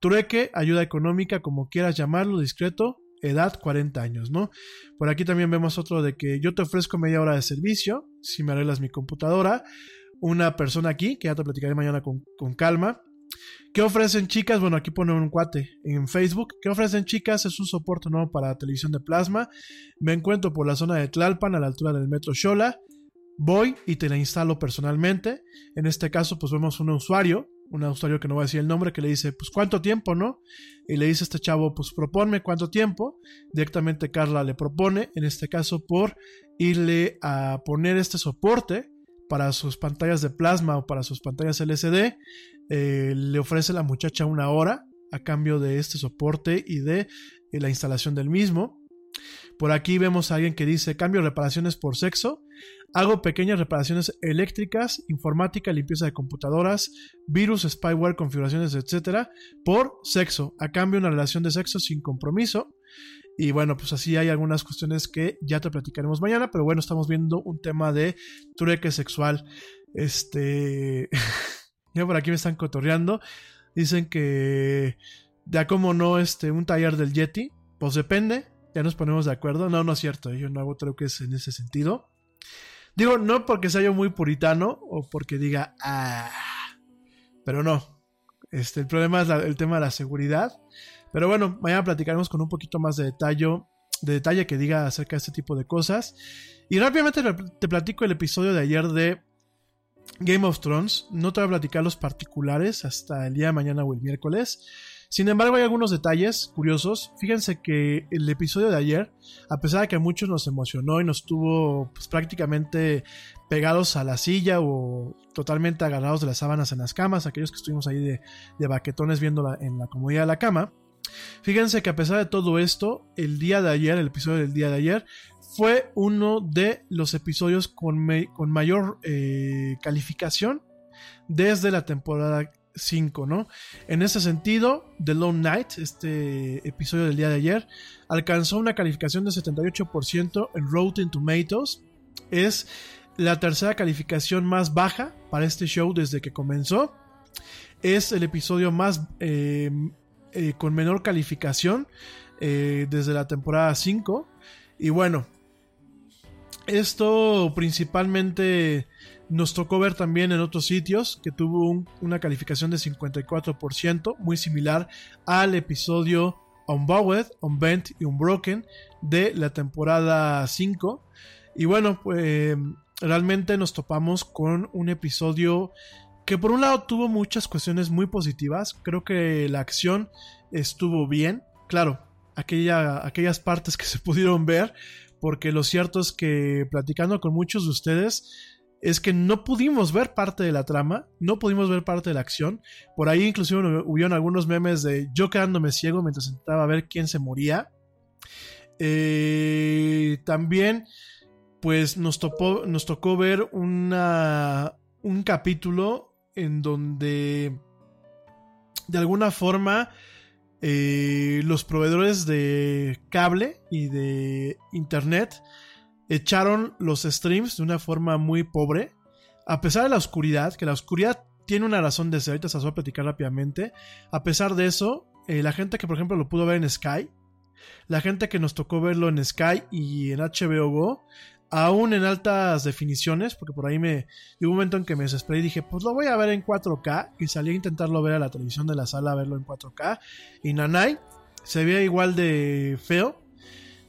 Trueque, ayuda económica, como quieras llamarlo, discreto, edad 40 años, ¿no? Por aquí también vemos otro de que yo te ofrezco media hora de servicio si me arreglas mi computadora. Una persona aquí, que ya te platicaré mañana con, con calma. ¿Qué ofrecen chicas? Bueno, aquí pone un cuate en Facebook. ¿Qué ofrecen chicas? Es un soporte nuevo para televisión de plasma. Me encuentro por la zona de Tlalpan, a la altura del metro Xola. Voy y te la instalo personalmente. En este caso, pues vemos un usuario, un usuario que no va a decir el nombre, que le dice, pues cuánto tiempo, ¿no? Y le dice a este chavo, pues proponme cuánto tiempo. Directamente Carla le propone, en este caso, por irle a poner este soporte para sus pantallas de plasma o para sus pantallas LCD. Eh, le ofrece la muchacha una hora a cambio de este soporte y de eh, la instalación del mismo. Por aquí vemos a alguien que dice cambio reparaciones por sexo. Hago pequeñas reparaciones eléctricas, informática, limpieza de computadoras, virus, spyware, configuraciones, etcétera, por sexo. A cambio una relación de sexo sin compromiso. Y bueno, pues así hay algunas cuestiones que ya te platicaremos mañana, pero bueno, estamos viendo un tema de trueque sexual. Este. ya por aquí me están cotorreando. Dicen que. Ya como no, este, un taller del Yeti. Pues depende. Ya nos ponemos de acuerdo. No, no es cierto. Yo no hago truques en ese sentido. Digo, no porque sea yo muy puritano o porque diga, ah. Pero no. Este, el problema es el tema de la seguridad. Pero bueno, mañana platicaremos con un poquito más de detalle, de detalle que diga acerca de este tipo de cosas. Y rápidamente te platico el episodio de ayer de Game of Thrones. No te voy a platicar los particulares hasta el día de mañana o el miércoles. Sin embargo, hay algunos detalles curiosos. Fíjense que el episodio de ayer, a pesar de que a muchos nos emocionó y nos tuvo pues, prácticamente pegados a la silla o totalmente agarrados de las sábanas en las camas, aquellos que estuvimos ahí de, baquetones viéndola en la comodidad de la cama, Fíjense que a pesar de todo esto, el día de ayer, el episodio del día de ayer, fue uno de los episodios con, con mayor eh, calificación desde la temporada 5, ¿no? En ese sentido, The Lone Night, este episodio del día de ayer, alcanzó una calificación de 78% en Rotten Tomatoes. Es la tercera calificación más baja para este show desde que comenzó. Es el episodio más eh, eh, con menor calificación eh, desde la temporada 5. Y bueno, esto principalmente nos tocó ver también en otros sitios que tuvo una calificación de 54%, muy similar al episodio Unbowed, Unbent y Unbroken de la temporada 5. Y bueno, pues realmente nos topamos con un episodio que por un lado tuvo muchas cuestiones muy positivas. Creo que la acción estuvo bien. Claro, aquella, aquellas partes que se pudieron ver, porque lo cierto es que platicando con muchos de ustedes, es que no pudimos ver parte de la trama, no pudimos ver parte de la acción. Por ahí inclusive hubieron algunos memes de yo quedándome ciego mientras intentaba ver quién se moría. Eh, también, pues nos, nos tocó ver una, un capítulo en donde de alguna forma eh, los proveedores de cable y de internet echaron los streams de una forma muy pobre. A pesar de la oscuridad, que la oscuridad tiene una razón de ser, ahorita se las voy a platicar rápidamente. A pesar de eso, eh, la gente que por ejemplo lo pudo ver en Sky, la gente que nos tocó verlo en Sky y en HBO Go, aún en altas definiciones, porque por ahí me llegó un momento en que me desesperé y dije, pues lo voy a ver en 4K y salí a intentarlo ver a la televisión de la sala a verlo en 4K y Nanai se veía igual de feo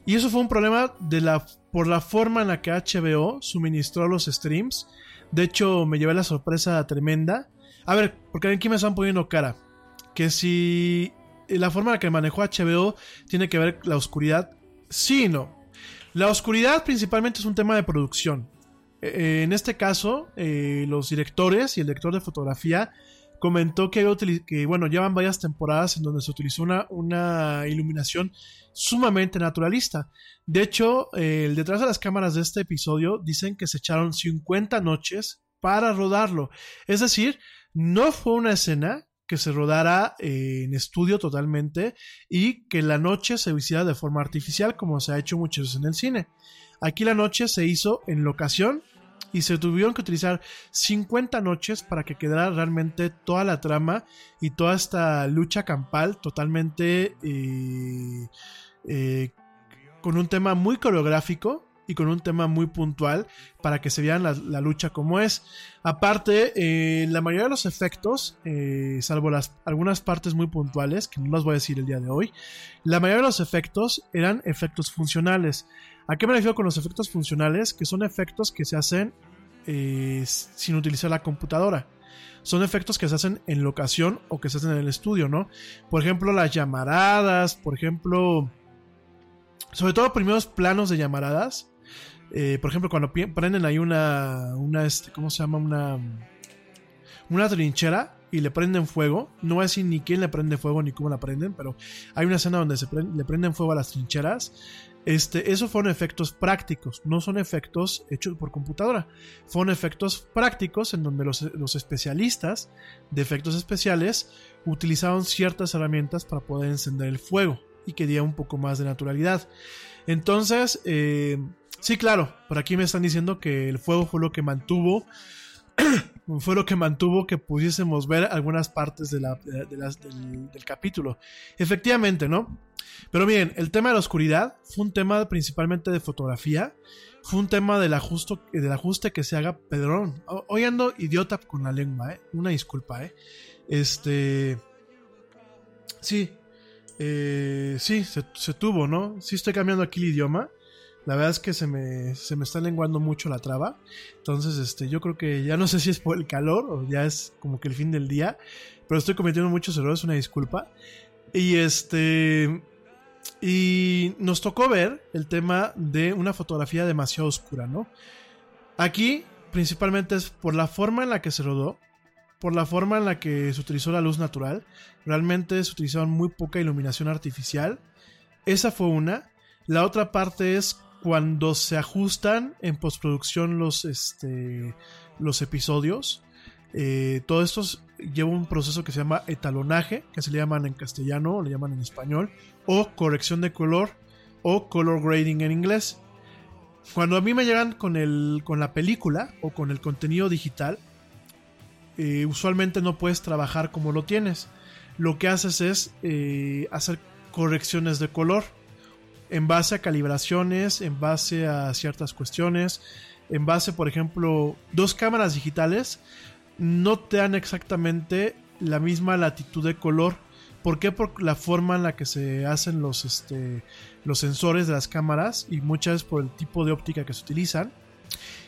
y eso fue un problema de la, por la forma en la que HBO suministró los streams. De hecho, me llevé la sorpresa tremenda. A ver, porque aquí me están poniendo cara. Que si la forma en la que manejó HBO tiene que ver la oscuridad, sí y no. La oscuridad principalmente es un tema de producción. E, e, en este caso, eh, los directores y el director de fotografía comentó que, que, bueno, llevan varias temporadas en donde se utilizó una, una iluminación sumamente naturalista. De hecho, el detrás de las cámaras de este episodio dicen que se echaron 50 noches para rodarlo. Es decir, no fue una escena que se rodara eh, en estudio totalmente y que la noche se hiciera de forma artificial como se ha hecho muchas veces en el cine. Aquí la noche se hizo en locación y se tuvieron que utilizar 50 noches para que quedara realmente toda la trama y toda esta lucha campal totalmente eh, eh, con un tema muy coreográfico y con un tema muy puntual para que se vean la, lucha como es. Aparte, eh, la mayoría de los efectos, salvo las, algunas partes muy puntuales, que no las voy a decir el día de hoy, la mayoría de los efectos eran efectos funcionales. ¿A qué me refiero con los efectos funcionales? Que son efectos que se hacen eh, sin utilizar la computadora. Son efectos que se hacen en locación o que se hacen en el estudio, ¿no? Por ejemplo, las llamaradas, por ejemplo, sobre todo primeros planos de llamaradas. Eh, por ejemplo, cuando prenden ahí una, una este, ¿cómo se llama? Una, una trinchera y le prenden fuego. No voy a decir ni quién le prende fuego ni cómo la prenden, pero hay una escena donde se le prenden fuego a las trincheras. Este, esos fueron efectos prácticos, no son efectos hechos por computadora. Fueron efectos prácticos en donde los, especialistas de efectos especiales utilizaron ciertas herramientas para poder encender el fuego y que diera un poco más de naturalidad. Entonces, eh, sí, claro, por aquí me están diciendo que el fuego fue lo que mantuvo fue lo que mantuvo que pudiésemos ver algunas partes de del, capítulo. Efectivamente, ¿no? Pero bien, el tema de la oscuridad fue un tema principalmente de fotografía. Fue un tema del ajuste, del ajuste que se haga Pedrón. Hoy ando idiota con la lengua, ¿eh? Una disculpa, ¿eh? Este. Sí. Eh, sí, se, se, tuvo, ¿no? Sí estoy cambiando aquí el idioma. La verdad es que se me, se me está lenguando mucho la traba. Entonces, este, yo creo que ya no sé si es por el calor o ya es como que el fin del día. Pero estoy cometiendo muchos errores, una disculpa. Y este. Y nos tocó ver el tema de una fotografía demasiado oscura, ¿no? Aquí, principalmente es por la forma en la que se rodó, por la forma en la que se utilizó la luz natural. Realmente se utilizaron muy poca iluminación artificial. Esa fue una. La otra parte es cuando se ajustan en postproducción los, este, los episodios. Eh, todos estos lleva un proceso que se llama etalonaje, que se le llaman en castellano, o le llaman en español, o corrección de color, o color grading en inglés. Cuando a mí me llegan con, el, con la película o con el contenido digital, eh, usualmente no puedes trabajar como lo tienes. Lo que haces es eh, hacer correcciones de color en base a calibraciones, en base a ciertas cuestiones, en base, por ejemplo, dos cámaras digitales no te dan exactamente la misma latitud de color. ¿Por qué? Por la forma en la que se hacen los, este, los sensores de las cámaras y muchas veces por el tipo de óptica que se utilizan.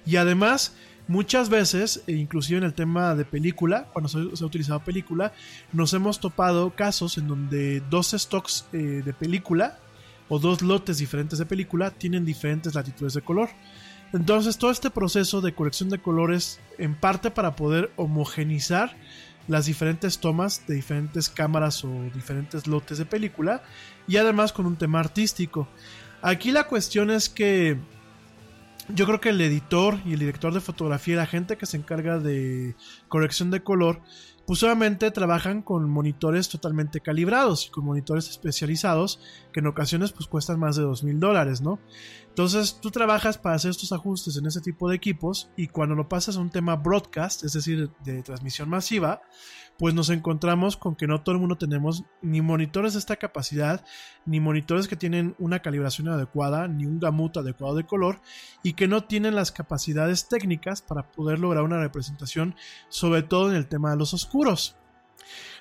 Y además, muchas veces, e inclusive en el tema de película, cuando se, ha utilizado película, nos hemos topado casos en donde dos stocks eh, de película o dos lotes diferentes de película tienen diferentes latitudes de color. Entonces todo este proceso de corrección de colores en parte para poder homogenizar las diferentes tomas de diferentes cámaras o diferentes lotes de película y además con un tema artístico. Aquí la cuestión es que yo creo que el editor y el director de fotografía la gente que se encarga de corrección de color pues obviamente trabajan con monitores totalmente calibrados y con monitores especializados que en ocasiones pues cuestan más de dos mil dólares, ¿no? Entonces tú trabajas para hacer estos ajustes en ese tipo de equipos y cuando lo pasas a un tema broadcast, es decir, de transmisión masiva, pues nos encontramos con que no todo el mundo tenemos ni monitores de esta capacidad, ni monitores que tienen una calibración adecuada, ni un gamut adecuado de color y que no tienen las capacidades técnicas para poder lograr una representación, sobre todo en el tema de los oscuros.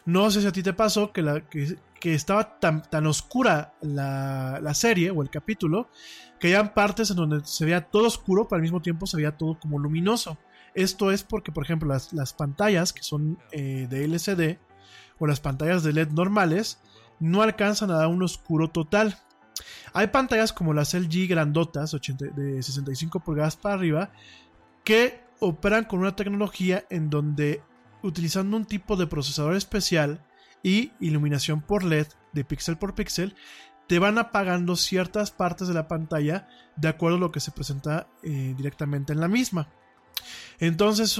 No sé si a ti te pasó que, la, que, estaba tan, tan oscura la, la, serie o el capítulo que hayan partes en donde se veía todo oscuro, pero al mismo tiempo se veía todo como luminoso. Esto es porque, por ejemplo, las, las pantallas que son eh, de LCD o las pantallas de LED normales no alcanzan a dar un oscuro total. Hay pantallas como las LG grandotas, de 65 pulgadas para arriba, que operan con una tecnología en donde utilizando un tipo de procesador especial y iluminación por LED de píxel por píxel, te van apagando ciertas partes de la pantalla de acuerdo a lo que se presenta eh, directamente en la misma. Entonces,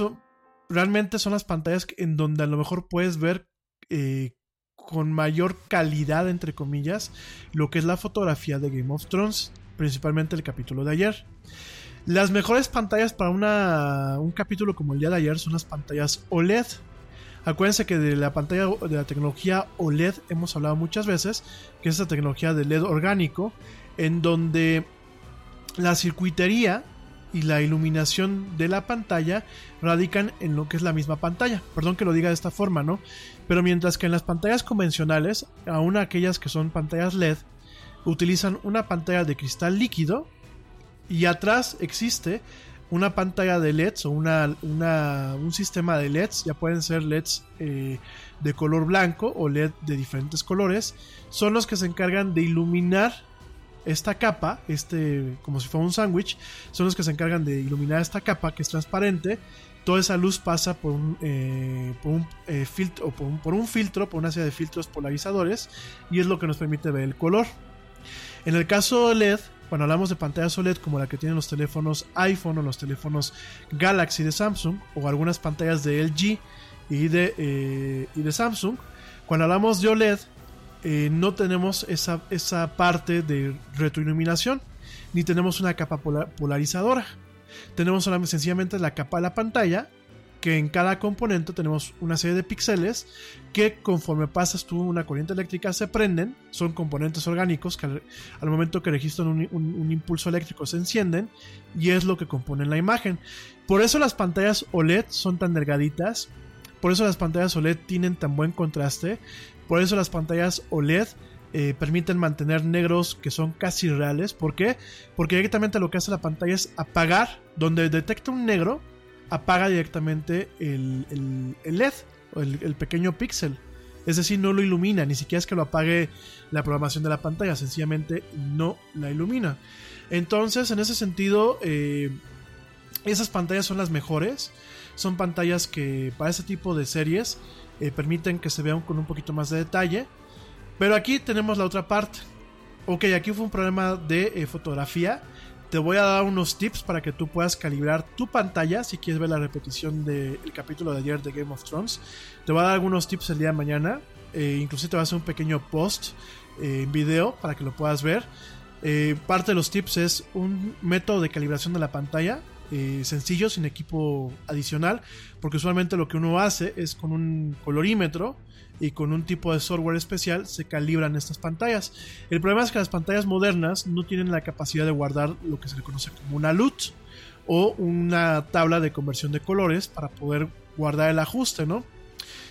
realmente son las pantallas en donde a lo mejor puedes ver eh, con mayor calidad, entre comillas, lo que es la fotografía de Game of Thrones, principalmente el capítulo de ayer. Las mejores pantallas para un capítulo como el día de ayer son las pantallas OLED. Acuérdense que de la pantalla de la tecnología OLED hemos hablado muchas veces, que es esa tecnología de LED orgánico, en donde la circuitería y la iluminación de la pantalla radican en lo que es la misma pantalla. Perdón que lo diga de esta forma, ¿no? Pero mientras que en las pantallas convencionales, aún aquellas que son pantallas LED, utilizan una pantalla de cristal líquido y atrás existe una pantalla de LEDs o una, un sistema de LEDs, ya pueden ser LEDs eh, de color blanco o LED de diferentes colores, son los que se encargan de iluminar esta capa, este como si fuera un sándwich, son los que se encargan de iluminar esta capa que es transparente. Toda esa luz pasa por un, eh, eh, filtro, por un, por un filtro, por una serie de filtros polarizadores y es lo que nos permite ver el color. En el caso LED, cuando hablamos de pantallas OLED como la que tienen los teléfonos iPhone o los teléfonos Galaxy de Samsung o algunas pantallas de LG y de, eh, y de Samsung, cuando hablamos de OLED eh, no tenemos esa, esa parte de retroiluminación, ni tenemos una capa polarizadora. Tenemos sencillamente la capa de la pantalla, que en cada componente tenemos una serie de píxeles que conforme pasas tú una corriente eléctrica se prenden, son componentes orgánicos que al, momento que registran un, un, impulso eléctrico se encienden y es lo que compone la imagen. Por eso las pantallas OLED son tan delgaditas, por eso las pantallas OLED tienen tan buen contraste, por eso las pantallas OLED eh, permiten mantener negros que son casi reales. ¿Por qué? Porque directamente lo que hace la pantalla es apagar, donde detecta un negro, apaga directamente el, LED, o el, pequeño píxel. Es decir, no lo ilumina, ni siquiera es que lo apague la programación de la pantalla, sencillamente no la ilumina. Entonces, en ese sentido, eh, esas pantallas son las mejores. Son pantallas que para ese tipo de series eh, permiten que se vean con un poquito más de detalle. Pero aquí tenemos la otra parte. Ok, aquí fue un problema de eh, fotografía te voy a dar unos tips para que tú puedas calibrar tu pantalla si quieres ver la repetición del capítulo de ayer de Game of Thrones. Te voy a dar algunos tips el día de mañana. Eh, inclusive te voy a hacer un pequeño post eh, en video para que lo puedas ver. Parte de los tips es un método de calibración de la pantalla eh, sencillo, sin equipo adicional, porque usualmente lo que uno hace es con un colorímetro y con un tipo de software especial se calibran estas pantallas. El problema es que las pantallas modernas no tienen la capacidad de guardar lo que se le conoce como una LUT o una tabla de conversión de colores para poder guardar el ajuste, ¿no?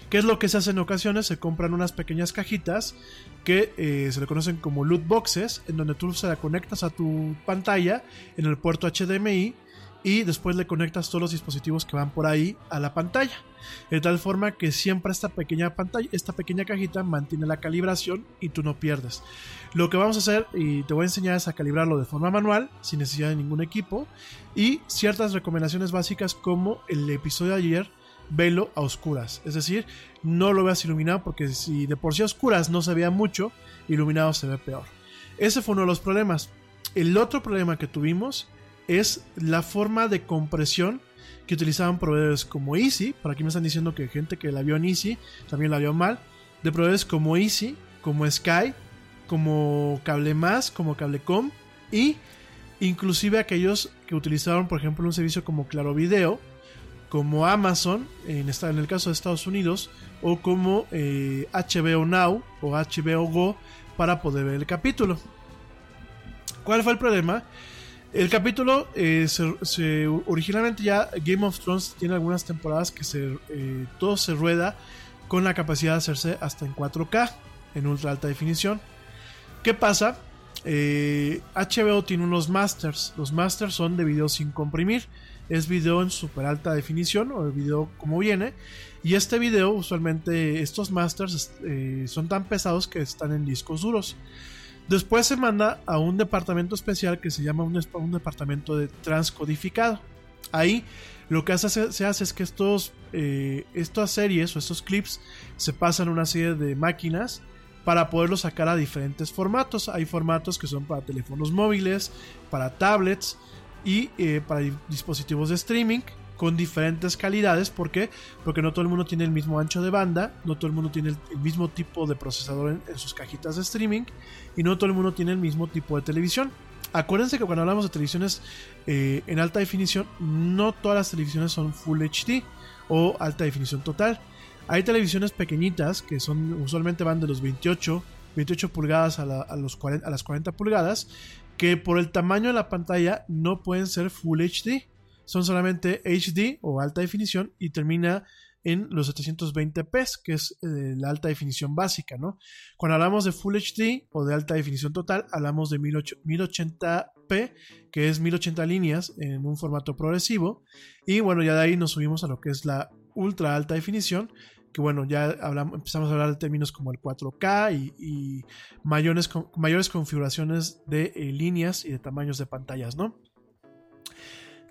¿Qué es lo que se hace en ocasiones? Se compran unas pequeñas cajitas que eh, se le conocen como loot boxes, en donde tú se la conectas a tu pantalla en el puerto HDMI y después le conectas todos los dispositivos que van por ahí a la pantalla. De tal forma que siempre esta pequeña pantalla, esta pequeña cajita mantiene la calibración y tú no pierdes. Lo que vamos a hacer y te voy a enseñar es a calibrarlo de forma manual, sin necesidad de ningún equipo, y ciertas recomendaciones básicas como el episodio de ayer, velo a oscuras. Es decir, no lo veas iluminado porque si de por sí a oscuras no se veía mucho, iluminado se ve peor. Ese fue uno de los problemas. El otro problema que tuvimos es la forma de compresión que utilizaban proveedores como Easy. Por aquí me están diciendo que gente que la vio en Easy también la vio mal. De proveedores como Easy, como Sky, como Cable Más, como Cablecom y inclusive aquellos que utilizaron, por ejemplo, un servicio como Claro Video, como Amazon, en, en el caso de Estados Unidos, o como eh, HBO Now o HBO Go para poder ver el capítulo. ¿Cuál fue el problema? El capítulo eh, se, originalmente ya Game of Thrones tiene algunas temporadas que se eh, todo se rueda con la capacidad de hacerse hasta en 4K en ultra alta definición. ¿Qué pasa? Eh, HBO tiene unos masters. Los masters son de video sin comprimir. Es video en super alta definición o el video como viene. Y este video, usualmente, estos masters son tan pesados que están en discos duros. Después se manda a un departamento especial que se llama un, departamento de transcodificado. Ahí lo que hace, se hace es que estos, eh, estas series o estos clips se pasan a una serie de máquinas para poderlos sacar a diferentes formatos. Hay formatos que son para teléfonos móviles, para tablets y eh, para dispositivos de streaming con diferentes calidades. ¿Por qué? Porque no todo el mundo tiene el mismo ancho de banda, no todo el mundo tiene el, mismo tipo de procesador en, sus cajitas de streaming y no todo el mundo tiene el mismo tipo de televisión. Acuérdense que cuando hablamos de televisiones eh, en alta definición, no todas las televisiones son Full HD o alta definición total. Hay televisiones pequeñitas que son usualmente van de los 28, 28 pulgadas a, los a las 40 pulgadas, que por el tamaño de la pantalla no pueden ser Full HD son solamente HD o alta definición y termina en los 720p, que es eh, la alta definición básica, ¿no? Cuando hablamos de Full HD o de alta definición total, hablamos de 1080p, que es 1080 líneas en un formato progresivo, y bueno, ya de ahí nos subimos a lo que es la ultra alta definición, que bueno, ya hablamos, empezamos a hablar de términos como el 4K y, mayores, mayores configuraciones de eh, líneas y de tamaños de pantallas, ¿no?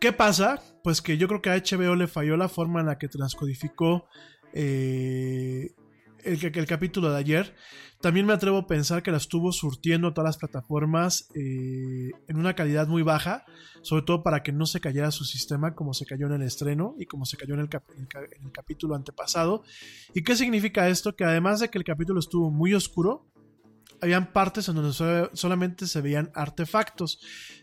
¿Qué pasa? Pues que yo creo que a HBO le falló la forma en la que transcodificó eh, el, el, capítulo de ayer. También me atrevo a pensar que la estuvo surtiendo todas las plataformas eh, en una calidad muy baja, sobre todo para que no se cayera su sistema como se cayó en el estreno y como se cayó en el capítulo antepasado. ¿Y qué significa esto? Que además de que el capítulo estuvo muy oscuro, habían partes en donde solamente se veían artefactos.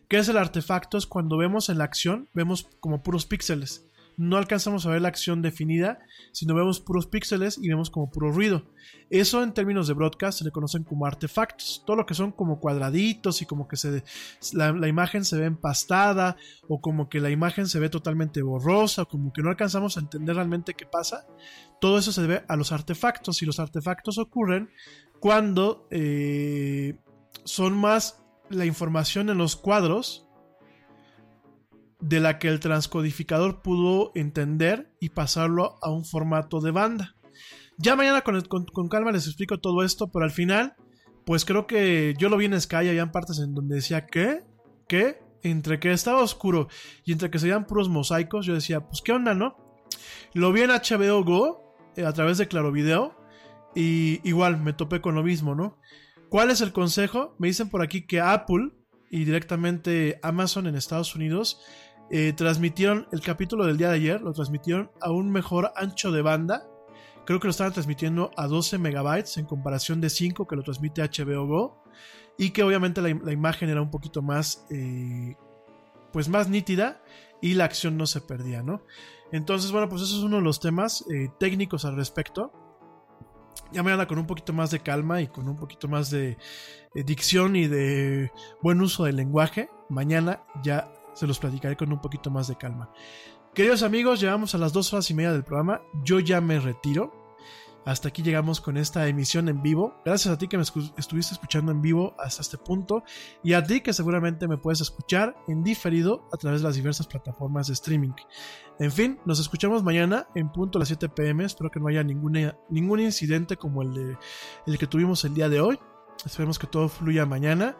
¿Qué es el artefacto? Es cuando vemos en la acción, vemos como puros píxeles. No alcanzamos a ver la acción definida, sino vemos puros píxeles y vemos como puro ruido. Eso en términos de broadcast se le conocen como artefactos. Todo lo que son como cuadraditos y como que se, la, imagen se ve empastada o como que la imagen se ve totalmente borrosa o como que no alcanzamos a entender realmente qué pasa. Todo eso se debe a los artefactos y los artefactos ocurren cuando eh, son más la información en los cuadros de la que el transcodificador pudo entender y pasarlo a un formato de banda. Ya mañana con, calma les explico todo esto, pero al final, pues creo que yo lo vi en Sky, había partes en donde decía que, que, entre que estaba oscuro y entre que se veían puros mosaicos, yo decía, pues qué onda, ¿no? Lo vi en HBO Go, eh, a través de Claro Video, y igual me topé con lo mismo, ¿no? ¿Cuál es el consejo? Me dicen por aquí que Apple y directamente Amazon en Estados Unidos eh, transmitieron el capítulo del día de ayer, lo transmitieron a un mejor ancho de banda. Creo que lo estaban transmitiendo a 12 megabytes en comparación de 5 que lo transmite HBO Go. Y que obviamente la, imagen era un poquito más, eh, pues más nítida y la acción no se perdía, ¿no? Entonces, bueno, pues eso es uno de los temas eh, técnicos al respecto. Ya mañana con un poquito más de calma y con un poquito más de eh, dicción y de buen uso del lenguaje. Mañana ya se los platicaré con un poquito más de calma. Queridos amigos, llegamos a las dos horas y media del programa. Yo ya me retiro. Hasta aquí llegamos con esta emisión en vivo. Gracias a ti que me estuviste escuchando en vivo hasta este punto y a ti que seguramente me puedes escuchar en diferido a través de las diversas plataformas de streaming. En fin, nos escuchamos mañana en punto a las 7 pm. Espero que no haya ningún incidente como el, de, el que tuvimos el día de hoy. Esperemos que todo fluya mañana.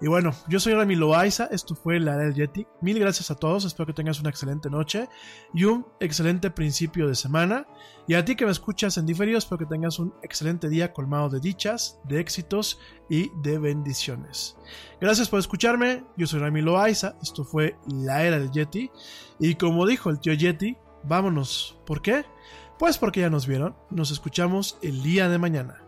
Y bueno, yo soy Rami Loaiza, esto fue la del Yeti. Mil gracias a todos, espero que tengas una excelente noche y un excelente principio de semana. Y a ti que me escuchas en diferido, espero que tengas un excelente día colmado de dichas, de éxitos y de bendiciones. Gracias por escucharme, yo soy Rami Loaiza, esto fue la era del Yeti. Y como dijo el tío Yeti, vámonos. ¿Por qué? Pues porque ya nos vieron. Nos escuchamos el día de mañana.